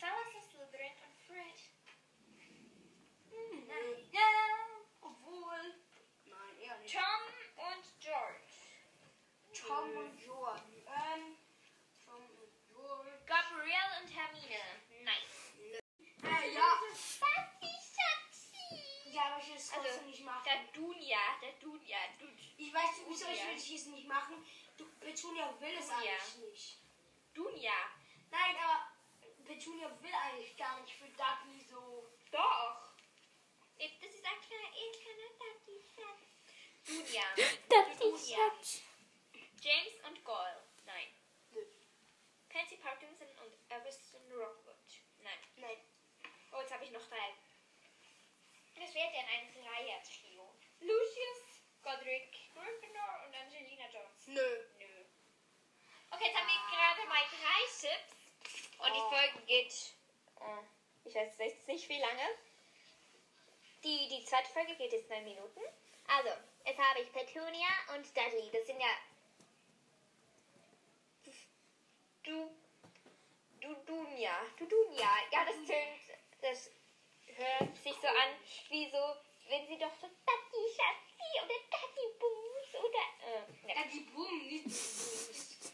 Salazar Slytherin und Fred. Hm. Nein. Ja. Obwohl. Nein, eher nicht. Tom und George. Tom hm. und Jordan. Ähm. Tom und Jordan. Gabrielle und Hermine. Nein. Äh, ja. Es Also, trotzdem nicht machen. Der Dunja, der Dunja, Dunja. Ich weiß nicht, wieso ich will es nicht machen. Du, Petunia will es Ja. eigentlich nicht. Dunja. Nein, aber Petunia will eigentlich gar nicht für Dudley so. Doch. Das ist ein kleiner, ein kleiner Dudley Schatz. Dunja. Dunja. James und Goyle. Nein. Nö. Pansy Parkinson und Everson Rockwood. Nein. Nein. Oh, jetzt habe ich noch drei. Das wäre dann ein Dreier-Trio. Lucius, Godric, Gryffindor und Angelina Jones. Nö. Nö. Okay, jetzt haben wir gerade mal drei Tipps. Und Oh. die Folge geht, oh, ich weiß jetzt nicht wie lange. Die, die zweite Folge geht jetzt neun Minuten. Also, jetzt habe ich Petunia und Dudley. Das sind ja. Du. Du Dunja. Du Dunja. Ja, das tönt. Das hört sich so an, wie so, wenn sie doch so Dudley Schatzi oder Dudley Booms oder. Äh, Ja, ne. die Boom nicht. so.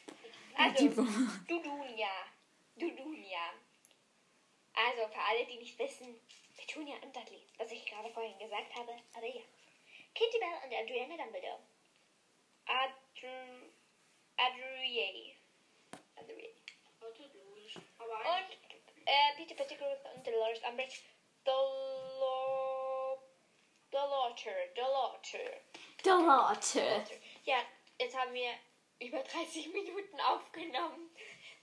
Also, Dudunja. Dudunja. Also, für alle, die nicht wissen, Petunia und Dudley, was ich gerade vorhin gesagt habe, aber ja. Kitty Bell und Adriana Dumbledore. Adru... Adrier. Adrier. Aber Und äh, Peter Pettigrew und Dolores Umbridge. Dolo... Dolorter. Dolorter. Dolorte. Ja, jetzt haben wir über 30 Minuten aufgenommen.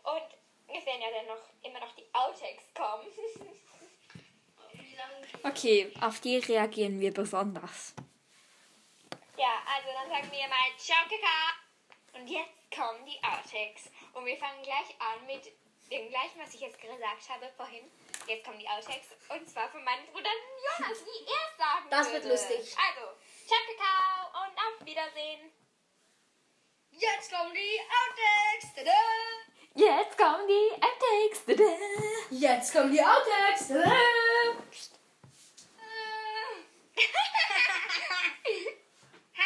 Und es werden ja dann noch immer noch die Outtakes kommen. Okay, auf die reagieren wir besonders. ja, also dann sagen wir mal Ciao, Kaka. Und jetzt kommen die Outtakes. Und wir fangen gleich an mit dem gleichen, was ich jetzt gesagt habe vorhin. Jetzt kommen die Outtakes. Und zwar von meinem Bruder Jonas, wie er es sagen Das wird würde. lustig. Also, ciao, Kakao und auf Wiedersehen. Jetzt kommen die Outtakes. Tada! Jetzt kommen die Outtakes. Tada. Jetzt kommen die Outtakes.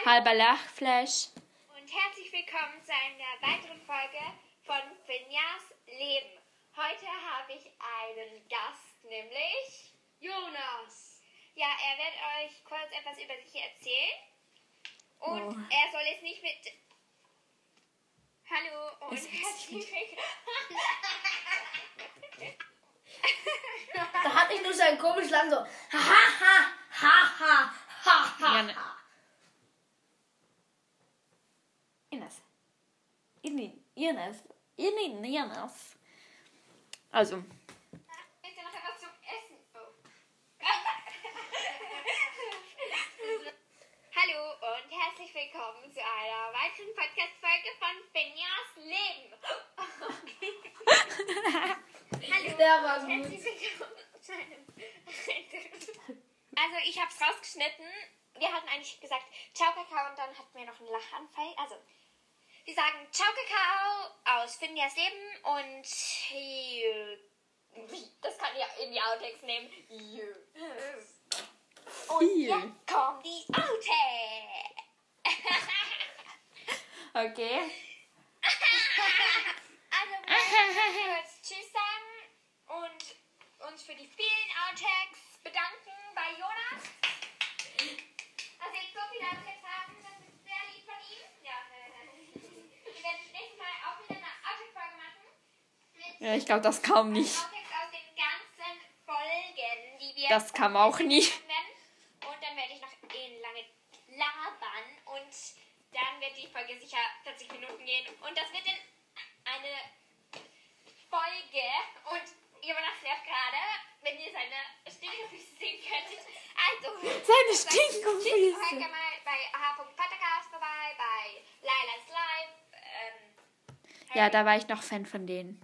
Halber Lachflash. Und herzlich willkommen zu einer weiteren Folge von Finjas Leben. Heute habe ich einen Gast, nämlich Jonas. Ja, er wird euch kurz etwas über sich erzählen. Und Oh. er soll jetzt nicht mit. Hallo und herzlich willkommen. Da hatte ich nur so einen komischen Lachen so. Ha ha ha ha ha ha. Ja, ne. Ines. Ines. Ines. Ines. Ines. Also, du noch etwas zum Essen? Oh. Hallo und herzlich willkommen zu einer weiteren Podcast-Folge von Finjas Leben. Hallo. Der war und gut. herzlich willkommen zu einem Also, ich habe es rausgeschnitten. Wir hatten eigentlich gesagt Ciao Kakao und dann hatten wir noch einen Lachanfall. Also, wir sagen Ciao Kakao aus Finjas Leben und das kann ihr in die Outtakes nehmen. Und jetzt kommen die Outtakes. okay. Also, wir kurz Tschüss sagen und uns für die vielen Outtakes bedanken bei Jonas. Wir jetzt so viele Outtakes haben, das ist sehr lieb von ihm. Ja, äh, wir werden das nächste Mal auch wieder eine Outtake-Folge machen. Mit Ja, ich glaube, das kam nicht. Wir. Das kam auch nicht. Und dann werde ich noch in lange labern und dann wird die Folge sicher 40 Minuten gehen. Und das wird dann eine Folge und Jonas nervt gerade, wenn ihr seine Stinkefüße sehen könntet. Also, Seine Stinkefüße. hört gerne mal bei h.podcast vorbei, bei Lailas Live, ähm, Ja, da war ich noch Fan von denen.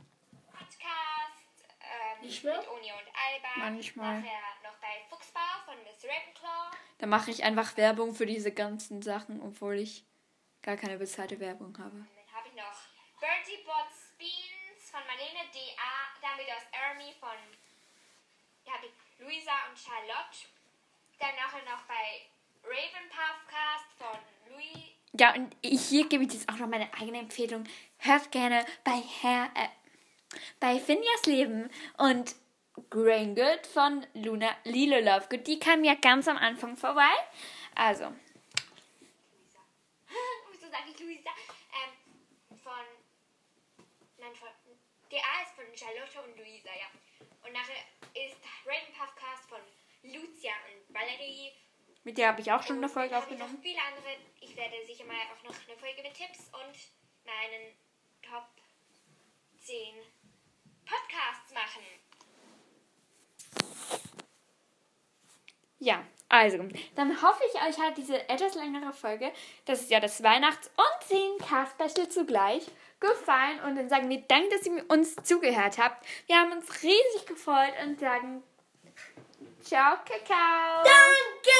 Nicht mehr? mit Oni und Alba. Manchmal. Nachher noch bei Fuchsbau von Miss Ravenclaw. Da mache ich einfach Werbung für diese ganzen Sachen, obwohl ich gar keine bezahlte Werbung habe. Dann habe ich noch Bertie Bots Beans von Marlene D.A. Dann wieder aus Ermi von ja, Luisa und Charlotte. Dann nachher noch bei Raven Puffcast von Louis. Ja, und hier gebe ich jetzt auch noch meine eigene Empfehlung. Hört gerne bei Herr, äh, bei Finjas Leben und Grain Good von Luna Lilo Lovegood. Die kam ja ganz am Anfang vorbei. Also, Wieso sage ich Luisa? Ähm, von. Nein, von. D.A. ist von Charlotte und Luisa, ja. Und nachher ist Raven Puffcast von Lucia und Valerie. mit der habe ich auch schon eine Und Folge dann habe ich noch aufgenommen. viele andere. Ich werde sicher mal auch noch eine Folge mit Tipps und meinen Top 10 Podcasts machen. Ja, also, dann hoffe ich, euch hat diese etwas längere Folge, das ist ja das Weihnachts- und 10K-Special zugleich, gefallen. Und dann sagen wir Danke, dass ihr uns zugehört habt. Wir haben uns riesig gefreut und sagen Ciao, Kakao. Danke!